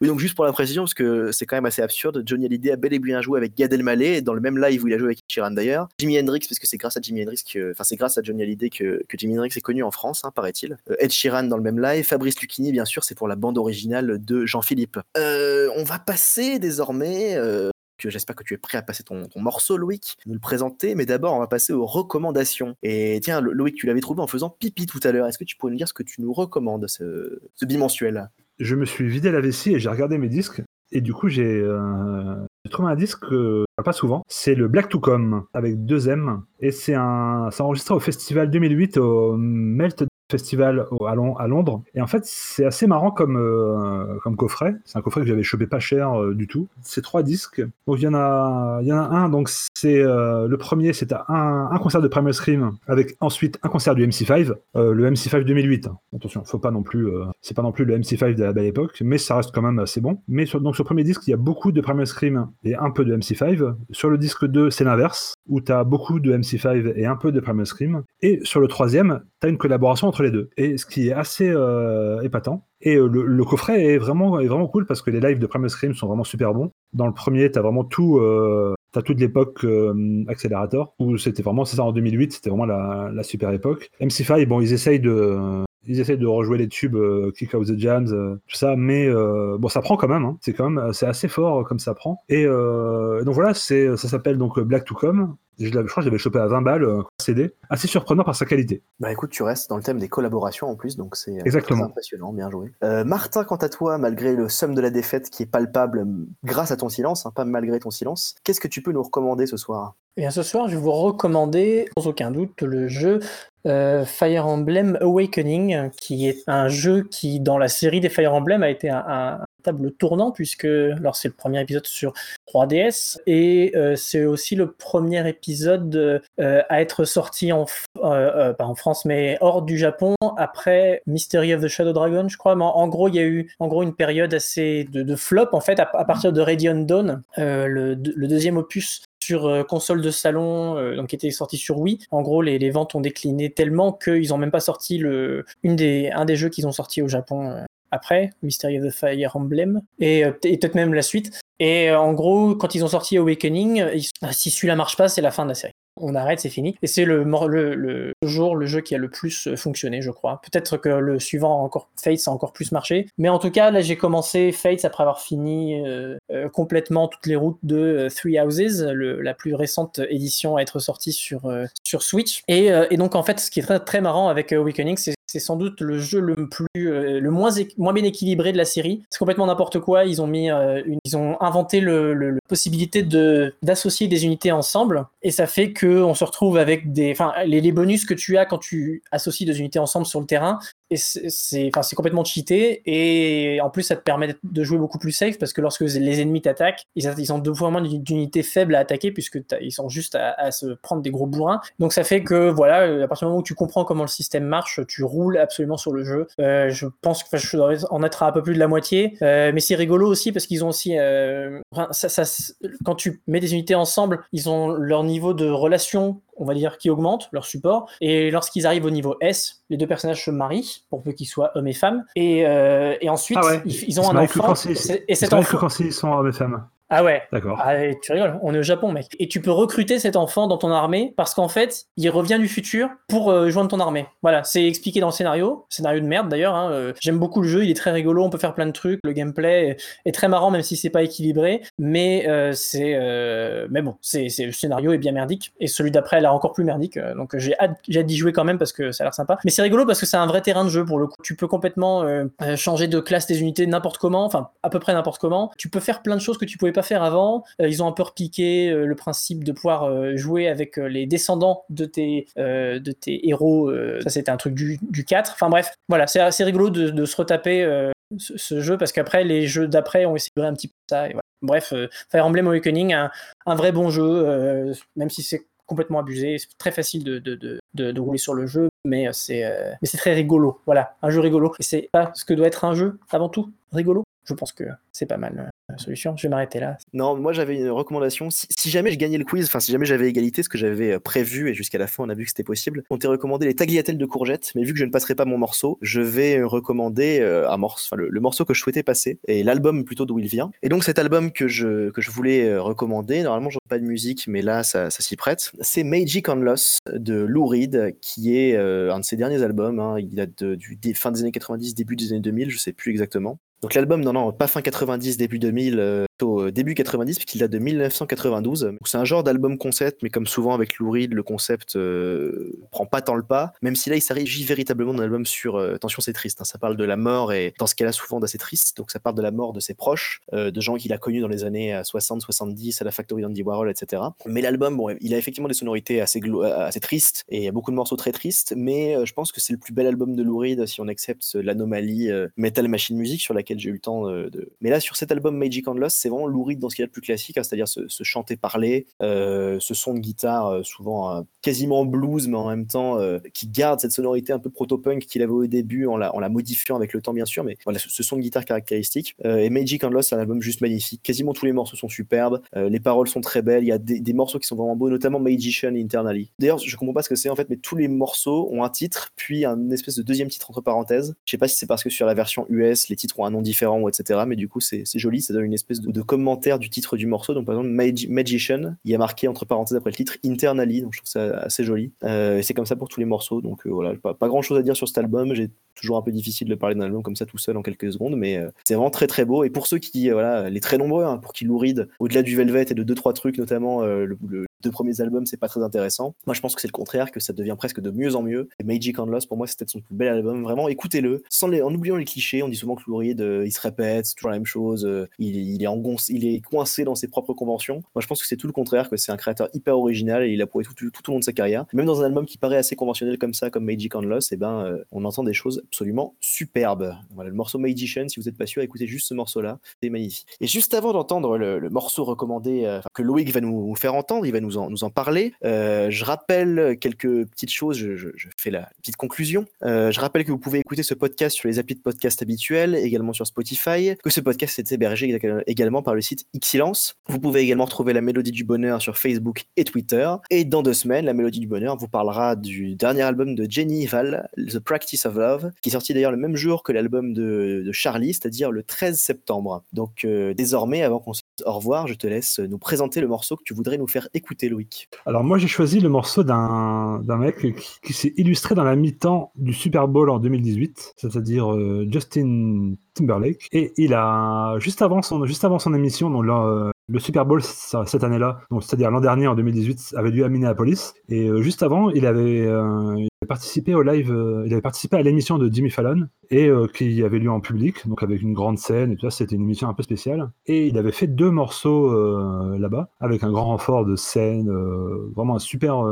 Oui, donc juste pour la précision, parce que c'est quand même assez absurde, Johnny Hallyday a bel et bien joué avec Gad Elmaleh, dans le même live où il a joué avec Sheeran d'ailleurs. Jimi Hendrix, parce que c'est grâce à Jimi Hendrix que, enfin c'est grâce à Johnny Hallyday que, que Jimi Hendrix est connu en France, hein, paraît-il. Euh, Ed Sheeran dans le même live, Fabrice Lucchini bien sûr, c'est pour la bande originale de Jean-Philippe. Euh, on va passer désormais. euh, J'espère que tu es prêt à passer ton, morceau, Loïc, nous le présenter, mais d'abord on va passer aux recommandations. Et tiens, Lo- Loïc, tu l'avais trouvé en faisant pipi tout à l'heure. Est-ce que tu pourrais nous dire ce que tu nous recommandes, ce, bimensuel? Je me suis vidé la vessie et j'ai regardé mes disques. Et du coup, j'ai euh, trouvé un disque que pas souvent. C'est le Black to Come avec deux M. Et c'est un, c'est enregistré au festival 2008 au Melt Festival à, Lon- à Londres. Et en fait, c'est assez marrant comme, euh, comme coffret. C'est un coffret que j'avais chopé pas cher euh, du tout. C'est trois disques. Donc il y en a, il y en a un. Donc c'est euh, le premier, c'est un, un concert de Primal Scream avec ensuite un concert du MC5, euh, le MC5 2008. hein. Attention, faut pas non plus, c'est pas non plus le MC5 de la belle époque, mais ça reste quand même assez bon. Mais donc sur le premier disque, il y a beaucoup de Primal Scream et un peu de MC5. Sur le disque 2, c'est l'inverse, où tu beaucoup de MC5 et un peu de Primal Scream. Et sur le troisième, tu une collaboration entre les deux. Et ce qui est assez euh, épatant. Et euh, le, coffret est vraiment, vraiment cool parce que les lives de Primal Scream sont vraiment super bons. Dans le premier, tu vraiment tout. euh, T'as toute l'époque euh, Accelerator, où c'était vraiment, c'est ça en 2008, c'était vraiment la, la super époque. MC5, bon, ils essayent de, ils essayent de rejouer les tubes, euh, Kick Out the Jams, euh, tout ça, mais euh, bon, ça prend quand même, hein. c'est quand même, c'est assez fort euh, comme ça prend. Et euh, donc voilà, c'est, ça s'appelle donc Black to Come. Je, crois que je l'avais chopé à 20 balles, euh, CD. Assez surprenant par sa qualité. Bah écoute, tu restes dans le thème des collaborations en plus, donc c'est euh, Exactement. impressionnant, bien joué. Euh, Martin, quant à toi, malgré le somme de la défaite qui est palpable grâce à ton silence, hein, pas malgré ton silence, qu'est-ce que tu peux nous recommander ce soir? Et bien ce soir, je vais vous recommander sans aucun doute le jeu euh, Fire Emblem Awakening, qui est un jeu qui, dans la série des Fire Emblem, a été un, un table tournant, puisque alors c'est le premier épisode sur 3DS, et euh, c'est aussi le premier épisode euh, à être sorti en, euh, en France, mais hors du Japon, après Mystery of the Shadow Dragon, je crois. Mais en, gros, il y a eu en gros une période assez de, flop, en fait, à, partir de Radiant Dawn, le, deuxième opus sur console de salon, donc qui était sorti sur Wii. En gros, les, les ventes ont décliné tellement qu'ils ont même pas sorti le, une des, un des jeux qu'ils ont sorti au Japon après, Mystery of the Fire Emblem, et, euh, peut-être même la suite. Et euh, en gros, quand ils ont sorti Awakening, ils- si celui-là marche pas, c'est la fin de la série. On arrête, c'est fini. Et c'est le, le, jour le jeu qui a le plus euh, fonctionné, je crois. Peut-être que le suivant, encore Fates, a encore plus marché. Mais en tout cas, là, j'ai commencé Fates après avoir fini complètement toutes les routes de Three Houses, la plus récente édition à être sortie sur, sur Switch. Et, euh, et donc, en fait, ce qui est très, très marrant avec euh, Awakening, c'est sans doute le jeu le plus euh, le moins moins bien équilibré de la série. C'est complètement n'importe quoi. Ils ont mis ils ont inventé le, possibilité de d'associer des unités ensemble et ça fait que on se retrouve avec des enfin les, les bonus que tu as quand tu associes deux unités ensemble sur le terrain et c'est enfin c'est complètement cheaté. Et en plus ça te permet de jouer beaucoup plus safe parce que lorsque les ennemis t'attaquent ils, ont deux fois moins d'uni- d'unités faibles à attaquer puisque ils sont juste à, se prendre des gros bourrins. Donc ça fait que voilà à partir du moment où tu comprends comment le système marche tu roules absolument sur le jeu. Euh, je pense que je dois en être à un peu plus de la moitié. Euh, mais c'est rigolo aussi parce qu'ils ont aussi euh, ça, ça, quand tu mets des unités ensemble ils ont leur niveau de relation on va dire, qui augmente leur support. Et lorsqu'ils arrivent au niveau S, les deux personnages se marient, pour peu qu'ils soient hommes et femmes. Et, euh, et ensuite, Ah ouais. ils, ils ont un enfant. quand Et, cet enfant. quand ils sont hommes et femmes. Ah ouais. D'accord. Ah, tu rigoles, on est au Japon, mec. Et tu peux recruter cet enfant dans ton armée parce qu'en fait, il revient du futur pour euh, joindre ton armée. Voilà, c'est expliqué dans le scénario. Scénario de merde d'ailleurs. hein. Euh, J'aime beaucoup le jeu, il est très rigolo, on peut faire plein de trucs. Le gameplay est, très marrant, même si c'est pas équilibré. Mais euh, c'est, euh, mais bon, c'est, le scénario est bien merdique. Et celui d'après, elle est encore plus merdique. Donc j'ai hâte, hâte d'y jouer quand même parce que ça a l'air sympa. Mais c'est rigolo parce que c'est un vrai terrain de jeu pour le coup. Tu peux complètement changer de classe des unités n'importe comment, enfin à peu près n'importe comment. Tu peux faire plein de choses que tu pouvais pas faire avant. Euh, ils ont un peu repiqué euh, le principe de pouvoir euh, jouer avec les descendants de tes, de tes héros. ça, c'était un truc du, du 4. Enfin bref, voilà, c'est assez rigolo de, se retaper ce, jeu parce qu'après, les jeux d'après ont essayé un petit peu ça. Bref, Fire Emblem Awakening, un, un vrai bon jeu, même si c'est complètement abusé. C'est très facile de, de, de, de, rouler sur le jeu, mais c'est mais c'est très rigolo. Voilà, un jeu rigolo. Et c'est pas ce que doit être un jeu avant tout, rigolo. Je pense que c'est pas mal solution. Je vais m'arrêter là. Non, moi j'avais une recommandation. Si, jamais je gagnais le quiz, enfin si jamais j'avais égalité, ce que j'avais euh, prévu et jusqu'à la fin on a vu que c'était possible, on t'ait recommandé les tagliatelles de courgettes. Mais vu que je ne passerai pas mon morceau, je vais euh, recommander euh, un morceau, le, le morceau que je souhaitais passer et l'album plutôt d'où il vient. Et donc cet album que je que je voulais recommander, normalement ai pas de musique, mais là ça, ça s'y prête. C'est Magic on Loss de Lou Reed, qui est un de ses derniers albums. hein. Il date de- du fin des années 90, début des années 2000, je sais plus exactement. Donc l'album, non, non, pas fin 90, début 2000, plutôt euh, début 90, puisqu'il date de 1992. Donc c'est un genre d'album concept, mais comme souvent avec Lou Reed, le concept euh, prend pas tant le pas, même si là il s'agit véritablement d'un album sur... euh, attention, c'est triste, hein, ça parle de la mort, et dans ce cas-là, souvent d'assez triste, donc ça parle de la mort de ses proches, euh, de gens qu'il a connus dans les années euh, 60, 70, à la Factory d'Andy Warhol, etc. Mais l'album, bon, il a effectivement des sonorités assez, assez tristes, et il y a beaucoup de morceaux très tristes, mais je pense que c'est le plus bel album de Lou Reed, si on accepte l'anomalie Metal Machine Music, sur laquelle j'ai eu le temps de... Mais là, sur cet album Magic and Lost, c'est vraiment dans ce qu'il y a de plus classique, hein, c'est-à-dire ce, ce chanter-parler, euh, ce son de guitare euh, souvent quasiment blues, mais en même temps euh, qui garde cette sonorité un peu proto-punk qu'il avait au début en la, modifiant avec le temps, bien sûr, mais voilà, ce, son de guitare caractéristique. Et Magic and Lost, c'est un album juste magnifique. Quasiment tous les morceaux sont superbes, les paroles sont très belles, il y a des, morceaux qui sont vraiment beaux, notamment Magician Internally. D'ailleurs, je comprends pas ce que c'est en fait, mais tous les morceaux ont un titre, puis un espèce de deuxième titre entre parenthèses. Je sais pas si c'est parce que sur la version US, les titres ont un nom différent ou etc. Mais du coup, c'est joli, ça donne une espèce de commentaire du titre du morceau. Donc par exemple, Magi- Magician, il y a marqué entre parenthèses après le titre Internally, donc je trouve ça assez joli. Euh, et c'est comme ça pour tous les morceaux. Donc euh, voilà, pas, pas grand chose à dire sur cet album. J'ai toujours un peu difficile de parler d'un album comme ça tout seul en quelques secondes, mais euh, c'est vraiment très très beau. Et pour ceux qui, voilà, les très nombreux, hein, pour qui Lou Reed, au-delà du Velvet et de deux trois trucs, notamment le- deux premiers albums, c'est pas très intéressant. Moi, je pense que c'est le contraire, que ça devient presque de mieux en mieux. Et Magic and Lost, pour moi, c'était son plus bel album. Vraiment, écoutez-le, sans les, en oubliant les clichés. On dit souvent que Lou Reed, euh, il se répète, c'est toujours la même chose. euh, il, est engonce, il est coincé dans ses propres conventions. Moi, je pense que c'est tout le contraire, que c'est un créateur hyper original et il a prouvé tout, tout, tout au long de sa carrière. Même dans un album qui paraît assez conventionnel comme ça, comme Magic and Lost, et ben, euh, on entend des choses absolument superbes. Voilà, le morceau Magician, si vous n'êtes pas sûr, écoutez juste ce morceau-là, c'est magnifique. Et juste avant d'entendre le, le morceau recommandé que Loïc va nous faire entendre, il va nous nous en parler, euh, je rappelle quelques petites choses, je, fais la petite conclusion. Euh, je rappelle que vous pouvez écouter ce podcast sur les applis de podcast habituels, également sur Spotify, que ce podcast est hébergé éga- également par le site Xsilence. Vous pouvez également retrouver la Mélodie du Bonheur sur Facebook et Twitter. Et dans deux semaines, la Mélodie du Bonheur vous parlera du dernier album de Jenny Val, The Practice of Love, qui est sorti d'ailleurs le même jour que l'album de, Charlie, c'est-à-dire le 13 septembre. Donc euh, désormais, avant qu'on se au revoir, je te laisse nous présenter le morceau que tu voudrais nous faire écouter, Loïc. Alors moi j'ai choisi le morceau d'un mec qui, qui s'est illustré dans la mi-temps du Super Bowl en 2018, c'est-à-dire euh, Justin Timberlake. Et il a juste avant son juste avant son émission, donc là, euh, le Super Bowl cette année-là, donc c'est-à-dire l'an dernier en 2018, avait lieu à Minneapolis. Et euh, juste avant, il avait, euh, il avait participé au live, euh, il avait participé à l'émission de Jimmy Fallon et qui avait lieu en public, donc avec une grande scène et tout ça. C'était une émission un peu spéciale. Et il avait fait deux morceaux là-bas avec un grand renfort de scène, vraiment un super,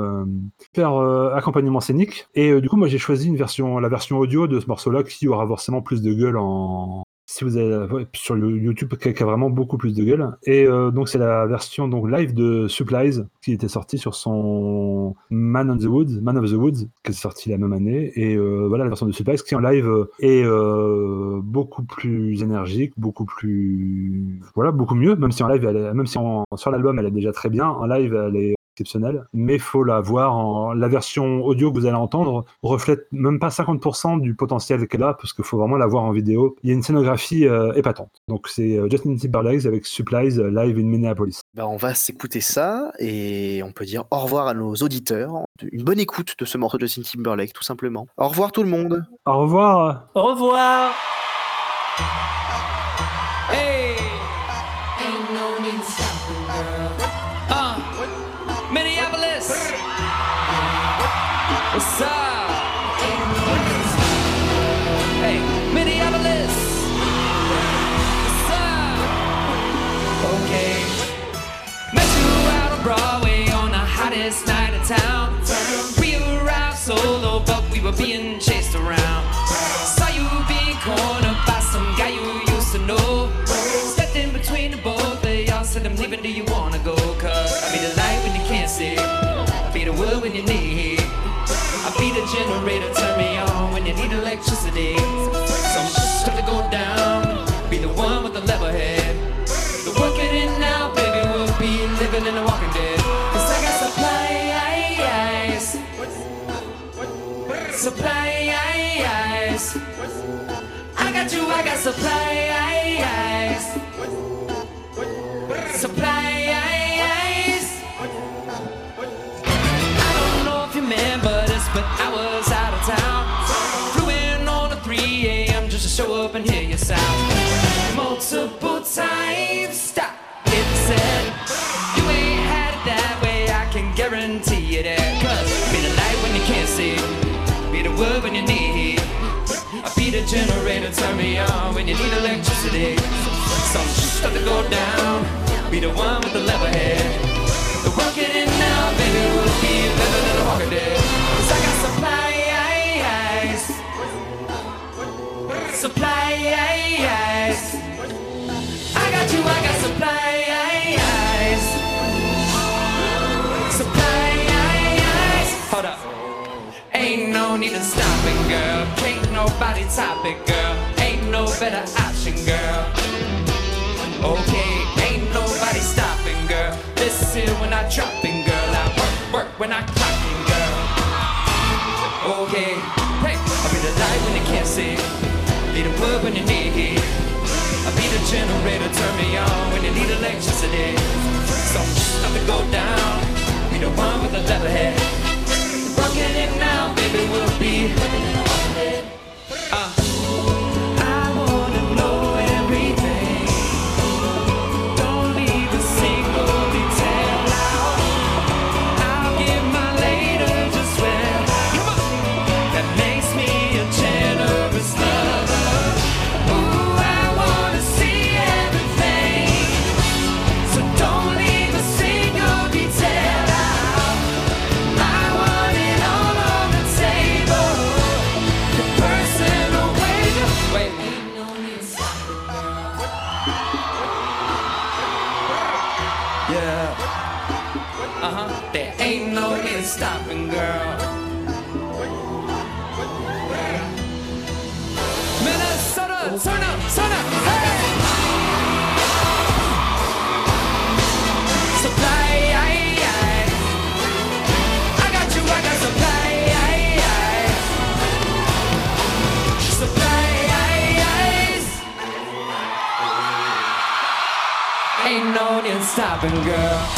super accompagnement scénique. Et du coup, moi j'ai choisi une version, la version audio de ce morceau-là qui aura forcément plus de gueule en si vous avez sur YouTube qui a, vraiment beaucoup plus de gueule. Et euh, donc c'est la version donc live de Supplies qui était sortie sur son Man on the Woods Man of the Woods qui est sorti la même année. Et euh, voilà la version de Supplies qui en live est euh, beaucoup plus énergique beaucoup plus voilà beaucoup mieux. Même si en live elle est- même si sur l'album elle est déjà très bien en live elle est exceptionnelle, mais faut la voir en la version audio que vous allez entendre reflète même pas 50% du potentiel qu'elle a parce qu'il faut vraiment la voir en vidéo. Il y a une scénographie euh, épatante. Donc c'est euh, Justin Timberlake avec Supplies euh, live in Minneapolis. Ben, on va s'écouter ça et on peut dire au revoir à nos auditeurs. Une bonne écoute de ce morceau de Justin Timberlake, tout simplement. Au revoir tout le monde. Au revoir. Au revoir. Were being chased around. Saw you being cornered by some guy you used to know. Stepped in between the both of y'all, said I'm leaving, do you wanna go? Cause I be the light when you can't see. I be the wood when you need. I be the generator, turn me on when you need electricity. Supplies. I got you, I got supplies. Generator, on when you need electricity. Some stuff to go down, be the one with the level head. The working it now, baby, will be better than a dead. Cause I got supplies. Supplies. I got you, I got supplies. Supplies. Hold up. Ain't no need in stopping, girl. Can't nobody top it, girl. No better option, girl. Okay, ain't nobody stopping, girl. This Listen when I dropping, girl. I work, work when I clocking, girl. Okay, hey, I'll be the light when you can't see. Be the wood when you need heat. I'll be the generator, turn me on when you need electricity. Some stuff to go down. Be the one with the leather head. Rocking it now, baby, we'll be. Uh. Stopping, girl.